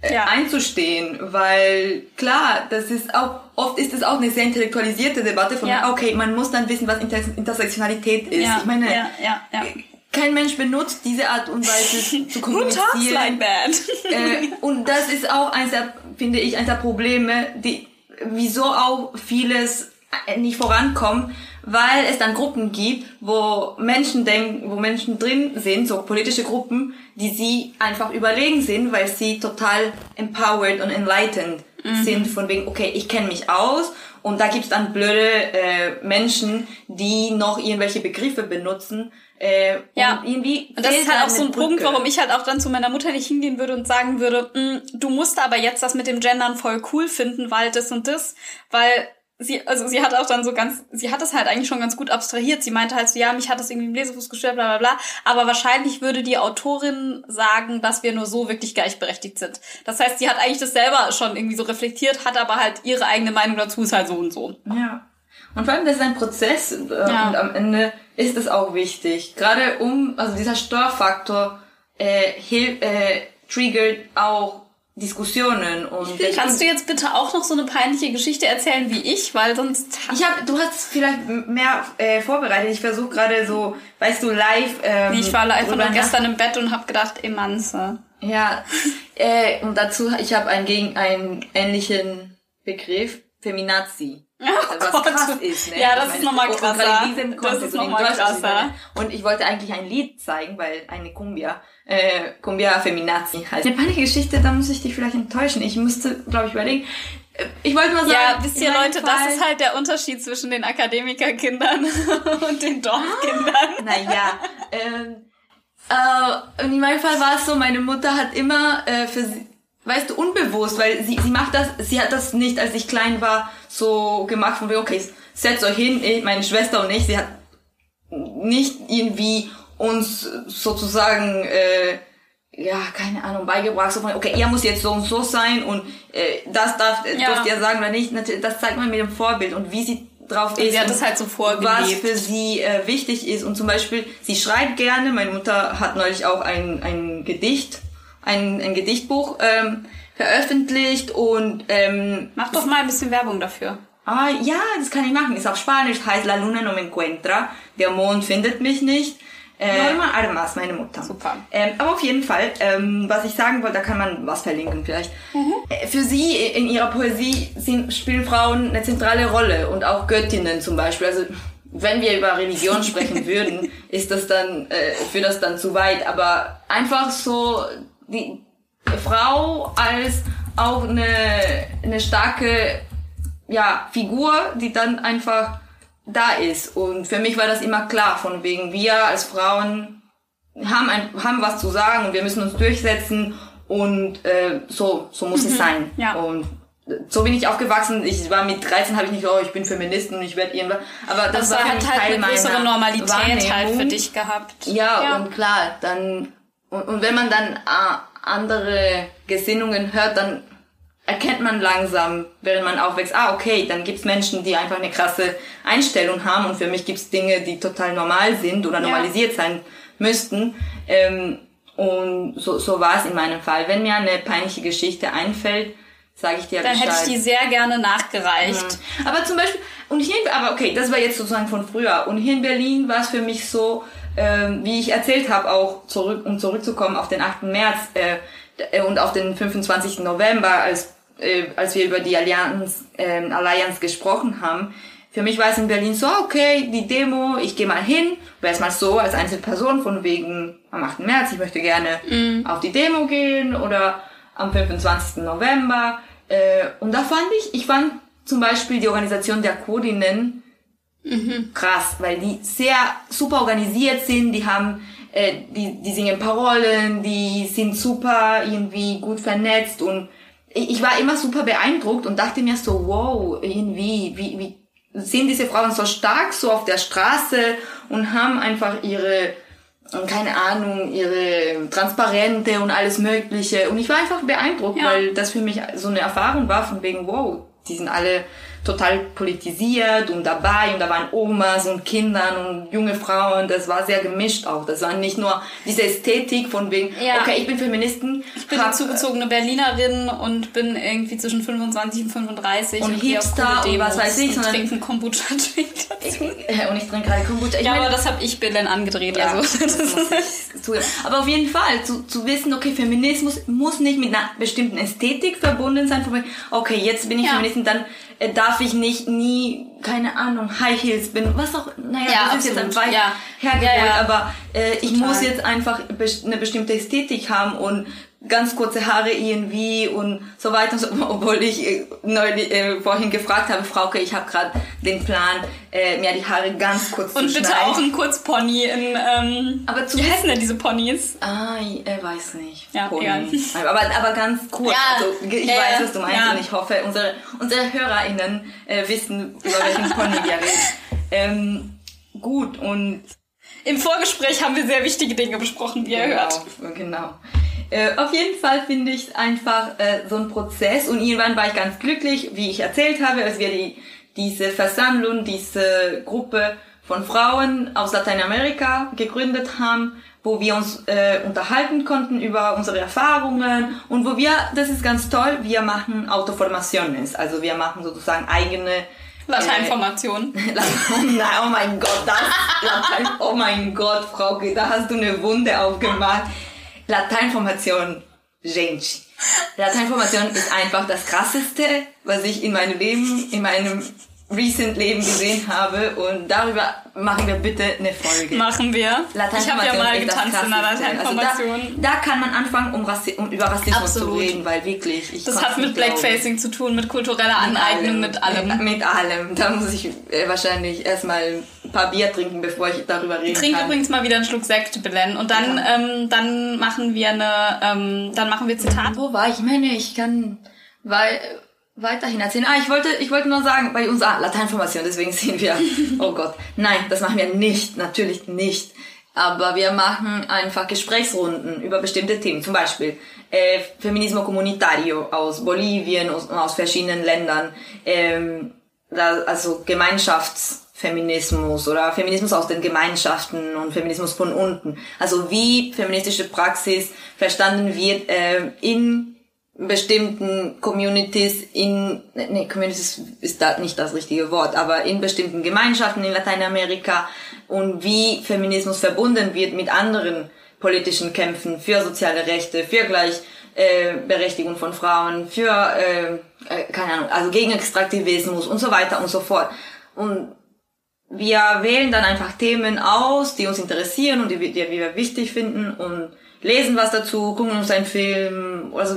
äh, Ja. einzustehen, weil klar, das ist auch oft ist es auch eine sehr intellektualisierte Debatte von Ja. okay, man muss dann wissen, was Inter Intersektionalität ist. ja, ich meine, kein Mensch benutzt diese Art und Weise zu kommunizieren. Äh, und das ist auch eins der, finde ich, eins der Probleme, die, wieso auch vieles nicht vorankommt, weil es dann Gruppen gibt, wo Menschen denken, wo Menschen drin sind, so politische Gruppen, die sie einfach überlegen sind, weil sie total empowered und enlightened sind, von wegen, okay, ich kenne mich aus und da gibt's dann blöde äh, Menschen, die noch irgendwelche Begriffe benutzen, äh, Ja. und irgendwie Und das ist halt auch so ein eine Punkt, Brücke. warum ich halt auch dann zu meiner Mutter nicht hingehen würde und sagen würde, "Mm, du musst aber jetzt das mit dem Gendern voll cool finden, weil das und das, weil sie, also sie hat auch dann so ganz, sie hat das halt eigentlich schon ganz gut abstrahiert. Sie meinte halt so, ja, mich hat das irgendwie im Lesefuß gestört, bla bla bla. Aber wahrscheinlich würde die Autorin sagen, dass wir nur so wirklich gleichberechtigt sind. Das heißt, sie hat eigentlich das selber schon irgendwie so reflektiert, hat aber halt ihre eigene Meinung dazu, ist halt so und so. Ja. Und vor allem, das ist ein Prozess äh, Ja. und am Ende ist es auch wichtig. Gerade um, also dieser Störfaktor äh, hil äh, triggert auch Diskussionen und Kannst du jetzt bitte auch noch so eine peinliche Geschichte erzählen wie ich, weil sonst ich habe, du hast vielleicht mehr äh, vorbereitet. Ich versuche gerade so, weißt du, live. Ähm, Nee, ich war einfach nur gestern im Bett und habe gedacht, Emanze. Ja, äh, und dazu, ich habe einen gegen einen ähnlichen Begriff, Feminazi. Was Gott. krass ist, ne? Ja, das Ich ist meine, noch mal und krasser. Das ist und noch in mal Deutschland, was ich krasser. meine. Und ich wollte eigentlich ein Lied zeigen, weil eine Cumbia, äh, Cumbia Feminazi heißt. Eine Geschichte, da muss ich dich vielleicht enttäuschen. Ich musste, glaube ich, überlegen. Ich wollte mal sagen. Ja, wisst ihr Leute, Fall- das ist halt der Unterschied zwischen den Akademikerkindern und den Dorfkindern. Naja, ähm, äh, in meinem Fall war es so, meine Mutter hat immer äh, für sie, weißt du, unbewusst, weil sie, sie macht das, sie hat das nicht, als ich klein war, so gemacht von, okay, setzt euch hin, ich, meine Schwester und ich, sie hat nicht irgendwie uns sozusagen, äh, ja, keine Ahnung, beigebracht, so von, okay, er muss jetzt so und so sein und äh, das darf, äh, Ja. dürft ihr sagen oder nicht, das zeigt man mit dem Vorbild und wie sie drauf ist. sie hat es halt so Was vorgelebt. für sie äh, wichtig ist und zum Beispiel, sie schreibt gerne, meine Mutter hat neulich auch ein, ein Gedicht, ein, ein Gedichtbuch ähm, veröffentlicht und ähm, Mach doch mal ein bisschen Werbung dafür. Ah, ja, das kann ich machen. Ist auf Spanisch, heißt La Luna no me encuentra. Der Mond findet mich nicht. Äh, Norma Armas, meine Mutter. Super. Ähm, aber auf jeden Fall, ähm, was ich sagen wollte, da kann man was verlinken vielleicht. Äh, für sie in ihrer Poesie sind, spielen Frauen eine zentrale Rolle und auch Göttinnen zum Beispiel. Also wenn wir über Religion sprechen würden, ist das dann, äh, führt das dann zu weit. Aber einfach so die Frau als auch eine, eine starke ja, Figur, die dann einfach da ist. Und für mich war das immer klar, von wegen wir als Frauen haben, ein, haben was zu sagen und wir müssen uns durchsetzen und äh, so, so muss es sein. ja. Und so bin ich aufgewachsen. Ich war mit 13 habe ich nicht, oh, ich bin Feministin und ich werde irgendwas. Aber das, Das war mich halt Teil eine größere Normalität halt für dich gehabt. Ja, und klar, dann und, wenn man dann äh, andere Gesinnungen hört, dann erkennt man langsam, während man aufwächst, ah, okay, dann gibt's Menschen, die einfach eine krasse Einstellung haben und für mich gibt's Dinge, die total normal sind oder normalisiert sein müssten. Ähm, und so, so war es in meinem Fall. Wenn mir eine peinliche Geschichte einfällt, sage ich dir Dann Bescheid. hätte ich die sehr gerne nachgereicht. Aber zum Beispiel, und hier, aber okay, das war jetzt sozusagen von früher. Und hier in Berlin war es für mich so, ähm, wie ich erzählt habe, auch zurück, um zurückzukommen auf den 8. März äh, äh, und auf den 25. November, als, äh, als wir über die Allianz, äh, Allianz gesprochen haben. Für mich war es in Berlin so, okay, die Demo, ich gehe mal hin, war erstmal so als Einzelperson von wegen am 8. März, ich möchte gerne auf die Demo gehen oder am 25. November. Äh, und da fand ich, ich fand zum Beispiel die Organisation der Kurdinnen krass, weil die sehr super organisiert sind, die haben, äh, die, die singen Parolen, die sind super irgendwie gut vernetzt und ich, ich war immer super beeindruckt und dachte mir so, wow, irgendwie, wie, wie sind diese Frauen so stark so auf der Straße und haben einfach ihre, keine Ahnung, ihre Transparente und alles Mögliche. Und ich war einfach beeindruckt, Ja. weil das für mich so eine Erfahrung war von wegen, wow, die sind alle total politisiert und dabei und da waren Omas und Kindern und junge Frauen. Das war sehr gemischt auch. Das war nicht nur diese Ästhetik von wegen, Ja. okay, ich bin Feministin. Ich bin eine zugezogene Berlinerin und bin irgendwie zwischen 25 und 35 Und auf Hipster und was weiß ich, und trinken Kombucha-Drink dazu. Äh, Und ich trinke gerade Kombucha. Ich Ja, meine, aber das habe ich Belen angedreht. Ja, also das zugeben. Aber auf jeden Fall, zu, zu wissen, okay, Feminismus muss nicht mit einer bestimmten Ästhetik verbunden sein. von wegen, Okay, jetzt bin ich Ja. Feministin, dann äh, darf ich nicht nie, keine Ahnung, High Heels bin, was auch, naja, Ja, das ist jetzt ein absolut. weit Ja. hergeholt, Ja, ja. aber äh, ich muss jetzt einfach eine bestimmte Ästhetik haben und ganz kurze Haare irgendwie und so weiter und so, obwohl ich äh, neulich, äh, vorhin gefragt habe, Frauke, ich habe gerade den Plan, äh, mir die Haare ganz kurz Und zu bitte schneiden. auch ein Kurzpony in, ähm, Aber zu wie heißen denn diese Ponys? Ah, er weiß nicht. Ja, Pony. egal. Aber, aber ganz kurz. Ja, Also, ich ja, weiß, ja, was du meinst ja. und ich hoffe, unsere, unsere HörerInnen äh, wissen, über welchen Pony wir reden. Ähm, gut, und Im Vorgespräch haben wir sehr wichtige Dinge besprochen, wie ihr genau, hört. genau. Äh, auf jeden Fall finde ich einfach äh, so ein Prozess und irgendwann war ich ganz glücklich, wie ich erzählt habe, als wir die, diese Versammlung, diese Gruppe von Frauen aus Lateinamerika gegründet haben, wo wir uns äh, unterhalten konnten über unsere Erfahrungen und wo wir, das ist ganz toll, wir machen Autoformaciones, also wir machen sozusagen eigene Lateinformation. Latein, nein, oh mein Gott, das Latein, oh mein Gott, Frauke, da hast du eine Wunde aufgemacht. Lateinformation, gente. Lateinformation ist einfach das krasseste, was ich in meinem Leben, in meinem recently eben gesehen habe und darüber machen wir bitte eine Folge. Machen wir. Ich habe ja mal getanzt in einer Lateinformation. Also da, da, kann man anfangen, um, Rassi um über Rassismus Absolut. zu reden, weil wirklich... Ich das hat mit Blackfacing zu tun, mit kultureller Aneignung, mit allem. Mit, allem. Da muss ich äh, wahrscheinlich erstmal paar Bier trinken, bevor ich darüber reden Trink kann. übrigens mal wieder einen Schluck Sekt, Belen. Und dann, ja. ähm, dann machen wir eine, ähm, dann machen wir Zitat. Wo war ich? Ich meine, ich kann, weil weiterhin erzählen. Ah, ich wollte, ich wollte nur sagen, bei uns, ah, Lateinformation, deswegen sehen wir, oh Gott. Nein, das machen wir nicht, natürlich nicht. Aber wir machen einfach Gesprächsrunden über bestimmte Themen. Zum Beispiel äh, Feminismo Comunitario aus Bolivien und aus, aus, verschiedenen Ländern. Ähm, da, also Gemeinschaftsfeminismus oder Feminismus aus den Gemeinschaften und Feminismus von unten. Also wie feministische Praxis verstanden wird äh, in bestimmten Communities in, nee, Communities ist da nicht das richtige Wort, aber in bestimmten Gemeinschaften in Lateinamerika und wie Feminismus verbunden wird mit anderen politischen Kämpfen für soziale Rechte, für Gleichberechtigung äh, von Frauen, für, äh, äh, keine Ahnung, also gegen Extraktivismus und so weiter und so fort. Und wir wählen dann einfach Themen aus, die uns interessieren und die, die wir wichtig finden und lesen was dazu, gucken uns einen Film, also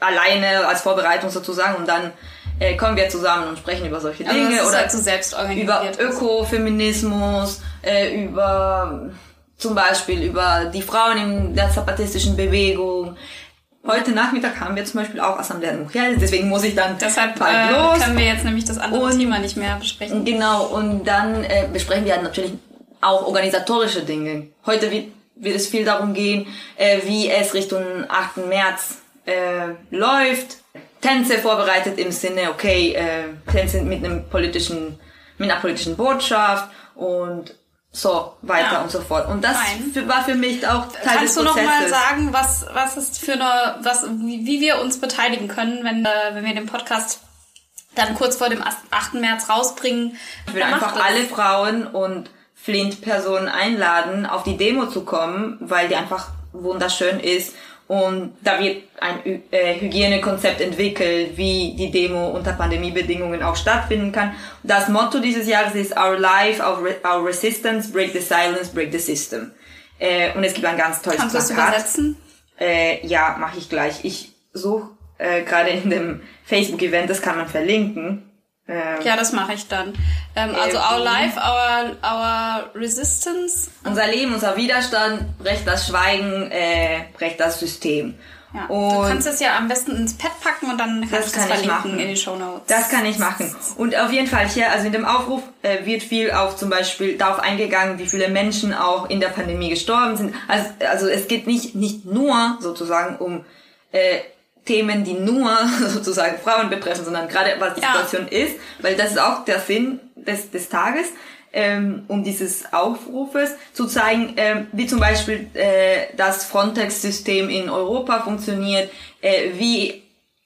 alleine als Vorbereitung sozusagen und dann äh, kommen wir zusammen und sprechen über solche also Dinge oder halt so über Ökofeminismus, äh, über zum Beispiel über die Frauen in der zapatistischen Bewegung. Heute Nachmittag haben wir zum Beispiel auch Assemblea de Mujeres, deswegen muss ich dann Deshalb bald äh, los. können wir jetzt nämlich das andere und, Thema nicht mehr besprechen. Genau, und dann äh, besprechen wir natürlich auch organisatorische Dinge. Heute wird, wird es viel darum gehen, äh, wie es Richtung 8. März äh, läuft, Tänze vorbereitet im Sinne, okay, äh, Tänze mit einem politischen, mit einer politischen Botschaft und so weiter ja. und so fort. Und das für, war für mich auch Teil Kannst des Prozesses. Kannst du noch mal sagen, was was ist für eine, was wie, wie wir uns beteiligen können, wenn äh, wenn wir den Podcast dann kurz vor dem 8. März rausbringen? Ich will einfach alle Frauen und Flint-Personen einladen, auf die Demo zu kommen, weil die einfach wunderschön ist und da wird ein äh, Hygienekonzept entwickelt, wie die Demo unter Pandemiebedingungen auch stattfinden kann. Das Motto dieses Jahres ist Our Life, Our, Re our Resistance, Break the Silence, Break the System. Äh, und es gibt ein ganz tolles Kannst Plakat. Kannst du übersetzen? Äh, ja, mache ich gleich. Ich suche gerade in dem Facebook-Event, das kann man verlinken. Ähm, ja, das mache ich dann. Ähm, also our life, our, our resistance. Unser Leben, unser Widerstand, brecht das Schweigen, äh, brecht das System. Ja. Und du kannst es ja am besten ins Pad packen und dann kannst du es verlinken machen. in die Show Notes. Das kann ich machen. Und auf jeden Fall hier, also in dem Aufruf äh, wird viel auf zum Beispiel darauf eingegangen, wie viele Menschen auch in der Pandemie gestorben sind. Also, also es geht nicht, nicht nur sozusagen um äh, Themen, die nur sozusagen Frauen betreffen, sondern gerade was die ja. Situation ist, weil das ist auch der Sinn des, des Tages, ähm, um dieses Aufrufes zu zeigen, ähm, wie zum Beispiel äh, das Frontex-System in Europa funktioniert, äh, wie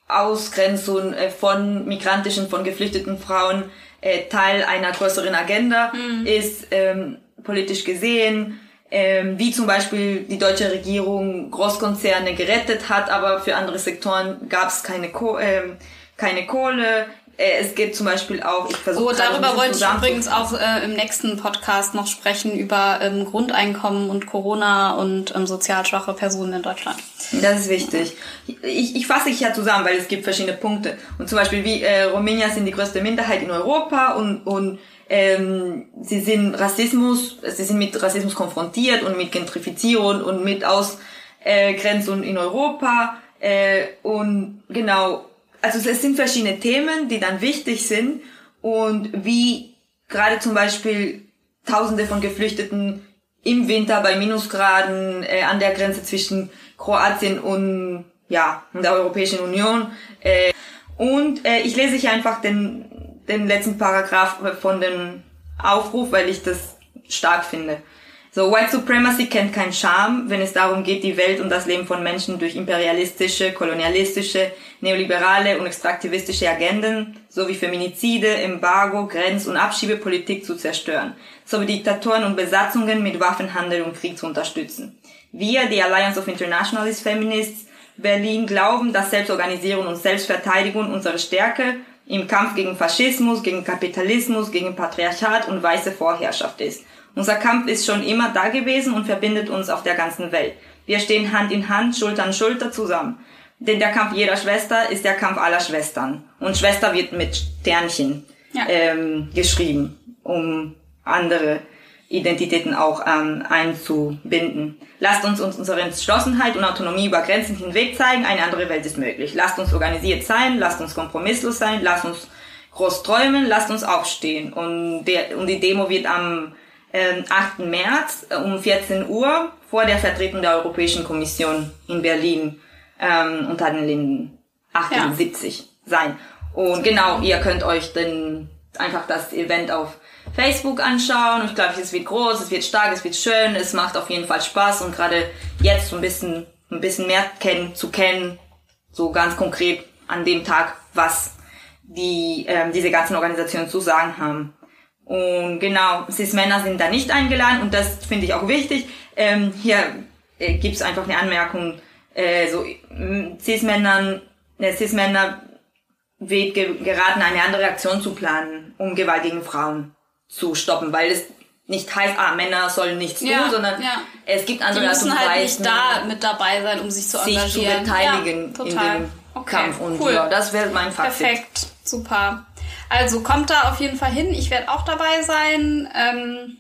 Ausgrenzung äh, von migrantischen, von geflüchteten Frauen äh, Teil einer größeren Agenda mhm. ist, ähm, politisch gesehen, ähm, wie zum Beispiel die deutsche Regierung Großkonzerne gerettet hat, aber für andere Sektoren gab es keine, Ko ähm, keine Kohle. Äh, es geht zum Beispiel auch, ich versuche. Oh, darüber wollte ich übrigens auch äh, im nächsten Podcast noch sprechen über ähm, Grundeinkommen und Corona und ähm, sozial schwache Personen in Deutschland. Das ist wichtig. Ich, ich fasse ich ja zusammen, weil es gibt verschiedene Punkte. Und zum Beispiel wie äh, Rumänier sind die größte Minderheit in Europa und, und ähm, sie sind Rassismus, sie sind mit Rassismus konfrontiert und mit Gentrifizierung und mit Ausgrenzung in Europa. Äh, und genau, also es sind verschiedene Themen, die dann wichtig sind und wie gerade zum Beispiel Tausende von Geflüchteten im Winter bei Minusgraden äh, an der Grenze zwischen Kroatien und ja der Europäischen Union äh, und äh, ich lese hier einfach den den letzten Paragraph von dem Aufruf, weil ich das stark finde. So, White Supremacy kennt keinen Charme, wenn es darum geht, die Welt und das Leben von Menschen durch imperialistische, kolonialistische, neoliberale und extraktivistische Agenden sowie Feminizide, Embargo, Grenz- und Abschiebepolitik zu zerstören, sowie Diktatoren und Besatzungen mit Waffenhandel und Krieg zu unterstützen. Wir, die Alliance of Internationalist Feminists Berlin, glauben, dass Selbstorganisierung und Selbstverteidigung unsere Stärke im Kampf gegen Faschismus, gegen Kapitalismus, gegen Patriarchat und weiße Vorherrschaft ist. Unser Kampf ist schon immer da gewesen und verbindet uns auf der ganzen Welt. Wir stehen Hand in Hand, Schulter an Schulter zusammen. Denn der Kampf jeder Schwester ist der Kampf aller Schwestern. Und Schwester wird mit Sternchen Ja. ähm, geschrieben, um andere Identitäten auch ähm, einzubinden. Lasst uns, uns unsere Entschlossenheit und Autonomie über Grenzen hinweg zeigen. Eine andere Welt ist möglich. Lasst uns organisiert sein, lasst uns kompromisslos sein, lasst uns groß träumen, lasst uns aufstehen. Und, der, und die Demo wird am ähm, 8. März äh, um 14 Uhr vor der Vertretung der Europäischen Kommission in Berlin ähm, unter den Linden 78 sein. Und genau, ihr könnt euch dann einfach das Event auf Facebook anschauen. Ich glaube, es wird groß, es wird stark, es wird schön, es macht auf jeden Fall Spaß und gerade jetzt so ein bisschen, ein bisschen mehr kennen, zu kennen, so ganz konkret an dem Tag, was die ähm, diese ganzen Organisationen zu sagen haben. Und genau, Cis-Männer sind da nicht eingeladen und das finde ich auch wichtig. Ähm, hier äh, gibt es einfach eine Anmerkung, äh, so Cis-Männern, äh, Cis-Männer wird ge geraten, eine andere Aktion zu planen, um Gewalt gegen Frauen zu stoppen, weil es nicht heißt, ah, Männer sollen nichts Ja, tun, sondern ja. es gibt Die andere Art müssen halt Weisen, nicht da mit dabei sein, um sich zu sich zu engagieren. beteiligen ja, in dem Okay, Kampf. Und cool. ja, das wäre mein Fazit. Perfekt, super. Also kommt da auf jeden Fall hin. Ich werde auch dabei sein. Ähm,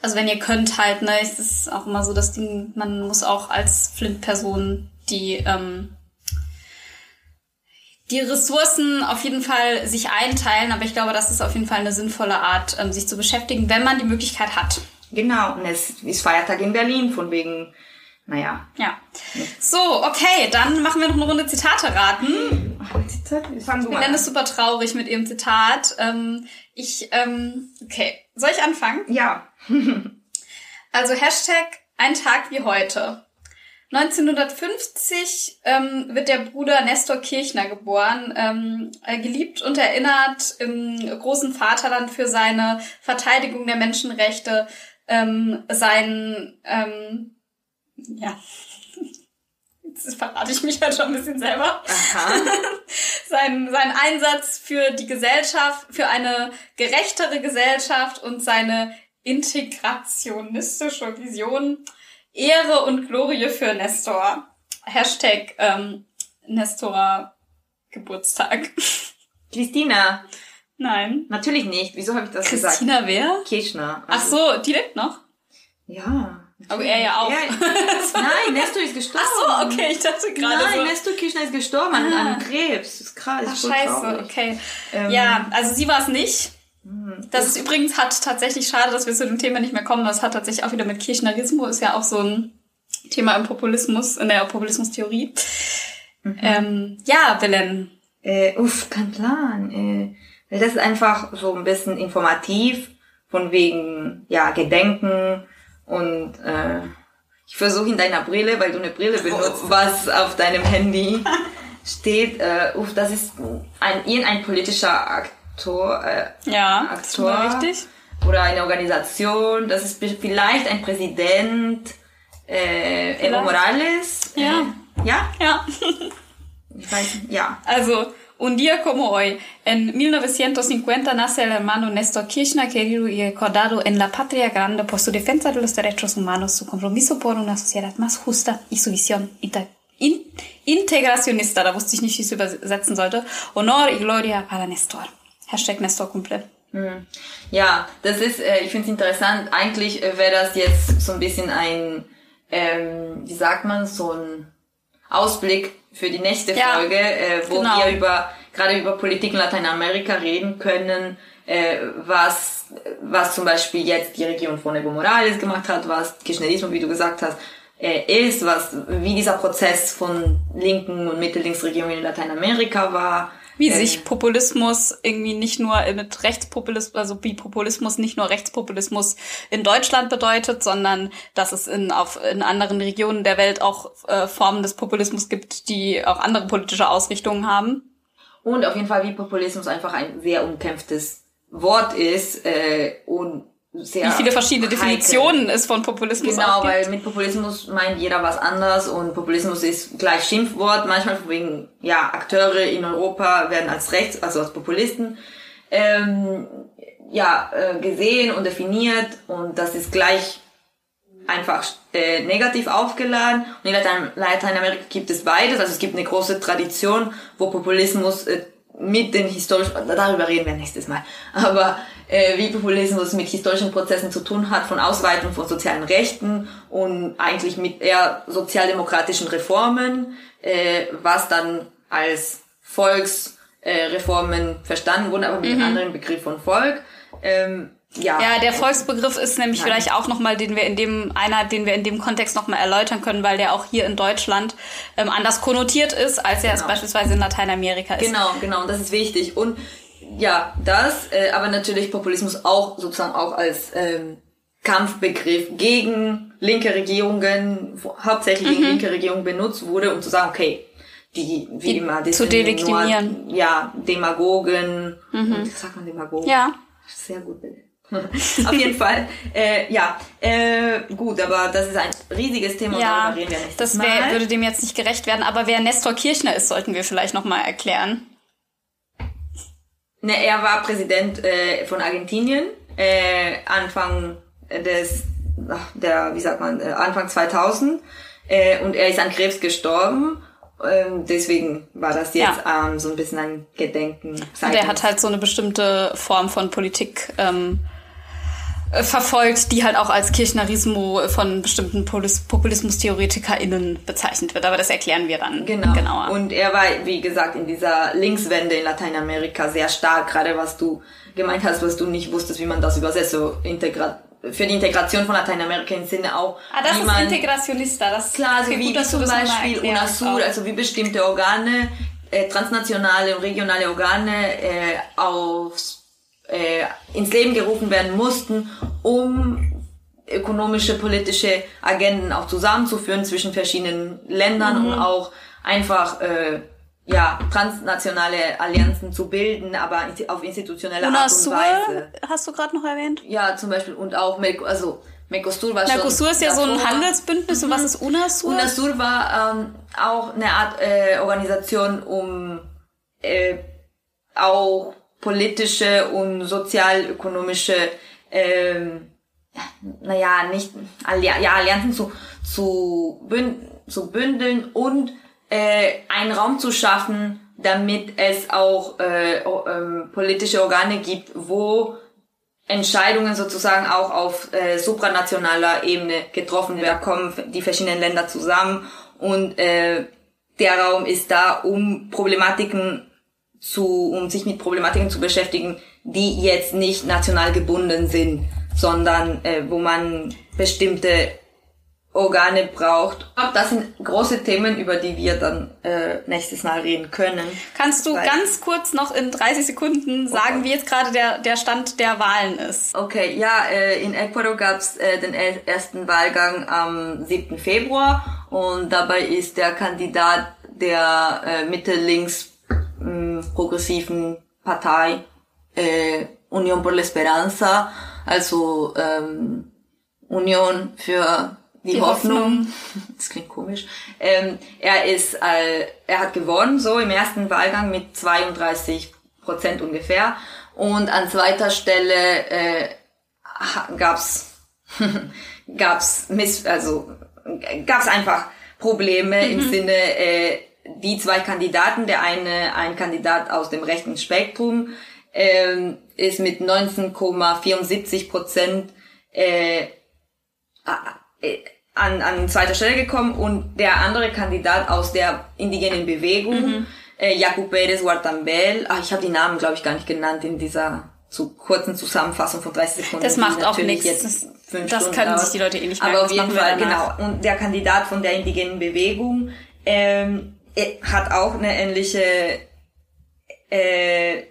also wenn ihr könnt halt, ne, es ist auch immer so das Ding, man muss auch als Flint-Person die ähm, die Ressourcen auf jeden Fall sich einteilen, aber ich glaube, das ist auf jeden Fall eine sinnvolle Art, ähm, sich zu beschäftigen, wenn man die Möglichkeit hat. Genau, und es ist Feiertag in Berlin, von wegen, naja. Ja. So, okay, dann machen wir noch eine Runde Zitate raten. Fang du mal an. ist super traurig mit ihrem Zitat. Ähm, ich, ähm, okay, soll ich anfangen? Ja. Also Hashtag ein Tag wie heute. 1950 ähm, wird der Bruder Nestor Kirchner geboren, ähm, äh, geliebt und erinnert im großen Vaterland für seine Verteidigung der Menschenrechte, ähm, sein, ähm, ja, jetzt verrate ich mich halt schon ein bisschen selber Aha. sein, sein Einsatz für die Gesellschaft, für eine gerechtere Gesellschaft und seine integrationistische Vision. Ehre und Glorie für Nestor. Hashtag ähm, Nestor Geburtstag. Christina. Nein. Natürlich nicht. Wieso habe ich das gesagt? Christina wer? Kirchner. Ach so, die lebt noch? Ja. Aber er ja auch. Ja, nein, Nestor ist gestorben. Ach so, okay, ich dachte gerade Nein, so. Nestor Kirchner ist gestorben an, Ah. an Krebs. Das ist krass. Ach, scheiße, traurig. okay. Ähm, ja, also sie war es nicht. Das ist übrigens hat tatsächlich schade, dass wir zu dem Thema nicht mehr kommen. Das hat tatsächlich auch wieder mit Kirchnerismus, ist ja auch so ein Thema im Populismus, in der Populismustheorie. Ähm, ja, Belen. Äh, uff, kein Plan. Äh, weil das ist einfach so ein bisschen informativ, von wegen, ja, Gedenken und äh, ich versuche in deiner Brille, weil du eine Brille benutzt, was auf deinem Handy steht. Äh, uff, das ist ein, irgendein politischer Aktor, äh, Ja, Aktor. richtig. oder eine Organisation. Das ist vielleicht ein Präsident, äh, Evo. Morales. Ja. Äh, ja? Ja. Ich weiß, ja. Also, un día como hoy, en 1950 nace el hermano Néstor Kirchner, querido y recordado en la patria grande por su defensa de los derechos humanos, su compromiso por una sociedad más justa y su visión in integracionista, da wusste ich nicht, wie ich es übersetzen sollte. Honor y gloria para Néstor. Hashtag Néstor Cumple. Ja, das ist, äh, ich finde es interessant. Eigentlich äh, wäre das jetzt so ein bisschen ein, ähm, wie sagt man, so ein Ausblick für die nächste Ja, Folge, äh, wo genau. wir über gerade über Politik in Lateinamerika reden können, äh, was was zum Beispiel jetzt die Regierung von Evo Morales gemacht hat, was Kirchnerismus, wie du gesagt hast, äh, ist, was wie dieser Prozess von linken und Mittellinksregierungen in Lateinamerika war. Wie Äh, sich Populismus irgendwie nicht nur mit Rechtspopulismus, also wie Populismus nicht nur Rechtspopulismus in Deutschland bedeutet, sondern dass es in, auf, in anderen Regionen der Welt auch äh, Formen des Populismus gibt, die auch andere politische Ausrichtungen haben. Und auf jeden Fall, wie Populismus einfach ein sehr umkämpftes Wort ist äh, und sehr Wie viele verschiedene heikel. Definitionen es von Populismus Genau, gibt. weil mit Populismus meint jeder was anders und Populismus ist gleich Schimpfwort. Manchmal wegen, ja, Akteure in Europa werden als rechts, also als Populisten, ähm, ja, äh, gesehen und definiert und das ist gleich einfach äh, negativ aufgeladen. Und in Latein Lateinamerika gibt es beides. Also es gibt eine große Tradition, wo Populismus äh, mit den historischen, darüber reden wir nächstes Mal, aber äh, wie Populismus mit historischen Prozessen zu tun hat, von Ausweitung von sozialen Rechten und eigentlich mit eher sozialdemokratischen Reformen, äh, was dann als Volksreformen äh, verstanden wurde, aber mit einem anderen Begriff von Volk. Ähm, ja, Ja, der Volksbegriff ist nämlich Nein. vielleicht auch nochmal, den wir in dem, einer, den wir in dem Kontext nochmal erläutern können, weil der auch hier in Deutschland ähm, anders konnotiert ist, als er es Genau. beispielsweise in Lateinamerika ist. Genau, genau, und das ist wichtig. Und ja, das, äh, aber natürlich Populismus auch sozusagen auch als ähm, Kampfbegriff gegen linke Regierungen, hauptsächlich gegen linke Regierungen benutzt wurde, um zu sagen, okay, die, wie Mhm. Die immer, die zu delegitimieren. Nur, ja, Demagogen, und, sagt man Demagogen? Ja. Sehr gut. Auf jeden Fall, äh, ja, äh, gut, aber das ist ein riesiges Thema, und Ja, darüber reden wir nächstes das wär, würde dem jetzt nicht gerecht werden, aber wer Nestor Kirchner ist, sollten wir vielleicht nochmal erklären. Ne, er war Präsident äh, von Argentinien äh, Anfang des, der, wie sagt man, äh, Anfang 2000 äh, und er ist an Krebs gestorben. Ähm, deswegen war das jetzt ähm, so ein bisschen ein Gedenken. Und er hat halt so eine bestimmte Form von Politik ähm, äh, verfolgt, die halt auch als Kirchnerismo von bestimmten Polis- Populismustheoretikerin bezeichnet wird. Aber das erklären wir dann Genau. genauer. Und er war, wie gesagt, in dieser Linkswende in Lateinamerika sehr stark, gerade was du gemeint hast, was du nicht wusstest, wie man das übersetzt, so Integra für die Integration von Lateinamerika im Sinne auch, ah, das wie ist man Integrationista. Das Klar, also wie, gut, zum Beispiel UNASUR, also wie bestimmte Organe, äh, transnationale und regionale Organe äh, aufs, äh, ins Leben gerufen werden mussten, um ökonomische, politische Agenden auch zusammenzuführen zwischen verschiedenen Ländern Mhm. und auch einfach äh, ja transnationale Allianzen zu bilden, aber auf institutionelle Art und UNASUR Weise. hast du gerade noch erwähnt? Ja, zum Beispiel und auch Merc also Mercosur war schon Mercosur ist ja so ein. Handelsbündnis. Und was ist UNASUR? UNASUR war ähm, auch eine Art äh, Organisation, um äh, auch politische und sozialökonomische, ähm, naja, nicht ja, Allianzen zu, zu, bünd zu bündeln und äh, einen Raum zu schaffen, damit es auch äh, ähm, politische Organe gibt, wo Entscheidungen sozusagen auch auf äh, supranationaler Ebene getroffen werden. Da kommen die verschiedenen Länder zusammen und äh, der Raum ist da, um Problematiken zu, um sich mit Problematiken zu beschäftigen, die jetzt nicht national gebunden sind, sondern äh, wo man bestimmte Organe braucht. Ich glaub, Das sind große Themen, über die wir dann äh, nächstes Mal reden können. Kannst du ganz kurz noch in 30 Sekunden sagen, wie jetzt gerade der, der Stand der Wahlen ist? Okay, ja, äh, in Ecuador gab's äh, den er- ersten Wahlgang am 7. Februar und dabei ist der Kandidat der äh, Mitte-Links mh, progressiven Partei äh, Unión por la Esperanza, also ähm, Union für die, Die Hoffnung. Hoffnung. Das klingt komisch. Ähm, er ist, äh, er hat gewonnen, so im ersten Wahlgang mit 32 Prozent ungefähr. Und an zweiter Stelle äh, gab's gab's Miss, also gab's einfach Probleme im Sinne äh, die zwei Kandidaten, der eine ein Kandidat aus dem rechten Spektrum ähm, ist mit 19,74 Prozent äh, an, an zweiter Stelle gekommen und der andere Kandidat aus der indigenen Bewegung, äh, Jaco Pérez Huartambel, ach, ich habe die Namen, glaube ich, gar nicht genannt in dieser so kurzen Zusammenfassung von 30 Sekunden. Das macht auch nichts. jetzt Das- das können sich die Leute eh nicht merken. Aber auf jeden Fall, genau. Und der Kandidat von der indigenen Bewegung ähm, hat auch eine ähnliche äh,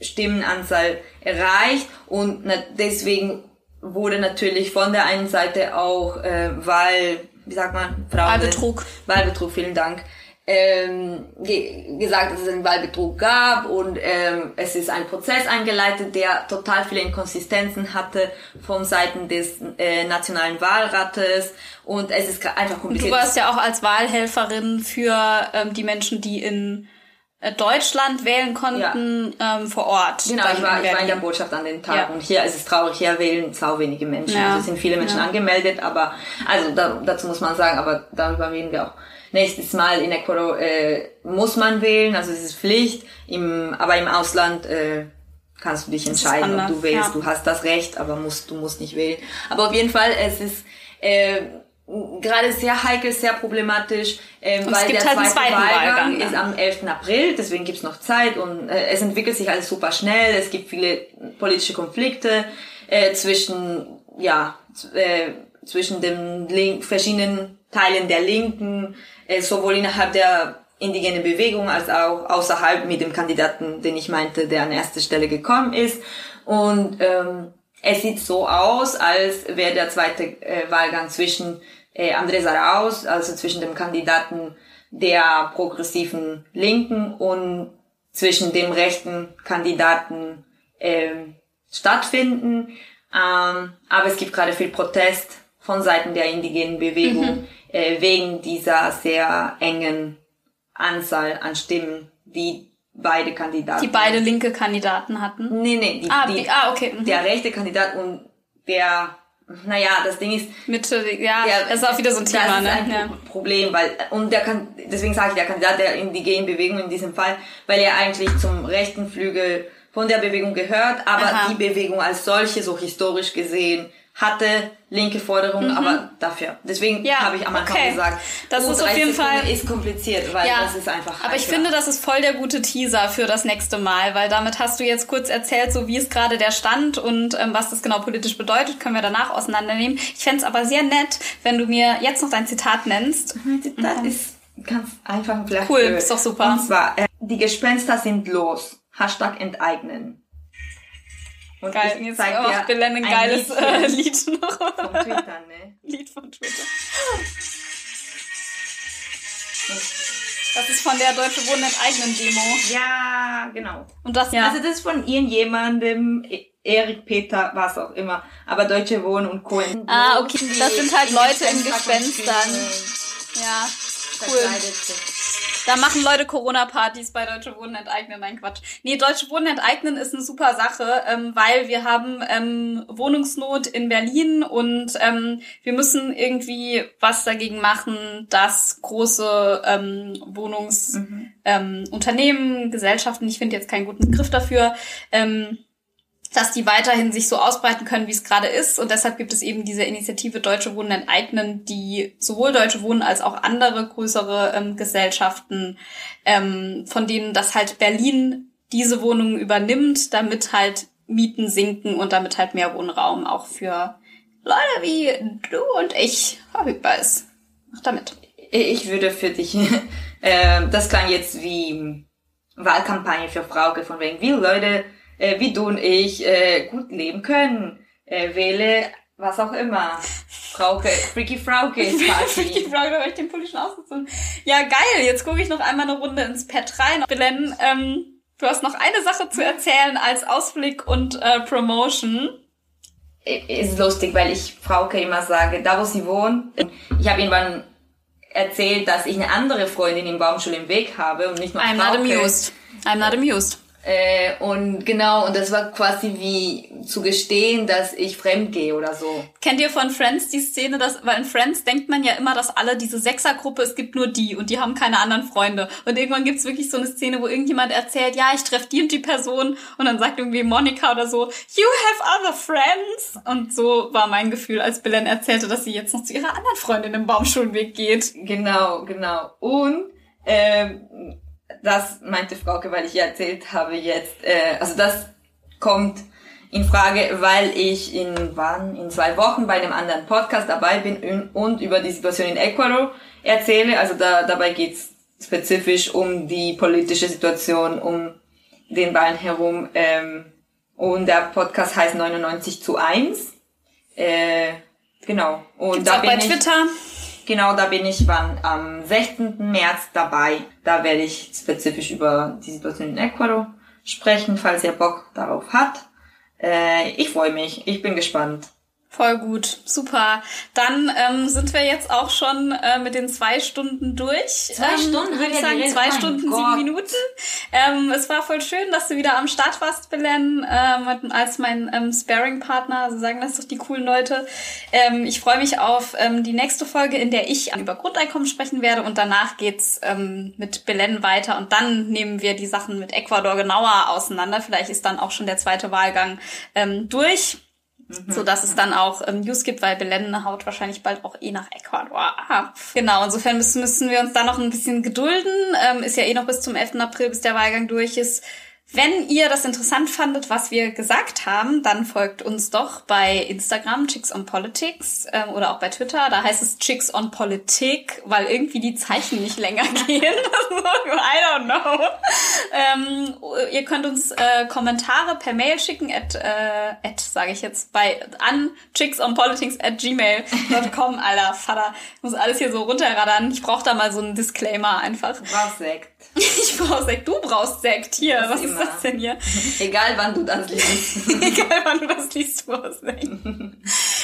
Stimmenanzahl erreicht und deswegen wurde natürlich von der einen Seite auch äh, Wahl, wie sagt man, Frauen, Wahlbetrug. Wahlbetrug, vielen Dank, ähm, ge gesagt, dass es einen Wahlbetrug gab und ähm, es ist ein Prozess eingeleitet, der total viele Inkonsistenzen hatte von Seiten des äh, Nationalen Wahlrates und es ist einfach kompliziert. Und du warst ja auch als Wahlhelferin für ähm, die Menschen, die in äh, Deutschland wählen konnten ja. ähm, vor Ort. Genau, ich war, ich war in der Botschaft an den Tag ja. und hier ist es traurig, hier wählen sau wenige Menschen. Ja. Also es sind viele Menschen angemeldet, aber also da, dazu muss man sagen, aber darüber reden wir auch nächstes Mal in Ecuador äh, muss man wählen, also es ist Pflicht, im, aber im Ausland äh, kannst du dich entscheiden, ob du wählst. Ja. Du hast das Recht, aber musst, du musst nicht wählen. Aber auf jeden Fall, es ist äh, gerade sehr heikel, sehr problematisch, äh, weil der halt zweite Wahlgang, Wahlgang ist am 11. April, deswegen gibt's noch Zeit und äh, es entwickelt sich alles super schnell, es gibt viele politische Konflikte äh, zwischen, ja, äh, zwischen den Link verschiedenen Teilen der Linken, sowohl innerhalb der indigenen Bewegung als auch außerhalb mit dem Kandidaten, den ich meinte, der an erster Stelle gekommen ist. Und ähm, es sieht so aus, als wäre der zweite äh, Wahlgang zwischen äh, Andrés Arauz, also zwischen dem Kandidaten der progressiven Linken und zwischen dem rechten Kandidaten äh, stattfinden. Ähm, aber es gibt gerade viel Protest von Seiten der indigenen Bewegung. Mhm äh, wegen dieser sehr engen Anzahl an Stimmen, die beide Kandidaten. Die beide linke Kandidaten hatten? Nee, nee, die, ah, die, ah okay. Mhm. Der rechte Kandidat und der, naja, das Ding ist. Mitte, ja, der, das ist auch wieder so ein Thema, das ne? ist ein ja. Problem, weil, und der kann, deswegen sage ich der Kandidat der indigenen Bewegung in diesem Fall, weil er eigentlich zum rechten Flügel von der Bewegung gehört, aber Aha. die Bewegung als solche, so historisch gesehen, hatte linke Forderungen, mhm. aber dafür. Deswegen ja, habe ich am Anfang okay. gesagt, das ist auf jeden Fall ist kompliziert, weil ja, das ist einfach. Aber ich finde, das ist voll der gute Teaser für das nächste Mal, weil damit hast du jetzt kurz erzählt, so wie ist gerade der Stand und ähm, was das genau politisch bedeutet, können wir danach auseinandernehmen. Ich fände es aber sehr nett, wenn du mir jetzt noch dein Zitat nennst. Mein Zitat mhm. ist ganz einfach vielleicht. Cool, ist doch super. Und zwar, äh, die Gespenster sind los. Hashtag enteignen. Und Geil, jetzt zeig auch Belen ein, ein geiles Lied, äh, Lied noch. Von Twitter, ne? Lied von Twitter. Das ist von der Deutsche Wohnen enteignen Demo. Ja, genau. Und das, ja. Also das ist von irgendjemandem, e- Erik, Peter, was auch immer. Aber Deutsche Wohnen und Co. Ah, okay. Das sind halt Leute in Gespenstern. Ja, cool. Da machen Leute Corona-Partys bei Deutsche Wohnen enteignen. Nein, Quatsch. Nee, Deutsche Wohnen enteignen ist eine super Sache, ähm, weil wir haben ähm, Wohnungsnot in Berlin und ähm, wir müssen irgendwie was dagegen machen, dass große ähm, Wohnungsunternehmen, mhm. ähm, Gesellschaften, ich finde jetzt keinen guten Begriff dafür, ähm, dass die weiterhin sich so ausbreiten können, wie es gerade ist. Und deshalb gibt es eben diese Initiative Deutsche Wohnen enteignen, die sowohl Deutsche Wohnen als auch andere größere ähm, Gesellschaften, ähm, von denen das halt Berlin diese Wohnungen übernimmt, damit halt Mieten sinken und damit halt mehr Wohnraum auch für Leute wie du und ich verfügbar ist. Mach damit. Ich würde für dich, äh, das klang jetzt wie Wahlkampagne für Frauke, von wegen, wie Leute äh, wie du und ich äh, gut leben können. Äh, wähle was auch immer. Frauke, Freaky Frauke ist Freaky Frauke, da habe ich den Pulli schon ausgezogen. Ja, geil. Jetzt gucke ich noch einmal eine Runde ins Pad rein. Belen, ähm, du hast noch eine Sache zu erzählen als Ausblick und äh, Promotion. Ist lustig, weil ich Frauke immer sage, da wo sie wohnt. Ich habe irgendwann erzählt, dass ich eine andere Freundin im Baumschul im Weg habe und nicht mal I'm Frauke. not amused. I'm not amused. Äh, und genau, und das war quasi wie zu gestehen, dass ich fremd gehe oder so. Kennt ihr von Friends die Szene, dass, weil in Friends denkt man ja immer, dass alle diese Sechsergruppe, es gibt nur die und die haben keine anderen Freunde. Und irgendwann gibt's wirklich so eine Szene, wo irgendjemand erzählt, ja, ich treffe die und die Person und dann sagt irgendwie Monika oder so, you have other friends. Und so war mein Gefühl, als Belen erzählte, dass sie jetzt noch zu ihrer anderen Freundin im Baumschulweg geht. Genau, genau. Und ähm, das meinte Frauke, weil ich ihr erzählt habe jetzt, äh, also das kommt in Frage, weil ich in wann in zwei Wochen bei einem anderen Podcast dabei bin und über die Situation in Ecuador erzähle. Also da dabei geht's spezifisch um die politische Situation um den Wahlen herum. Ähm, und der Podcast heißt 99 zu 1. Äh, genau. Und Gibt's da auch bin bei ich, Twitter. Genau, da bin ich wann am 16. März dabei. Da werde ich spezifisch über die Situation in Ecuador sprechen, falls ihr Bock darauf hat. Äh, ich freue mich, ich bin gespannt. Voll gut, super. Dann ähm, sind wir jetzt auch schon äh, mit den zwei Stunden durch. Zwei ähm, Stunden würde ich sagen, zwei Stunden Gott. sieben Minuten. Ähm, es war voll schön, dass du wieder am Start warst, Belen, ähm, als mein ähm, Sparing-Partner. So sagen das doch die coolen Leute. Ähm, ich freue mich auf ähm, die nächste Folge, in der ich über Grundeinkommen sprechen werde und danach geht's ähm, mit Belen weiter und dann nehmen wir die Sachen mit Ecuador genauer auseinander. Vielleicht ist dann auch schon der zweite Wahlgang ähm, durch so dass es dann auch ähm, News gibt, weil Belen haut wahrscheinlich bald auch eh nach Ecuador ab. Genau, insofern müssen, müssen wir uns da noch ein bisschen gedulden. Ähm, ist ja eh noch bis zum 11. April, bis der Wahlgang durch ist. Wenn ihr das interessant fandet, was wir gesagt haben, dann folgt uns doch bei Instagram, Chicks on Politics, ähm, oder auch bei Twitter. Da heißt es Chicks on Politik, weil irgendwie die Zeichen nicht länger gehen. I don't know. Ähm, ihr könnt uns äh, Kommentare per Mail schicken, at, äh, at sage ich jetzt, bei an chicksonpolitics at gmail.com. Alter, Vater, ich muss alles hier so runterradern. Ich brauche da mal so einen Disclaimer einfach. Du brauchst Sekt. Ich brauche Sekt. Du brauchst Sekt. Hier, Das was ist das denn hier? Egal wann du das liest. Egal, wann du das liest, du brauchst Sekt.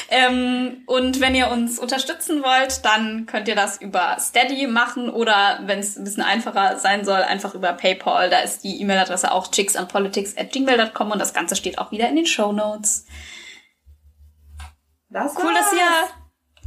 ähm, und wenn ihr uns unterstützen wollt, dann könnt ihr das über Steady machen oder, wenn es ein bisschen einfacher sein soll, einfach über PayPal. Da ist die E-Mail-Adresse auch chicksandpolitics at gmail.com und das Ganze steht auch wieder in den Show Notes. Das Cool, dass ihr,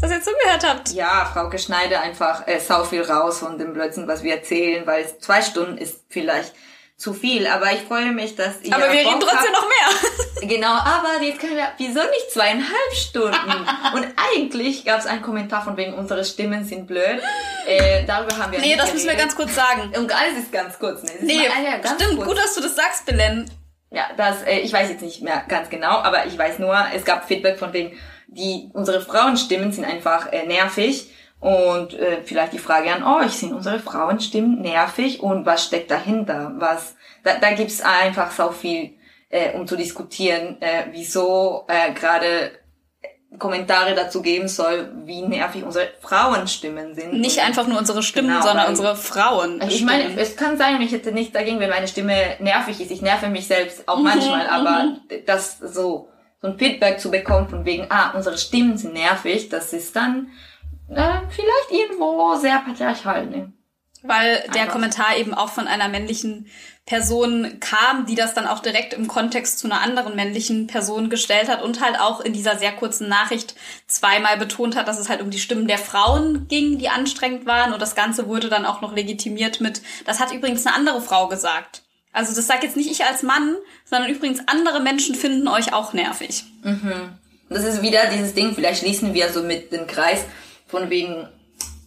dass ihr zugehört habt. Ja, Frauke schneide einfach äh, sau viel raus von dem Blödsinn, was wir erzählen, weil zwei Stunden ist vielleicht zu viel. Aber ich freue mich, dass ihr Aber wir Bock reden trotzdem habt. noch mehr. Genau, aber jetzt können wir, wieso nicht zweieinhalb Stunden? Und eigentlich gab es einen Kommentar von wegen, unsere Stimmen sind blöd. Äh, darüber haben wir Nee, das müssen wir ganz kurz sagen. Und alles ist ganz kurz, ne? Es Nee, mal- ah ja, ganz stimmt, kurz. gut, dass du das sagst, Belen. Ja, das, äh, ich weiß jetzt nicht mehr ganz genau, aber ich weiß nur, es gab Feedback von wegen, die, unsere Frauenstimmen sind einfach äh, nervig. Und äh, vielleicht die Frage an euch, sind unsere Frauenstimmen nervig und was steckt dahinter? Was, da, da gibt's einfach so viel, äh, um zu diskutieren, äh, wieso äh, gerade Kommentare dazu geben soll, wie nervig unsere Frauenstimmen sind. Nicht einfach nur unsere Stimmen, Genau, sondern unsere Frauen. ich meine, es kann sein, ich hätte nichts dagegen, wenn meine Stimme nervig ist. Ich nerve mich selbst auch manchmal, aber das so, so ein Feedback zu bekommen von wegen, ah, unsere Stimmen sind nervig, das ist dann äh, vielleicht irgendwo sehr patriarchal, ne? Weil der Einfach. Kommentar eben auch von einer männlichen Person kam, die das dann auch direkt im Kontext zu einer anderen männlichen Person gestellt hat und halt auch in dieser sehr kurzen Nachricht zweimal betont hat, dass es halt um die Stimmen der Frauen ging, die anstrengend waren und das Ganze wurde dann auch noch legitimiert mit, das hat übrigens eine andere Frau gesagt. Also das sagt jetzt nicht ich als Mann, sondern übrigens andere Menschen finden euch auch nervig. Und das ist wieder dieses Ding, vielleicht schließen wir so mit dem Kreis von wegen,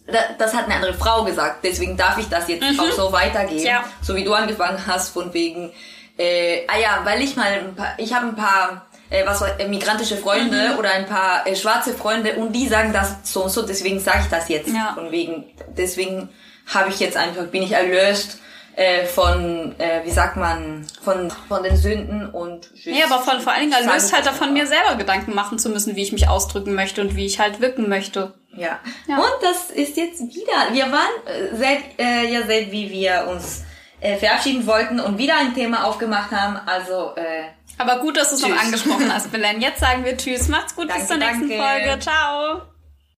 da- das hat eine andere Frau gesagt, deswegen darf ich das jetzt auch so weitergeben. Ja. So wie du angefangen hast von wegen, äh, ah ja, weil ich mal ein paar, ich habe ein paar äh, was war, äh, migrantische Freunde oder ein paar äh, schwarze Freunde und die sagen das so und so, deswegen sage ich das jetzt. Ja. Von wegen, deswegen habe ich jetzt einfach, bin ich erlöst äh, von, äh, wie sagt man, von, von den Sünden und Nee, aber vor, vor allen Dingen erlöst halt davon, mir selber Gedanken machen zu müssen, wie ich mich ausdrücken möchte und wie ich halt wirken möchte. Ja. Ja. Und das ist jetzt wieder. Wir waren, äh, seht, äh, ihr seht, wie wir uns äh, verabschieden wollten und wieder ein Thema aufgemacht haben. Also, äh, Aber gut, dass du es noch angesprochen hast, Belen. Jetzt sagen wir Tschüss. Macht's gut, bis Danke, zur nächsten danke. Folge. Ciao.